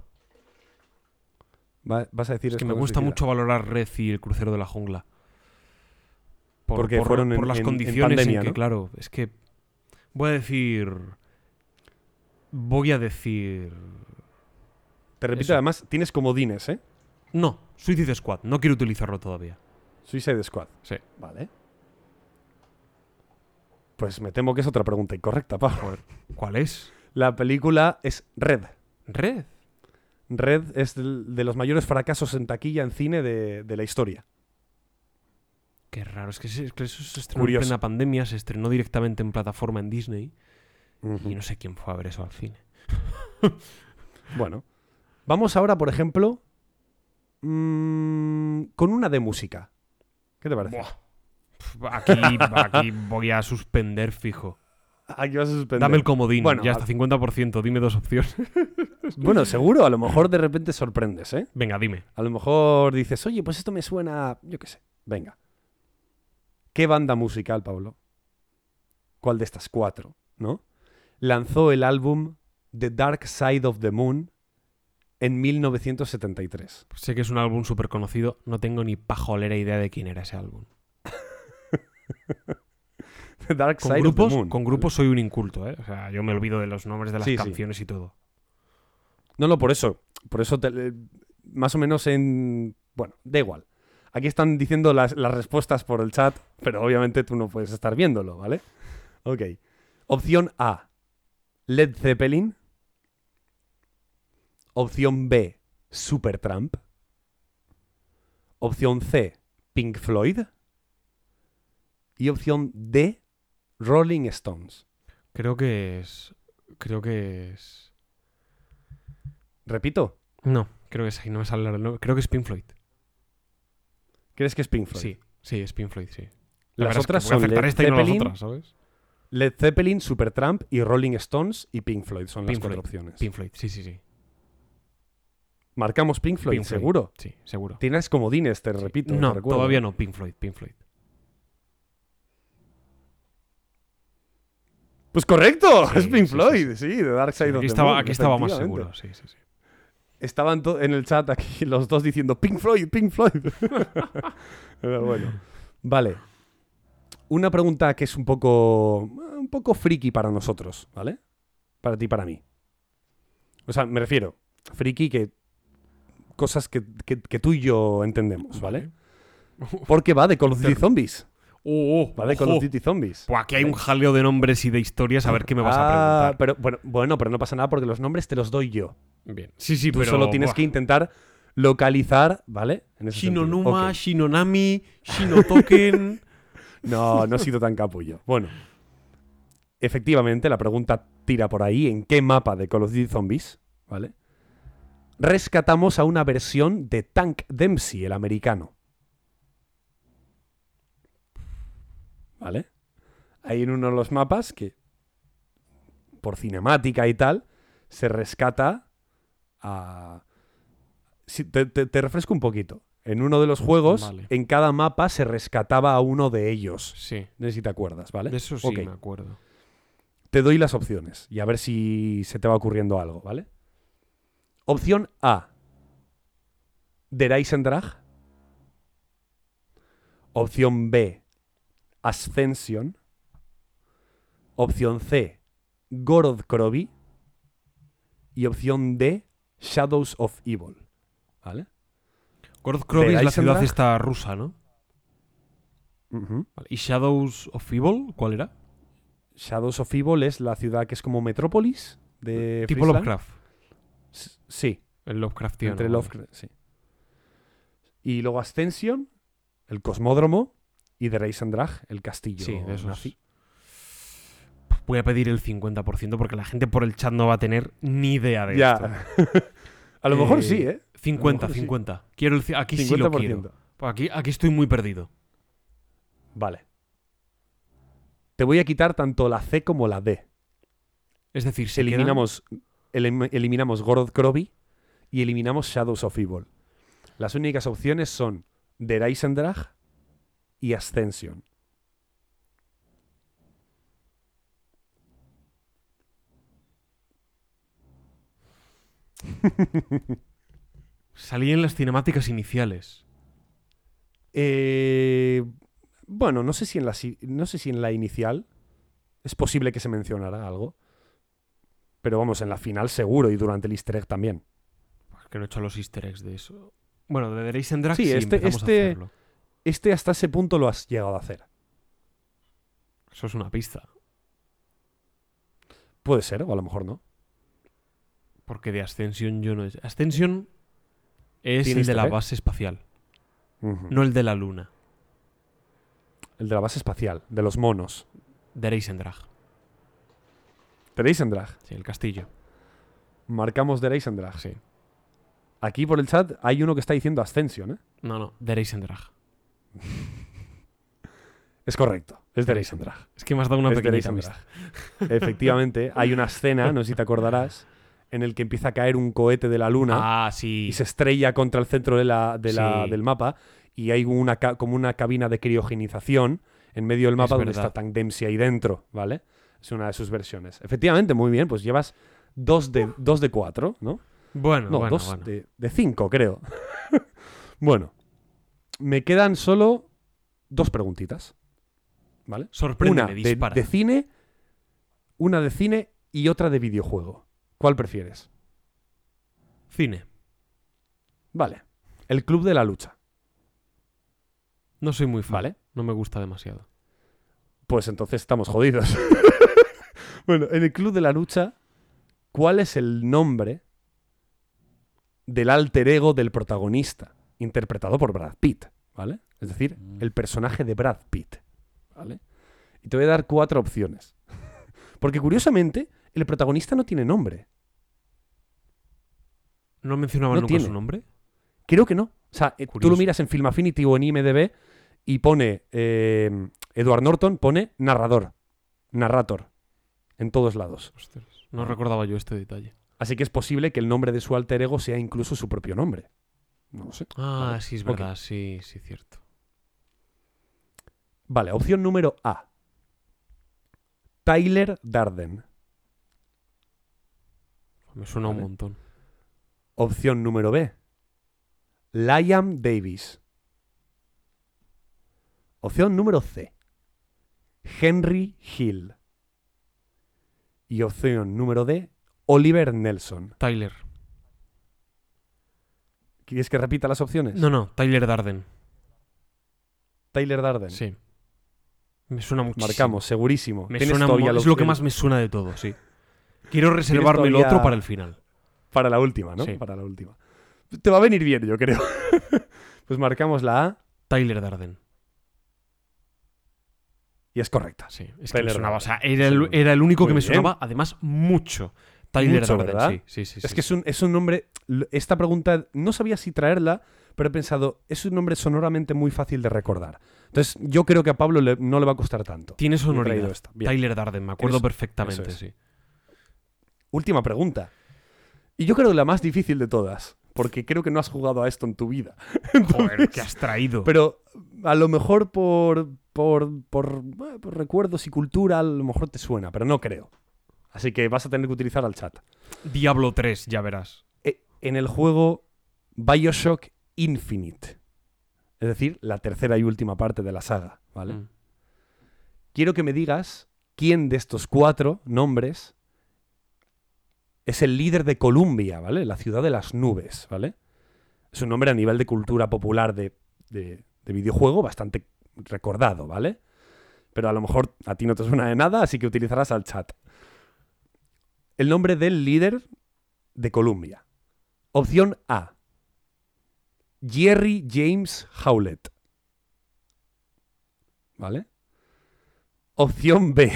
Va- vas a decir Es que me gusta Suicida. mucho valorar Red y el crucero de la jungla. Por, Porque por- fueron en- por las en- condiciones en, pandemia, que, ¿no? claro, es que voy a decir. Voy a decir. Te repito, Eso. además, tienes comodines, ¿eh? No, Suicide Squad. No quiero utilizarlo todavía. Suicide Squad. Sí. Vale. Pues me temo que es otra pregunta incorrecta, Pablo. ¿Cuál es? La película es Red. Red. Red es de los mayores fracasos en taquilla en cine de, de la historia. Qué raro. Es que, se- es que eso se estrenó Curioso. en plena pandemia, se estrenó directamente en plataforma en Disney. Y no sé quién fue a ver eso al cine. Bueno. Vamos ahora, por ejemplo, mm, con una de música. ¿Qué te parece? Pf, Aquí, aquí voy a suspender fijo. Aquí vas a suspender. Dame el comodín. Bueno, ya hasta 50%. Dime dos opciones. Bueno, seguro, a lo mejor de repente sorprendes, ¿eh? Venga, dime. A lo mejor dices, oye, pues esto me suena, yo qué sé. Venga. ¿Qué banda musical, Pablo? ¿Cuál de estas cuatro, no? Lanzó el álbum The Dark Side of the Moon en 1973. Sé que es un álbum súper conocido. No tengo ni pajolera idea de quién era ese álbum. The Dark Con grupos, of the Moon. con grupos soy un inculto, ¿eh? O sea, yo me olvido de los nombres de las Sí, sí. canciones y todo. No, no, por eso. Por eso, te- eh, más o menos en... Bueno, da igual. Aquí están diciendo las, las respuestas por el chat, pero obviamente tú no puedes estar viéndolo, ¿vale? Ok. Opción A, Led Zeppelin. Opción B, Supertramp. Opción C, Pink Floyd. Y opción D, Rolling Stones. Creo que es. Creo que es. Repito, No, creo que es. No me sale nombre. Creo que es Pink Floyd. ¿crees que es Pink Floyd? Sí, sí, es Pink Floyd, sí. La Las verdad es que otras son Led esta y no las Zeppelin, otras, ¿sabes? Led Zeppelin, Supertramp y Rolling Stones y Pink Floyd son las cuatro opciones. Pink Floyd, sí, sí, sí. Marcamos Pink Floyd, Pink Floyd. seguro. Sí, seguro. Tienes comodines, te repito. no, te todavía no, Pink Floyd, Pink Floyd. Pues correcto, Sí, es Pink sí, Floyd, sí, de Dark Side of Aquí the estaba, Moon, aquí estaba más seguro, sí, sí, sí. Estaban en el chat aquí los dos diciendo Pink Floyd, Pink Floyd. Pero bueno. Vale. Una pregunta que es un poco. un poco friki para nosotros, ¿vale? Para ti y para mí. O sea, me refiero. Friki que. Cosas que, que- que tú y yo entendemos, ¿vale? Porque va de Call of Duty Zombies. Oh, oh, Va de Call of ojo. Duty Zombies. Buah, aquí hay un jaleo de nombres y de historias. A ver qué me vas Ah, a preguntar. Pero, bueno, bueno, pero no pasa nada porque los nombres te los doy yo. Bien. Sí, sí, Tú pero. solo tienes que intentar localizar, ¿vale? En ese sentido. Shinonuma. Shinonami, Shinotoken. No, no he sido tan capullo. Bueno, efectivamente, la pregunta tira por ahí. ¿En qué mapa de Call of Duty Zombies? ¿Vale? Rescatamos a una versión de Tank Dempsey, el americano. ¿Vale? Hay en uno de los mapas que, por cinemática y tal, se rescata a... Sí, te, te- te refresco un poquito. En uno de los juegos, Vale. en cada mapa se rescataba a uno de ellos. Sí. No sé si te acuerdas, ¿vale? De eso sí me acuerdo. Te doy las opciones y a ver si se te va ocurriendo algo, ¿vale? Opción A. Der Eisendrach. Opción B. Ascension. Opción C. Gorod Krovi. Y opción D. Shadows of Evil. ¿Vale? Gordkrovi ¿De es la ciudad esta rusa, ¿no? Vale. ¿Y Shadows of Evil? ¿Cuál era? Shadows of Evil es la ciudad que es como Metrópolis de tipo Friesland. Lovecraft. S- Sí, El Lovecraftiano. Entre. Lovecraft, sí. Y luego Ascension, el cosmódromo, y The Reisendrach, el castillo Sí, de esos. nazi. Voy a pedir el 50% porque la gente por el chat no va a tener ni idea de esto. Ya. A lo mejor Eh, sí, ¿eh? 50, A lo mejor sí. 50. Quiero el, aquí sí lo 50%. quiero. Pues Aquí, aquí estoy muy perdido. Vale. Te voy a quitar tanto la C como la D. Es decir, se eliminamos, elim- eliminamos Gorod Krovi y eliminamos Shadows of Evil. Las únicas opciones son The Reisendrach y Ascension. salí en las cinemáticas iniciales. Eh, bueno, no sé si en la no sé si en la inicial es posible que se mencionara algo. Pero vamos, en la final seguro y durante el easter egg también. Es que no he hecho los easter eggs de eso. Bueno, de Drag Sí, sí, este- empezamos a este- hacerlo. Este hasta ese punto lo has llegado a hacer. Eso es una pista. Puede ser, o a lo mejor no. Porque de Ascension yo no es. Ascension es ¿Tiene el de easter la base espacial, no el de la luna. El de la base espacial, de los monos. De Racing Drag. De Reisendrach. Sí, el castillo. Marcamos de Reisendrach. Sí. Aquí por el chat hay uno que está diciendo Ascension, ¿eh? No, no, de Racing Drag. Es correcto. Es de Reisendrach. Es que me has dado una Es pista. Efectivamente, hay una escena, no sé si te acordarás, en el que empieza a caer un cohete de la luna Ah, sí. y se estrella contra el centro de la, de la- Sí. del mapa y hay una como una cabina de criogenización en medio del mapa donde verdad. está Tank Dempsey ahí dentro, ¿vale? Es una de sus versiones. Efectivamente, muy bien, pues llevas dos de, dos de cuatro, ¿no? Bueno, No, bueno, dos bueno. De, de cinco, creo. bueno, me quedan solo dos preguntitas, ¿vale? Sorpréndeme, una de cine, una de cine y otra de videojuego. ¿Cuál prefieres? Cine. Vale. El Club de la Lucha, No soy muy fan. ¿vale? No me gusta demasiado. Pues entonces estamos jodidos. bueno, en el Club de la Lucha, ¿cuál es el nombre del alter ego del protagonista? Interpretado por Brad Pitt, ¿vale? Es decir, el personaje de Brad Pitt, ¿vale? Y te voy a dar cuatro opciones. Porque curiosamente, el protagonista no tiene nombre. ¿No mencionaba No nunca tiene. su nombre? Creo que no. O sea, eh, tú lo miras en Film Affinity o en IMDb y pone eh, Edward Norton, pone narrador, narrator, en todos lados. Ostras, no recordaba yo este detalle. Así que es posible que el nombre de su alter ego sea incluso su propio nombre. No lo sé. Ah, Vale. sí, es verdad. Sí, sí, cierto. Vale, opción número A. Tyler Darden. Me suena un montón. Opción número B. Liam Davis. Opción número C. Henry Hill. Y opción número D. Oliver Nelson. Tyler. ¿Quieres que repita las opciones? No, no, Tyler Darden. Tyler Darden. Sí. Me suena muchísimo. Marcamos, segurísimo. Me suena todavía es lo que más me suena de todo, sí. Quiero reservarme el otro para el final. Para la última, ¿no? Sí. Para la última. Te va a venir bien, yo creo. pues marcamos la A Tyler Darden. y es correcta. Sí, es que Tyler me sonaba. O sea, era el, era el único que me bien. sonaba, además, mucho. Tyler Mucho, Darden, ¿verdad? sí, sí, sí. Es sí. que es un, es un nombre. Esta pregunta no sabía si traerla, pero he pensado, es un nombre sonoramente muy fácil de recordar. Entonces, yo creo que a Pablo le- no le va a costar tanto. Tiene sonoridad. esta. Tyler Darden, me acuerdo Eso- perfectamente, eso es. sí. Última pregunta. Y yo creo que la más difícil de todas, porque creo que no has jugado a esto en tu vida. Joder, ¿qué has traído? Pero a lo mejor por, por, por, bueno, por recuerdos y cultura, a lo mejor te suena, pero no creo. Así que vas a tener que utilizar al chat. Diablo 3, ya verás. E- En el juego Bioshock Infinite. Es decir, la tercera y última parte de la saga, ¿vale? Mm. Quiero que me digas quién de estos cuatro nombres es el líder de Columbia, ¿vale? La ciudad de las nubes, ¿vale? Es un nombre a nivel de cultura popular de, de- de videojuego bastante recordado, ¿vale? Pero a lo mejor a ti no te suena de nada, así que utilizarás al chat. El nombre del líder de Columbia. Opción A. Jerry James Howlett. ¿Vale? Opción B.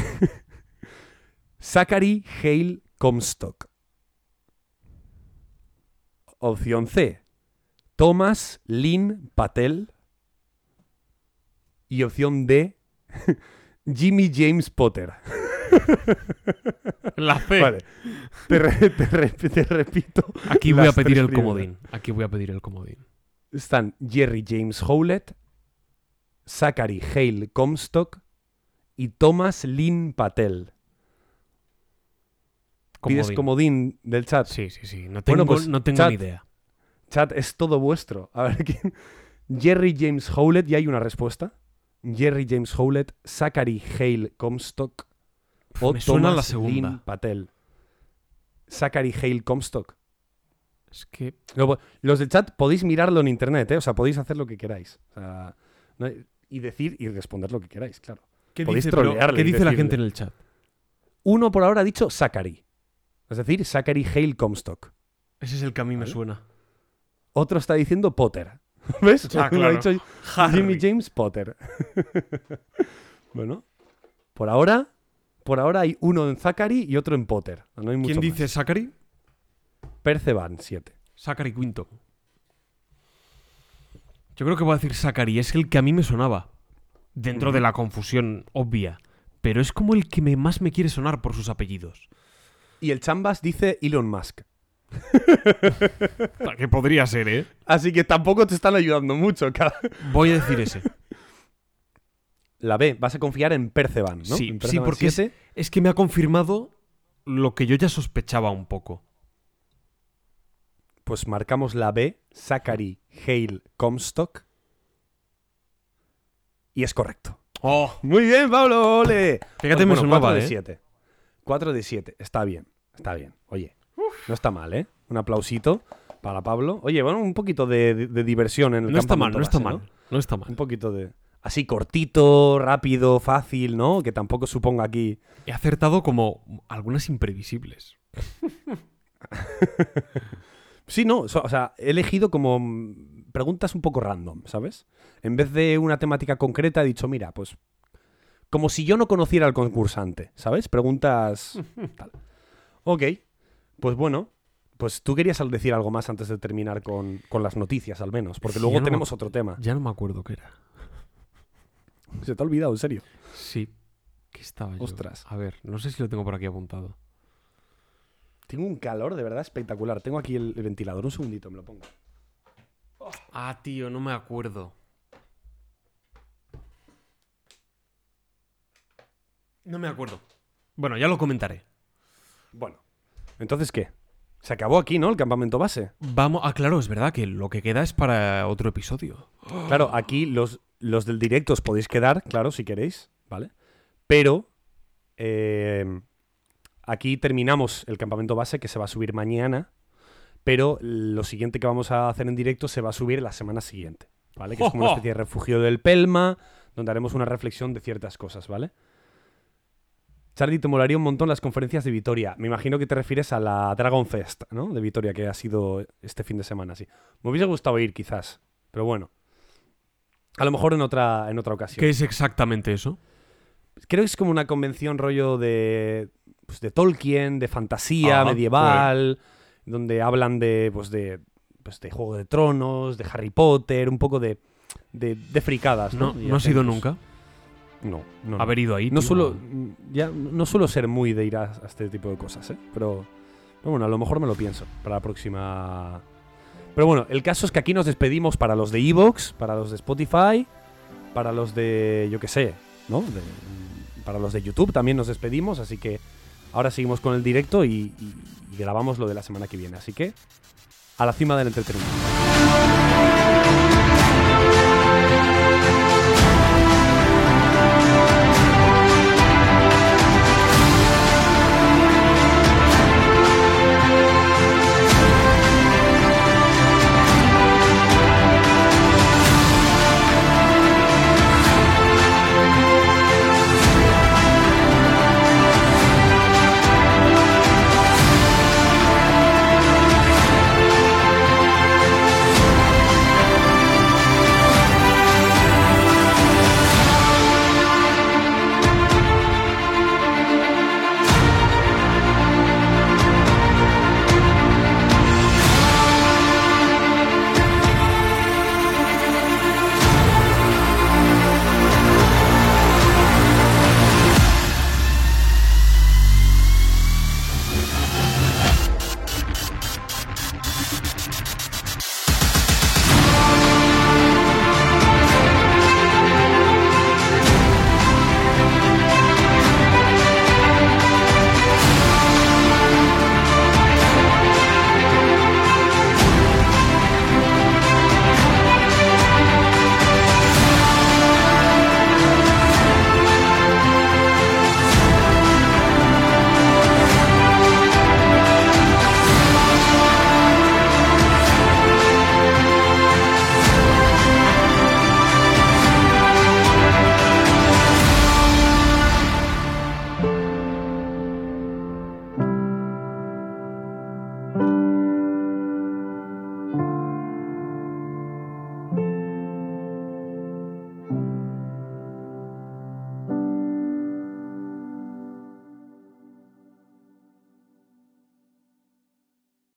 Zachary Hale Comstock. Opción C. Thomas Lynn Patel. Y opción D. Jimmy James Potter. La. Vale. Te, re- te re- te repito. Aquí voy a pedir el comodín. Aquí voy a pedir el comodín. Están Jerry James Howlett, Zachary Hale Comstock y Thomas Lynn Patel. ¿Pides Comodín. comodín del chat? Sí, sí, sí. No tengo, Bueno, pues, no tengo chat. ni idea. Chat, es todo vuestro. A ver, ¿quién? Jerry James Howlett, ya hay una respuesta. Jerry James Howlett, Zachary Hale Comstock o Me suena Thomas la segunda. Lynn Patel. Zachary Hale Comstock. Es que. Los del chat podéis mirarlo en internet, ¿eh? O sea, podéis hacer lo que queráis. O sea, no- y decir y responder lo que queráis, claro. ¿Qué Podéis dice, pero- trolearle ¿qué y dice la gente en el chat? Uno por ahora ha dicho Zachary. Es decir, Zachary Hale Comstock. Ese es el que a mí me suena. Otro está diciendo Potter. ¿Ves? Ah, Uno ha claro. dicho Jimmy James Potter. bueno, por ahora, por ahora hay uno en Zachary y otro en Potter. No hay mucho ¿Quién dice más. Zachary? Perceban 7. Zachary Quinto. Yo creo que voy a decir Zachary. Es el que a mí me sonaba. Dentro de la confusión obvia. Pero es como el que me- más me quiere sonar por sus apellidos. Y el Chambas dice Elon Musk. Que podría ser, ¿eh? Así que tampoco te están ayudando mucho. Voy a decir ese. La B, vas a confiar en Perceban, ¿no? Sí, En sí, Perceban porque es, 7. es que me ha confirmado lo que yo ya sospechaba un poco. Pues marcamos la B, Zachary Hale Comstock. Y es correcto. ¡Oh! Muy bien, Pablo, ole. Fíjate, me sonaba, 4 de ¿eh? 7. 4 de 7. Está bien, está bien. Oye, no está mal, ¿eh? Un aplausito para Pablo. Oye, bueno, un poquito de, de- de diversión en el No está mal, no está base, mal. No está mal. Un poquito de... Así cortito, rápido, fácil, ¿no? Que tampoco suponga aquí... He acertado como algunas imprevisibles. Sí, no, so- o sea, he elegido como preguntas un poco random, ¿sabes? En vez de una temática concreta, he dicho, mira, pues como si yo no conociera al concursante, ¿sabes? Preguntas tal. Ok, pues bueno, pues tú querías decir algo más antes de terminar con, con las noticias, al menos, porque Sí, luego no tenemos otro tema. Ya no me acuerdo qué era. Se te ha olvidado, en serio. Sí. ¿Qué estaba yo? Ostras. A ver, no sé si lo tengo por aquí apuntado. Tengo un calor de verdad espectacular. Tengo aquí el, el ventilador, un segundito, me lo pongo. Ah, tío, no me acuerdo. No me acuerdo. Bueno, ya lo comentaré. Bueno, entonces, ¿qué? Se acabó aquí, ¿no? El campamento base. Vamos, ah, claro, es verdad que lo que queda es para otro episodio. Claro, aquí los, los del directo os podéis quedar, claro, si queréis, ¿vale? Pero eh, aquí terminamos el campamento base que se va a subir mañana, pero lo siguiente que vamos a hacer en directo se va a subir la semana siguiente, ¿vale? Que es como una especie de refugio del Pelma, donde haremos una reflexión de ciertas cosas, ¿vale? Charlie, te molaría un montón las conferencias de Vitoria. Me imagino que te refieres a la Dragon Fest, ¿no? De Vitoria, que ha sido este fin de semana, sí. Me hubiese gustado ir, quizás, pero bueno. A lo mejor en otra, en otra ocasión. ¿Qué es exactamente eso? Creo que es como una convención rollo de, pues, de Tolkien, de fantasía Ah, medieval, donde hablan de, pues, de, pues, de Juego de Tronos, de Harry Potter, un poco de, de, de fricadas, ¿no? No, no has ido pues, nunca. No, no. no. Haber ido ahí. No tío. suelo, ya, no suelo ser muy de ir a, a este tipo de cosas, ¿eh? Pero, pero bueno, a lo mejor me lo pienso para la próxima. Pero bueno, el caso es que aquí nos despedimos para los de Evox, para los de Spotify, para los de, yo qué sé, ¿no? De- para los de YouTube también nos despedimos, así que ahora seguimos con el directo y, y- y grabamos lo de la semana que viene. Así que, a la cima del entretenimiento.